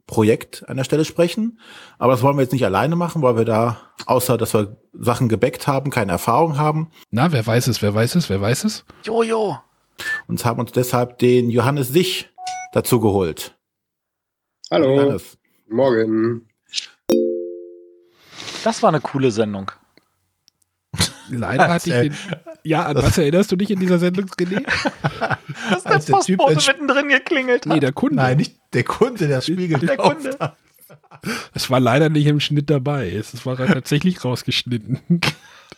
Crowdfunding-Projekt an der Stelle sprechen. Aber das wollen wir jetzt nicht alleine machen, weil wir da, außer dass wir Sachen gebackt haben, keine Erfahrung haben. Na, wer weiß es, wer weiß es, wer weiß es? Jojo. Und haben uns deshalb den Johannes Sich dazu geholt. Hallo, Johannes. morgen. Das war eine coole Sendung. Leider hatte ich den. Ja, an was erinnerst du dich in dieser Sendung, René? *laughs* Dass Als der Typ ents- mittendrin geklingelt Nee, der Kunde. Nein, nicht der Kunde, der das Spiegel Der Kunde. Es war leider nicht im Schnitt dabei. Es war tatsächlich rausgeschnitten.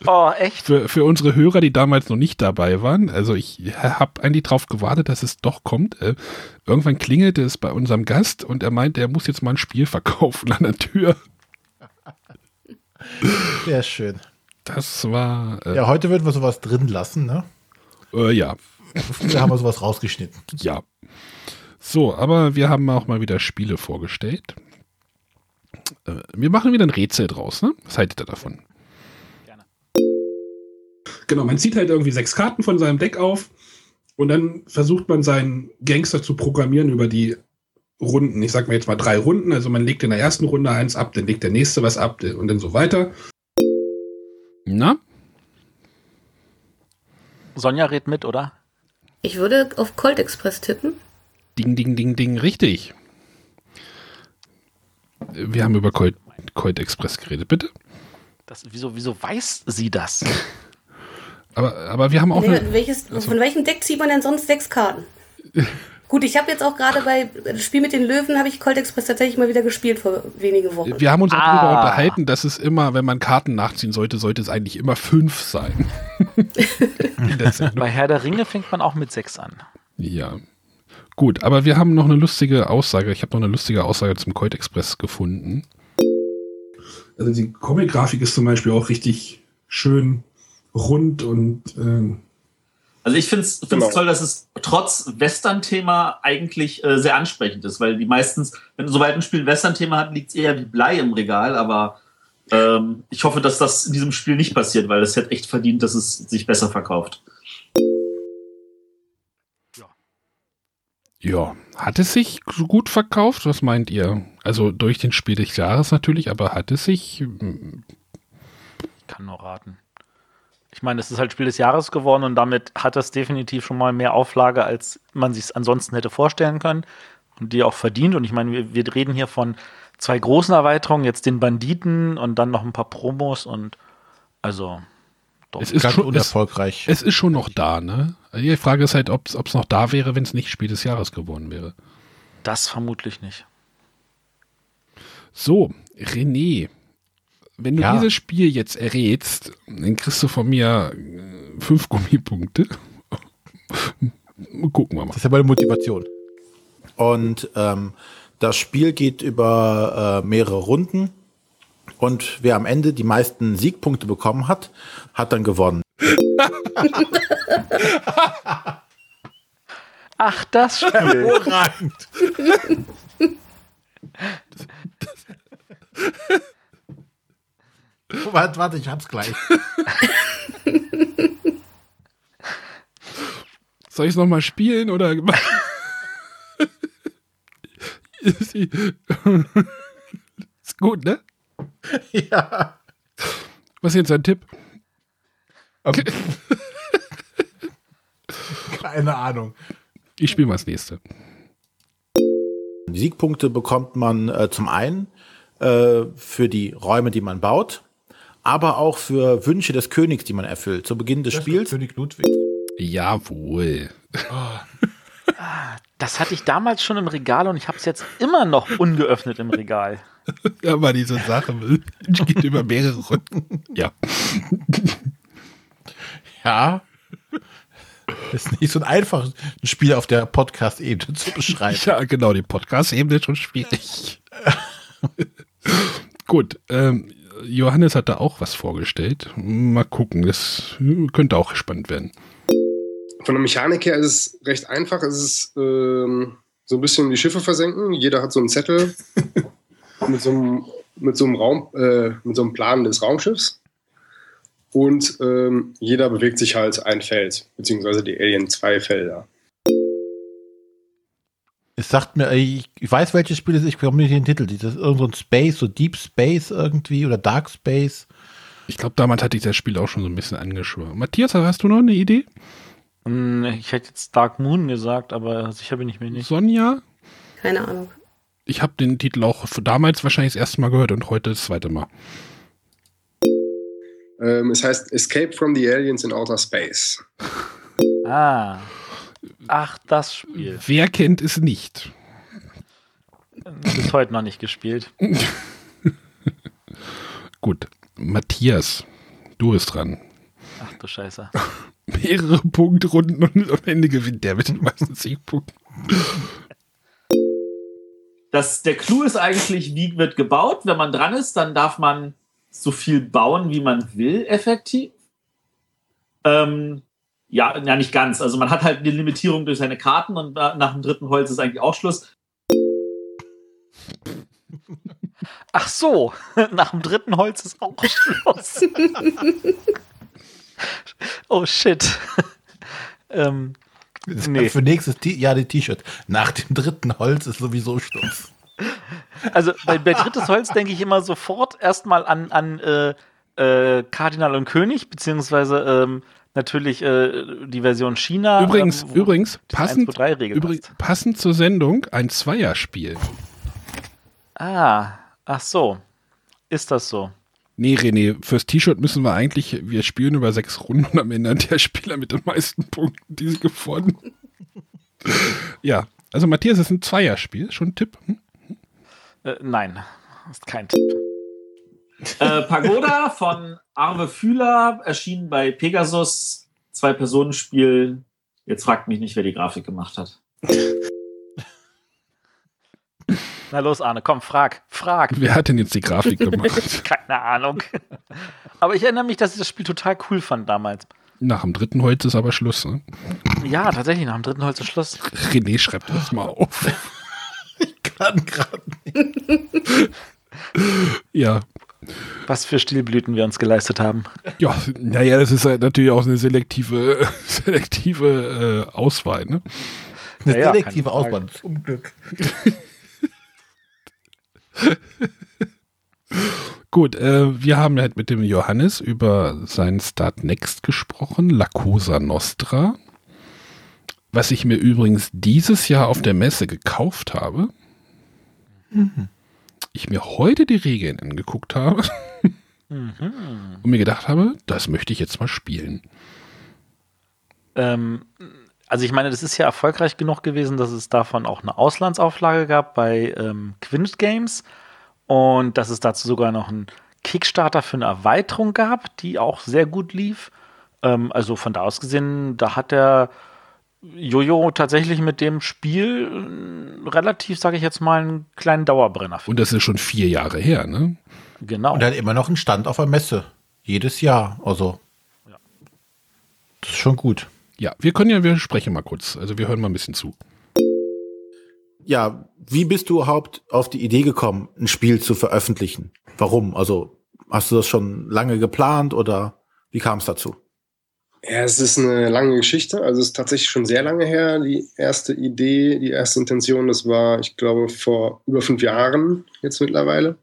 Oh, echt? Für, für unsere Hörer, die damals noch nicht dabei waren, also ich habe eigentlich drauf gewartet, dass es doch kommt. Äh, irgendwann klingelte es bei unserem Gast und er meinte, er muss jetzt mal ein Spiel verkaufen an der Tür. Sehr schön. Das war, äh, Ja, heute würden wir sowas drin lassen, ne? äh, ja, Früher haben wir sowas rausgeschnitten. ja. So, aber wir haben auch mal wieder Spiele vorgestellt. Äh, wir machen wieder ein Rätsel draus, ne? Was haltet ihr davon? Genau, man zieht halt irgendwie sechs Karten von seinem Deck auf und dann versucht man seinen Gangster zu programmieren über die Runden. Ich sag mal jetzt mal drei Runden. Also man legt in der ersten Runde eins ab, dann legt der nächste was ab und dann so weiter. Na? Sonja redet mit, oder? Ich würde auf Colt Express tippen. Ding, ding, ding, ding, richtig. Wir haben über Colt, Colt Express geredet, bitte. Das, wieso, wieso weiß sie das? Aber, aber wir haben auch Nee, eine, welches, Von welchem Deck zieht man denn sonst sechs Karten? *laughs* Gut, ich habe jetzt auch gerade bei Spiel mit den Löwen habe ich Colt Express tatsächlich mal wieder gespielt vor wenigen Wochen. wir haben uns auch Ah. darüber unterhalten, dass es immer, wenn man Karten nachziehen sollte, sollte es eigentlich immer fünf sein. *laughs* Bei Herr der Ringe fängt man auch mit sechs an. ja. Gut, aber wir haben noch eine lustige Aussage. Ich habe noch eine lustige Aussage zum Coit Express gefunden. Also die Comic-Grafik ist zum Beispiel auch richtig schön rund und ähm, Also ich finde es Genau. toll, dass es trotz Western-Thema eigentlich äh, sehr ansprechend ist, weil die meistens, wenn sobald ein Spiel ein Western-Thema hat, liegt es eher wie Blei im Regal, aber ähm, ich hoffe, dass das in diesem Spiel nicht passiert, weil es hätte echt verdient, dass es sich besser verkauft. Ja, hat es sich gut verkauft? Was meint ihr? Also durch den Spiel des Jahres natürlich, aber hat es sich. mm, Kann nur raten. Ich meine, es ist halt Spiel des Jahres geworden und damit hat das definitiv schon mal mehr Auflage, als man sich es ansonsten hätte vorstellen können. Und die auch verdient. Und ich meine, wir, wir reden hier von zwei großen Erweiterungen, jetzt den Banditen und dann noch ein paar Promos und also doch. Es ist, Ganz schon, es, unerfolgreich. es ist schon noch da, ne? Die Frage ist halt, ob es noch da wäre, wenn es nicht Spiel des Jahres geworden wäre. das vermutlich nicht. So, René, wenn du Ja. dieses Spiel jetzt errätst, dann kriegst du von mir äh, fünf Gummipunkte. *laughs* Gucken wir mal. Das ist ja meine Motivation. Und ähm, das Spiel geht über äh, mehrere Runden. Und wer am Ende die meisten Siegpunkte bekommen hat, hat dann gewonnen. Ach, das *laughs* Spiel. Hervorragend. *laughs* warte, warte, ich hab's gleich. *laughs* Soll ich es nochmal spielen oder? ist gut, ne? *laughs* ja. Was ist jetzt ein Tipp? *laughs* Keine Ahnung. Ich spiele mal das nächste. Siegpunkte bekommt man äh, zum einen äh, für die Räume, die man baut, aber auch für Wünsche des Königs, die man erfüllt. Zu Beginn des Spiels. König Ludwig. Jawohl. *laughs* Das hatte ich damals schon im Regal und ich habe es jetzt immer noch ungeöffnet im Regal. Aber diese Sache geht über mehrere Runden. Ja. Ja. Ist nicht so ein einfaches Spiel auf der Podcast-Ebene zu beschreiben. Ja, genau, die Podcast-Ebene ist schon schwierig. *laughs* Gut, ähm, Johannes hat da auch was vorgestellt. Mal gucken, das könnte auch spannend werden. Von der Mechanik her ist es recht einfach. Es ist ähm, so ein bisschen die Schiffe versenken. Jeder hat so einen Zettel *laughs* mit so einem, mit so einem Raum, äh, mit so einem Plan des Raumschiffs. Und ähm, jeder bewegt sich halt ein Feld, beziehungsweise die Alien zwei Felder. Es sagt mir, ich, ich weiß, welches Spiel es ist, ich bekomme nicht den Titel. Das ist irgend so ein Space, so Deep Space irgendwie oder Dark Space. Ich glaube, damals hatte ich das Spiel auch schon so ein bisschen angeschwört. Matthias, hast du noch eine Idee? Ich hätte jetzt Dark Moon gesagt, aber sicher bin ich mir nicht. Sonja? Keine Ahnung. Ich habe den Titel auch damals wahrscheinlich das erste Mal gehört und heute das zweite Mal. Ähm, es heißt Escape from the Aliens in Outer Space. Ah. Ach, das Spiel. Wer kennt es nicht? Bis heute noch nicht gespielt. *laughs* Gut, Matthias, du bist dran. Ach du Scheiße. *laughs* Mehrere Punktrunden und am Ende gewinnt der mit den meisten *laughs* Siegpunkten. Das, der Clou ist eigentlich, wie wird gebaut. Wenn man dran ist, dann darf man so viel bauen, wie man will, effektiv. Ähm, ja, ja, nicht ganz. Also man hat halt eine Limitierung durch seine Karten und na- nach dem dritten Holz ist eigentlich auch Schluss. Ach so, *laughs* nach dem dritten Holz ist auch Schluss. *laughs* *laughs* oh shit. *laughs* ähm, nee. Für nächstes T Jahr die T-Shirt. Nach dem dritten Holz ist sowieso Schluss. Also bei, bei drittes Holz denke ich immer sofort erstmal an, an äh, äh, Kardinal und König, beziehungsweise ähm, natürlich äh, die Version China. Übrigens, ähm, übrigens, passend, 1, 2, 3 Regel übrigens, passt. passend zur Sendung ein Zweierspiel. Ah, ach so. Ist das so? Nee, René, fürs T-Shirt müssen wir eigentlich, wir spielen über sechs Runden und am Ende hat der Spieler mit den meisten Punkten diese gewonnen. *laughs* ja, also Matthias, es ist ein Zweierspiel, schon ein Tipp. Hm? Äh, nein, ist kein Tipp. *laughs* Äh, Pagoda von Arve Fühler erschien bei Pegasus. Zwei Personen Spiel. Jetzt fragt mich nicht, wer die Grafik gemacht hat. *laughs* Na los, Arne, komm, frag, frag. Wer hat denn jetzt die Grafik *laughs* gemacht? Keine Ahnung. Aber ich erinnere mich, dass ich das Spiel total cool fand damals. Nach dem dritten Holz ist aber Schluss. Ne? Ja, tatsächlich, nach dem dritten Holz ist Schluss. René schreibt das mal auf. *laughs* Kann gerade nicht. Ja. Was für Stilblüten wir uns geleistet haben. Ja, naja, das ist halt natürlich auch eine selektive, selektive äh, Auswahl. Ne? Eine Ja, ja, selektive. Auswahl, zum Glück. *laughs* Gut, äh, wir haben halt mit dem Johannes über sein Start Next gesprochen, La Cosa Nostra. Was ich mir übrigens dieses Jahr auf der Messe gekauft habe. Ich mir heute die Regeln angeguckt habe *laughs* und mir gedacht habe, das möchte ich jetzt mal spielen. Ähm, also ich meine, das ist ja erfolgreich genug gewesen, dass es davon auch eine Auslandsauflage gab bei ähm, Quint Games und dass es dazu sogar noch einen Kickstarter für eine Erweiterung gab, die auch sehr gut lief. Ähm, also von da aus gesehen, da hat der Jojo tatsächlich mit dem Spiel äh, relativ, sage ich jetzt mal, einen kleinen Dauerbrenner. Und das ist schon vier Jahre her, ne? Genau. Und er hat immer noch einen Stand auf der Messe. Jedes Jahr. Also. Das ist schon gut. Ja, wir können ja, wir sprechen mal kurz. Also wir hören mal ein bisschen zu. Ja, wie bist du überhaupt auf die Idee gekommen, ein Spiel zu veröffentlichen? Warum? Also, hast du das schon lange geplant oder wie kam es dazu? Ja, es ist eine lange Geschichte. Also es ist tatsächlich schon sehr lange her. Die erste Idee, die erste Intention, das war, ich glaube, vor über fünf Jahren jetzt mittlerweile.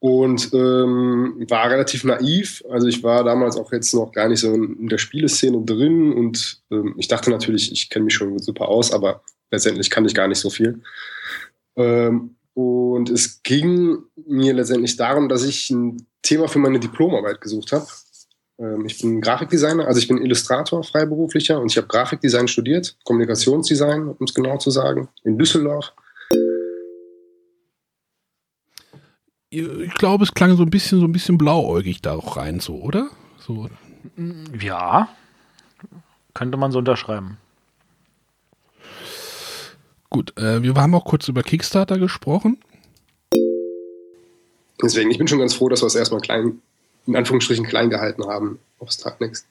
Und ähm, war relativ naiv. Also ich war damals auch jetzt noch gar nicht so in der Spieleszene drin und ähm, ich dachte natürlich, ich kenne mich schon super aus, aber letztendlich kann ich gar nicht so viel. Ähm, und es ging mir letztendlich darum, dass ich ein Thema für meine Diplomarbeit gesucht habe. Ähm, ich bin Grafikdesigner, also ich bin Illustrator, freiberuflicher und ich habe Grafikdesign studiert, Kommunikationsdesign, um es genau zu sagen, in Düsseldorf. Ich glaube, es klang so ein bisschen, so ein bisschen blauäugig da auch rein, so, oder? So. Ja, könnte man so unterschreiben. Gut, äh, wir haben auch kurz über Kickstarter gesprochen. Deswegen, ich bin schon ganz froh, dass wir es erstmal klein, in Anführungsstrichen klein gehalten haben auf Start Next.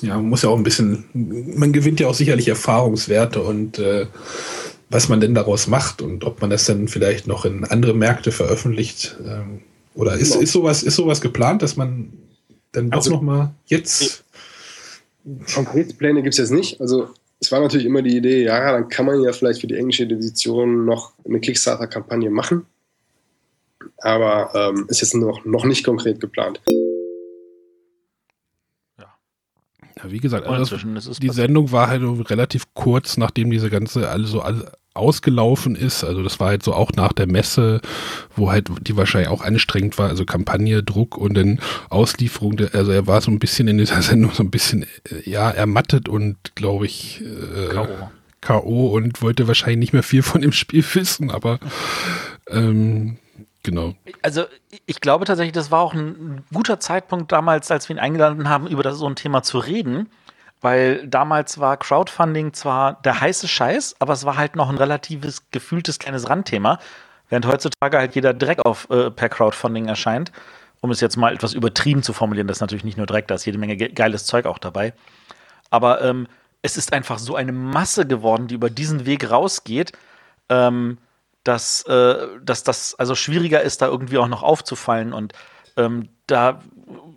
Ja, man muss ja auch ein bisschen, man gewinnt ja auch sicherlich Erfahrungswerte und äh, was man denn daraus macht und ob man das dann vielleicht noch in andere Märkte veröffentlicht. Ähm, oder ist, Genau. ist, sowas, ist sowas geplant, dass man dann doch Also- noch mal jetzt. Konkrete Pläne gibt es jetzt nicht. Also es war natürlich immer die Idee, ja, dann kann man ja vielleicht für die englische Edition noch eine Kickstarter-Kampagne machen. Aber ähm, ist jetzt noch, noch nicht konkret geplant. Ja, wie gesagt, also die Sendung war halt so relativ kurz, nachdem diese ganze, also alles ausgelaufen ist. Also das war halt so auch nach der Messe, wo halt die wahrscheinlich auch anstrengend war, also Kampagne, Druck und dann Auslieferung. Der, also er war so ein bisschen in dieser *laughs* Sendung so ein bisschen, äh, ja, ermattet und glaube ich, äh, K.O.. K.O. und wollte wahrscheinlich nicht mehr viel von dem Spiel *laughs* wissen, aber ähm, genau. Also ich glaube tatsächlich, das war auch ein guter Zeitpunkt damals, als wir ihn eingeladen haben, über das so ein Thema zu reden. Weil damals war Crowdfunding zwar der heiße Scheiß, aber es war halt noch ein relatives, gefühltes kleines Randthema. Während heutzutage halt jeder Dreck auf äh, per Crowdfunding erscheint, um es jetzt mal etwas übertrieben zu formulieren, das ist natürlich nicht nur Dreck, da ist jede Menge ge geiles Zeug auch dabei. Aber ähm, es ist einfach so eine Masse geworden, die über diesen Weg rausgeht, ähm, dass, äh, dass das also schwieriger ist, da irgendwie auch noch aufzufallen. Und ähm, da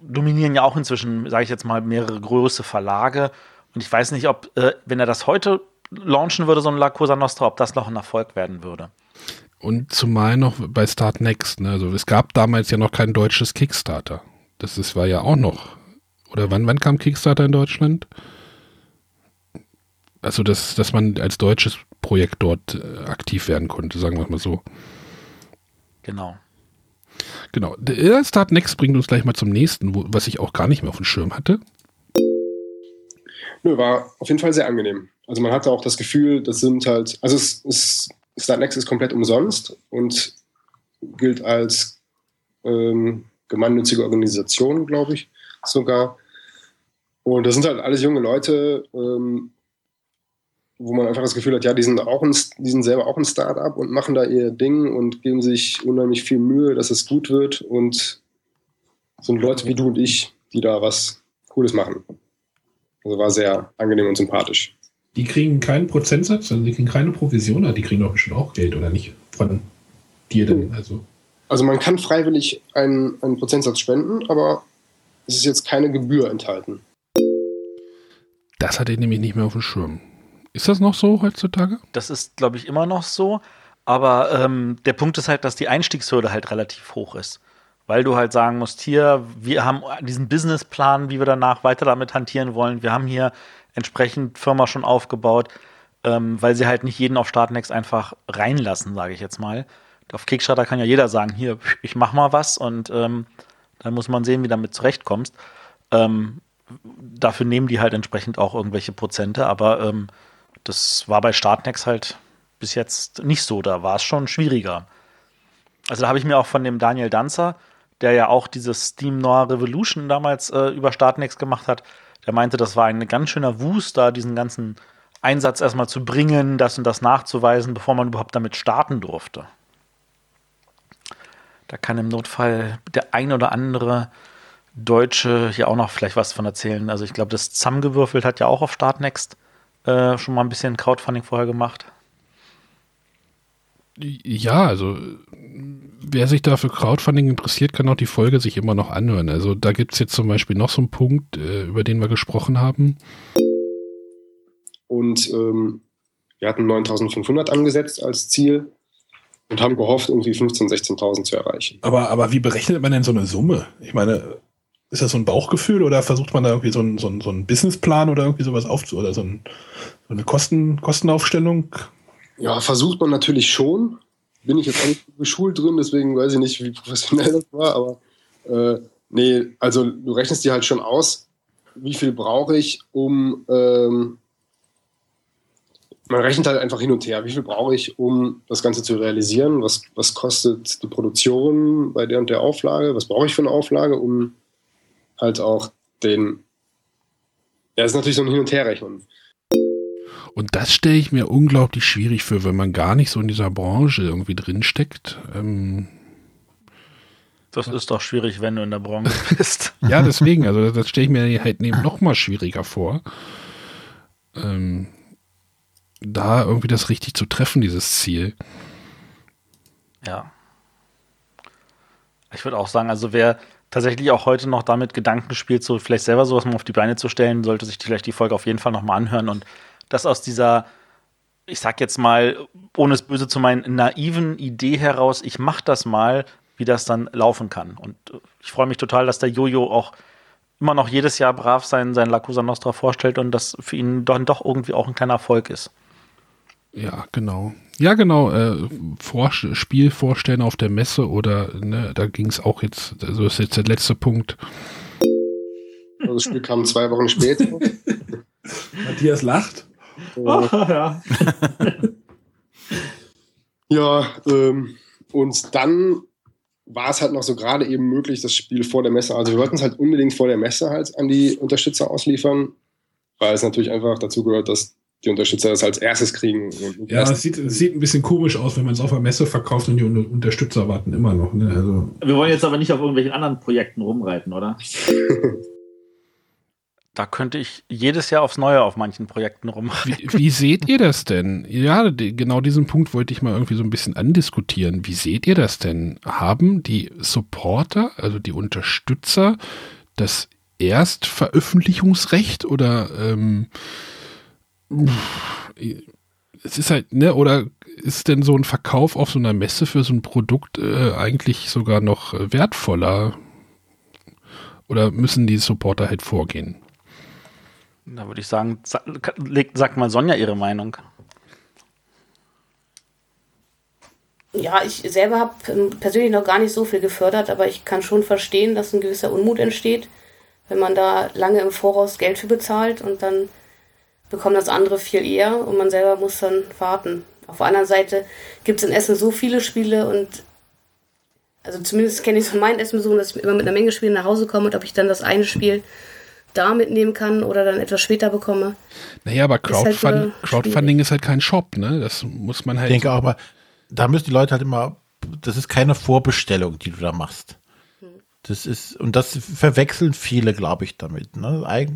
dominieren ja auch inzwischen, sage ich jetzt mal, mehrere große Verlage. Und ich weiß nicht, ob, äh, wenn er das heute launchen würde, so ein La Cosa Nostra, ob das noch ein Erfolg werden würde. Und zumal noch bei Start Next, ne? Also es gab damals ja noch kein deutsches Kickstarter. Das ist, war ja auch noch. Oder wann, wann kam Kickstarter in Deutschland? Also, dass, dass man als deutsches Projekt dort äh, aktiv werden konnte, sagen wir mal so. Genau. Genau. Der Start Next bringt uns gleich mal zum nächsten, wo, was ich auch gar nicht mehr auf dem Schirm hatte. Nö, war auf jeden Fall sehr angenehm. Also man hatte auch das Gefühl, das sind halt, also es ist, Startnext ist komplett umsonst und gilt als ähm, gemeinnützige Organisation, glaube ich, sogar. Und das sind halt alles junge Leute, ähm, wo man einfach das Gefühl hat, ja, die sind auch ein, die sind selber auch ein Start-up und machen da ihr Ding und geben sich unheimlich viel Mühe, dass es gut wird und sind Leute wie du und ich, die da was Cooles machen. Also war sehr angenehm und sympathisch. Die kriegen keinen Prozentsatz, also die kriegen keine Provision, aber die kriegen doch bestimmt auch Geld, oder nicht? Von dir denn? Also, Also man kann freiwillig einen, einen Prozentsatz spenden, aber es ist jetzt keine Gebühr enthalten. Das hatte ich nämlich nicht mehr auf dem Schirm. Ist das noch so heutzutage? Das ist, glaube ich, immer noch so. Aber ähm, der Punkt ist halt, dass die Einstiegshürde halt relativ hoch ist. Weil du halt sagen musst, hier, wir haben diesen Businessplan, wie wir danach weiter damit hantieren wollen. Wir haben hier entsprechend Firma schon aufgebaut, ähm, weil sie halt nicht jeden auf Startnext einfach reinlassen, sage ich jetzt mal. Auf Kickstarter kann ja jeder sagen, hier, ich mach mal was und ähm, dann muss man sehen, wie damit zurechtkommst. Ähm, dafür nehmen die halt entsprechend auch irgendwelche Prozente, aber ähm, das war bei Startnext halt bis jetzt nicht so. Da war es schon schwieriger. Also da habe ich mir auch von dem Daniel Danzer, der ja auch dieses Steam Noir Revolution damals äh, über Startnext gemacht hat, der meinte, das war ein ganz schöner Wust, da diesen ganzen Einsatz erstmal zu bringen, das und das nachzuweisen, bevor man überhaupt damit starten durfte. Da kann im Notfall der ein oder andere Deutsche hier auch noch vielleicht was von erzählen. Also ich glaube, das Zusammengewürfelt hat ja auch auf Startnext äh, schon mal ein bisschen Crowdfunding vorher gemacht. Ja, also wer sich da für Crowdfunding interessiert, kann auch die Folge sich immer noch anhören. Also da gibt es jetzt zum Beispiel noch so einen Punkt, äh, über den wir gesprochen haben. Und ähm, wir hatten 9500 angesetzt als Ziel und haben gehofft, irgendwie 15.000, 16.000 zu erreichen. aber, aber wie berechnet man denn so eine Summe? Ich meine, ist das so ein Bauchgefühl oder versucht man da irgendwie so einen, so einen, so einen Businessplan oder irgendwie sowas aufzu oder so, ein, so eine Kosten, Kostenaufstellung? Ja, versucht man natürlich schon. Bin ich jetzt auch nicht geschult drin, deswegen weiß ich nicht, wie professionell das war, aber äh, nee, also du rechnest dir halt schon aus, wie viel brauche ich, um ähm, man rechnet halt einfach hin und her, wie viel brauche ich, um das Ganze zu realisieren, was, was kostet die Produktion bei der und der Auflage, was brauche ich für eine Auflage, um halt auch den ja, das ist natürlich so ein Hin- und Herrechnen. Und das stelle ich mir unglaublich schwierig für, wenn man gar nicht so in dieser Branche irgendwie drinsteckt. Ähm, Das ist doch schwierig, wenn du in der Branche *laughs* bist. ja, deswegen, also das stelle ich mir halt eben noch mal schwieriger vor. Ähm, da irgendwie das richtig zu treffen, dieses Ziel. Ja. Ich würde auch sagen, also wer tatsächlich auch heute noch damit Gedanken spielt, so vielleicht selber sowas mal auf die Beine zu stellen, sollte sich vielleicht die Folge auf jeden Fall nochmal anhören und das aus dieser, ich sag jetzt mal, ohne es böse zu meinen, naiven Idee heraus, ich mach das mal, wie das dann laufen kann. Und äh, ich freue mich total, dass der Jojo auch immer noch jedes Jahr brav sein, sein La Cosa Nostra vorstellt und das für ihn dann doch irgendwie auch ein kleiner Erfolg ist. Ja, genau. Ja, genau. Äh, Vor Spiel vorstellen auf der Messe oder ne, da ging es auch jetzt, also ist jetzt der letzte Punkt. Also das Spiel kam zwei Wochen später. *laughs* Matthias lacht. *laughs* ja. Ja, ähm, und dann war es halt noch so gerade eben möglich, das Spiel vor der Messe, also wir wollten es halt unbedingt vor der Messe halt an die Unterstützer ausliefern, weil es natürlich einfach dazu gehört, dass die Unterstützer das als erstes kriegen. Und Ja, es sieht, es sieht ein bisschen komisch aus, wenn man es auf der Messe verkauft und die Un- Unterstützer warten immer noch. Ne? Also, Wir wollen jetzt aber nicht auf irgendwelchen anderen Projekten rumreiten, oder? *laughs* Da könnte ich jedes Jahr aufs Neue auf manchen Projekten rum. Wie, wie seht ihr das denn? Ja, die, genau diesen Punkt wollte ich mal irgendwie so ein bisschen andiskutieren. Wie seht ihr das denn? Haben die Supporter, also die Unterstützer, das Erstveröffentlichungsrecht oder ähm, es ist halt, ne, oder ist denn so ein Verkauf auf so einer Messe für so ein Produkt äh, eigentlich sogar noch äh, wertvoller? Oder müssen die Supporter halt vorgehen? Da würde ich sagen, sagt mal Sonja ihre Meinung. Ja, ich selber habe persönlich noch gar nicht so viel gefördert, aber ich kann schon verstehen, dass ein gewisser Unmut entsteht, wenn man da lange im Voraus Geld für bezahlt und dann bekommen das andere viel eher und man selber muss dann warten. Auf der anderen Seite gibt es in Essen so viele Spiele und also zumindest kenne ich es von meinen Essen so, dass ich immer mit einer Menge Spiele nach Hause komme und ob ich dann das eine Spiel da mitnehmen kann oder dann etwas später bekomme. Naja, aber Ist halt Crowdfund nur Crowdfunding ist halt kein Shop, ne? Das muss man halt. Ich denke auch mal, da müssen die Leute halt immer, das ist keine Vorbestellung, die du da machst. Das ist, und das verwechseln viele, glaube ich, damit. Ne?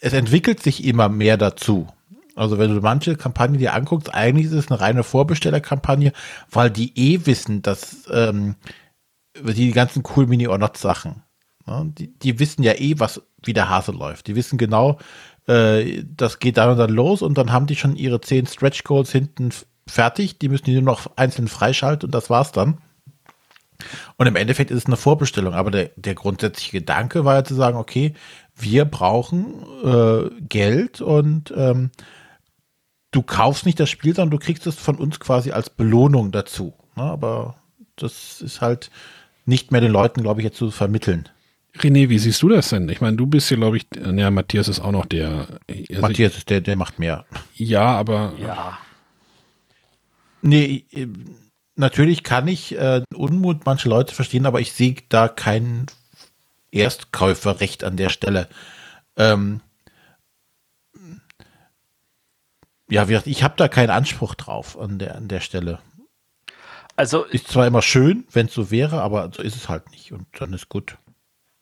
Es entwickelt sich immer mehr dazu. Also wenn du manche Kampagnen dir anguckst, eigentlich ist es eine reine Vorbestellerkampagne, weil die eh wissen, dass ähm, die ganzen cool Mini or Not Sachen, ne? die, die wissen ja eh, was wie der Hase läuft. Die wissen genau, äh, das geht dann und dann los und dann haben die schon ihre zehn Stretch Goals hinten fertig. Die müssen die nur noch einzeln freischalten und das war's dann. Und im Endeffekt ist es eine Vorbestellung, aber der, der grundsätzliche Gedanke war ja zu sagen, okay, wir brauchen äh, Geld und ähm, du kaufst nicht das Spiel, sondern du kriegst es von uns quasi als Belohnung dazu. Ne? Aber das ist halt nicht mehr den Leuten, glaube ich, jetzt zu vermitteln. René, wie siehst du das denn? Ich meine, du bist ja, glaube ich, ja, Matthias ist auch noch der. Also, Matthias, ist der, der macht mehr. Ja, aber Ja. Nee, äh, natürlich kann ich äh, Unmut mancher Leute verstehen, aber ich sehe da kein Erstkäuferrecht an der Stelle. Ähm, ja, wie gesagt, ich habe da keinen Anspruch drauf an der, an der Stelle. Also Ist zwar immer schön, wenn es so wäre, aber so ist es halt nicht und dann ist gut.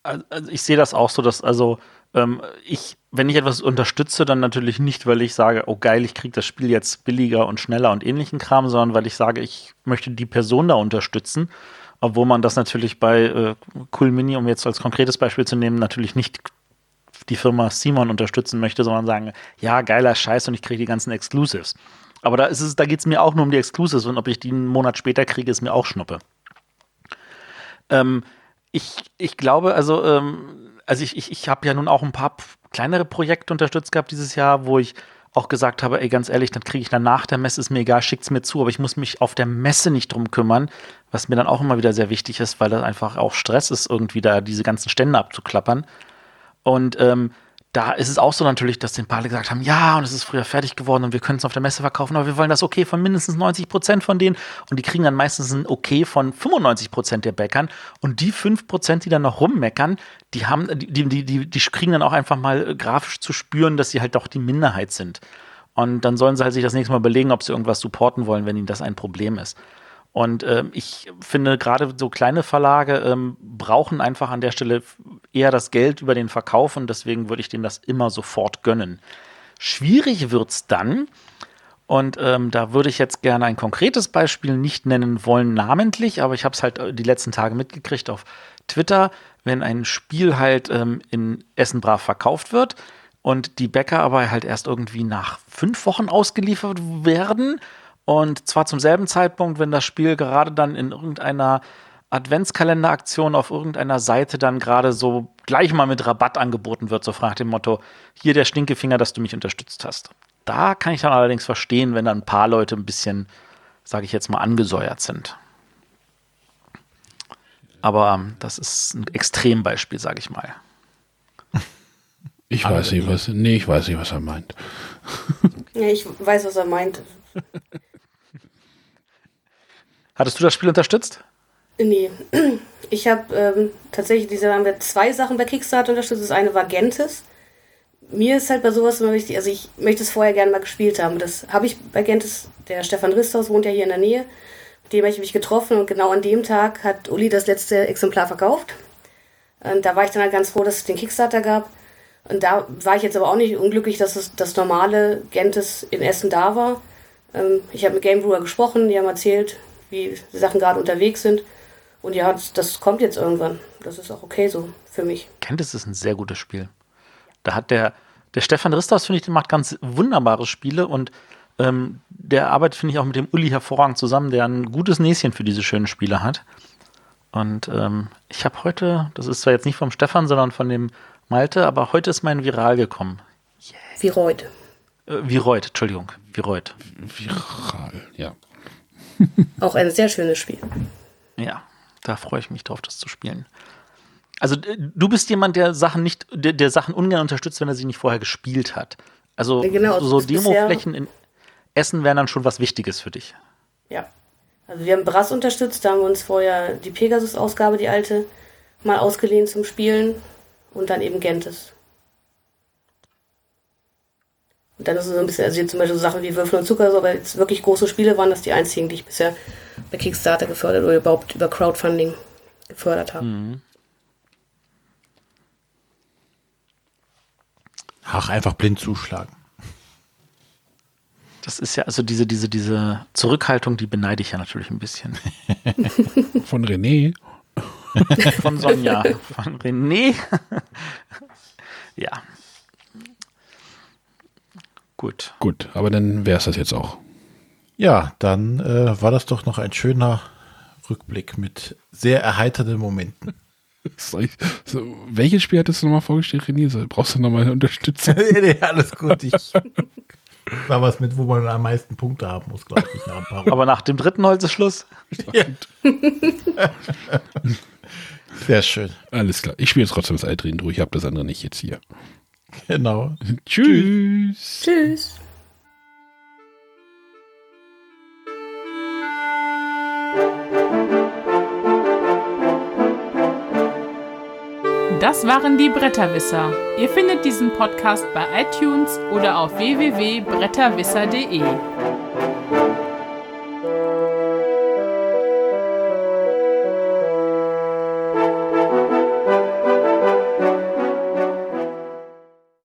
Also ich sehe das auch so, dass also ähm, ich, wenn ich etwas unterstütze, dann natürlich nicht, weil ich sage, oh geil, ich kriege das Spiel jetzt billiger und schneller und ähnlichen Kram, sondern weil ich sage, ich möchte die Person da unterstützen, obwohl man das natürlich bei äh, Cool Mini, um jetzt als konkretes Beispiel zu nehmen, natürlich nicht die Firma Simon unterstützen möchte, sondern sagen, ja, geiler Scheiß und ich kriege die ganzen Exclusives. Aber da ist es, da geht es mir auch nur um die Exclusives und ob ich die einen Monat später kriege, ist mir auch Schnuppe. Ähm, ich, ich glaube, also, ähm, also ich, ich, ich habe ja nun auch ein paar kleinere Projekte unterstützt gehabt dieses Jahr, wo ich auch gesagt habe, ey, ganz ehrlich, dann kriege ich dann nach der Messe, ist mir egal, schickt's mir zu, aber ich muss mich auf der Messe nicht drum kümmern, was mir dann auch immer wieder sehr wichtig ist, weil das einfach auch Stress ist, irgendwie da diese ganzen Stände abzuklappern. Und ähm, da ist es auch so natürlich, dass den Paare gesagt haben, ja, und es ist früher fertig geworden und wir können es auf der Messe verkaufen, aber wir wollen das okay von mindestens 90 Prozent von denen. Und die kriegen dann meistens ein okay von 95 Prozent der Bäckern. Und die 5 Prozent, die dann noch rummeckern, die haben, die, die, die, die kriegen dann auch einfach mal äh, grafisch zu spüren, dass sie halt doch die Minderheit sind. Und dann sollen sie halt sich das nächste Mal überlegen, ob sie irgendwas supporten wollen, wenn ihnen das ein Problem ist. Und ähm, ich finde, gerade so kleine Verlage ähm, brauchen einfach an der Stelle eher das Geld über den Verkauf und deswegen würde ich denen das immer sofort gönnen. Schwierig wird's dann, und ähm, da würde ich jetzt gerne ein konkretes Beispiel nicht nennen wollen, namentlich, aber ich habe es halt äh, die letzten Tage mitgekriegt auf Twitter, wenn ein Spiel halt ähm, in Essen brav verkauft wird und die Bäcker aber halt erst irgendwie nach fünf Wochen ausgeliefert werden und zwar zum selben Zeitpunkt, wenn das Spiel gerade dann in irgendeiner Adventskalenderaktion auf irgendeiner Seite dann gerade so gleich mal mit Rabatt angeboten wird, so nach dem Motto, hier der Stinkefinger, dass du mich unterstützt hast. Da kann ich dann allerdings verstehen, wenn dann ein paar Leute ein bisschen, sage ich jetzt mal, angesäuert sind. Aber ähm, das ist ein Extrembeispiel, sage ich mal. ich weiß nicht, was. Nee, ich weiß nicht, was er meint. Ja, ich weiß, was er meint. *laughs* Hattest du das Spiel unterstützt? Nee, *clears throat* ich habe ähm, tatsächlich diese haben wir zwei Sachen bei Kickstarter unterstützt. Das eine war Gentes. Mir ist halt bei sowas immer wichtig, also ich möchte es vorher gerne mal gespielt haben. Das habe ich bei Gentes, der Stefan Risthaus wohnt ja hier in der Nähe. Mit dem habe ich mich getroffen und genau an dem Tag hat Uli das letzte Exemplar verkauft. Und da war ich dann halt ganz froh, dass es den Kickstarter gab. Und da war ich jetzt aber auch nicht unglücklich, dass es das normale Gentes in Essen da war. Ähm, ich habe mit Game Brewer gesprochen, die haben erzählt, wie die Sachen gerade unterwegs sind. Und ja, das, das kommt jetzt irgendwann. Das ist auch okay so für mich. Kennt es ist ein sehr gutes Spiel. Da hat der, der Stefan Ristas, finde ich, der macht ganz wunderbare Spiele und ähm, der arbeitet, finde ich, auch mit dem Uli hervorragend zusammen, der ein gutes Näschen für diese schönen Spiele hat. Und ähm, ich habe heute, das ist zwar jetzt nicht vom Stefan, sondern von dem Malte, aber heute ist mein Viral gekommen. Wie heute. Äh, Viroid, Entschuldigung, Viroid. Viral, ja. *laughs* Auch ein sehr schönes Spiel. Ja, da freue ich mich drauf, das zu spielen. Also du bist jemand, der Sachen nicht, der, der Sachen ungern unterstützt, wenn er sie nicht vorher gespielt hat. Also Ja, genau, so Demoflächen in Essen wären dann schon was Wichtiges für dich. Ja. Also wir haben Brass unterstützt, da haben wir uns vorher die Pegasus-Ausgabe, die alte, mal ausgeliehen zum Spielen und dann eben Gentes. Und dann ist es so ein bisschen, also jetzt zum Beispiel so Sachen wie Würfel und Zucker, so, aber jetzt wirklich große Spiele waren das die einzigen, die ich bisher bei Kickstarter gefördert oder überhaupt über Crowdfunding gefördert habe. Ach, einfach blind zuschlagen. Das ist ja, also diese, diese, diese Zurückhaltung, die beneide ich ja natürlich ein bisschen. *laughs* Von René. Von Sonja, von René. *laughs* ja. Gut. Gut, aber dann wäre es das jetzt auch. Ja, dann äh, war das doch noch ein schöner Rückblick mit sehr erheiternden Momenten. *laughs* Ich, so, welches Spiel hattest du nochmal vorgestellt, René? So, brauchst du nochmal Unterstützung? *laughs* nee, alles gut. Ich *laughs* war was mit, wo man am meisten Punkte haben muss, glaube ich. Nach ein paar Runden. Aber nach dem dritten Holz ist Schluss. Ja. Sehr schön. Alles klar. Ich spiele jetzt trotzdem das Altrin durch. Ich habe das andere nicht jetzt hier. *laughs* Genau. Tschüss. Tschüss. Das waren die Bretterwisser. Ihr findet diesen Podcast bei iTunes oder auf www.bretterwisser.de.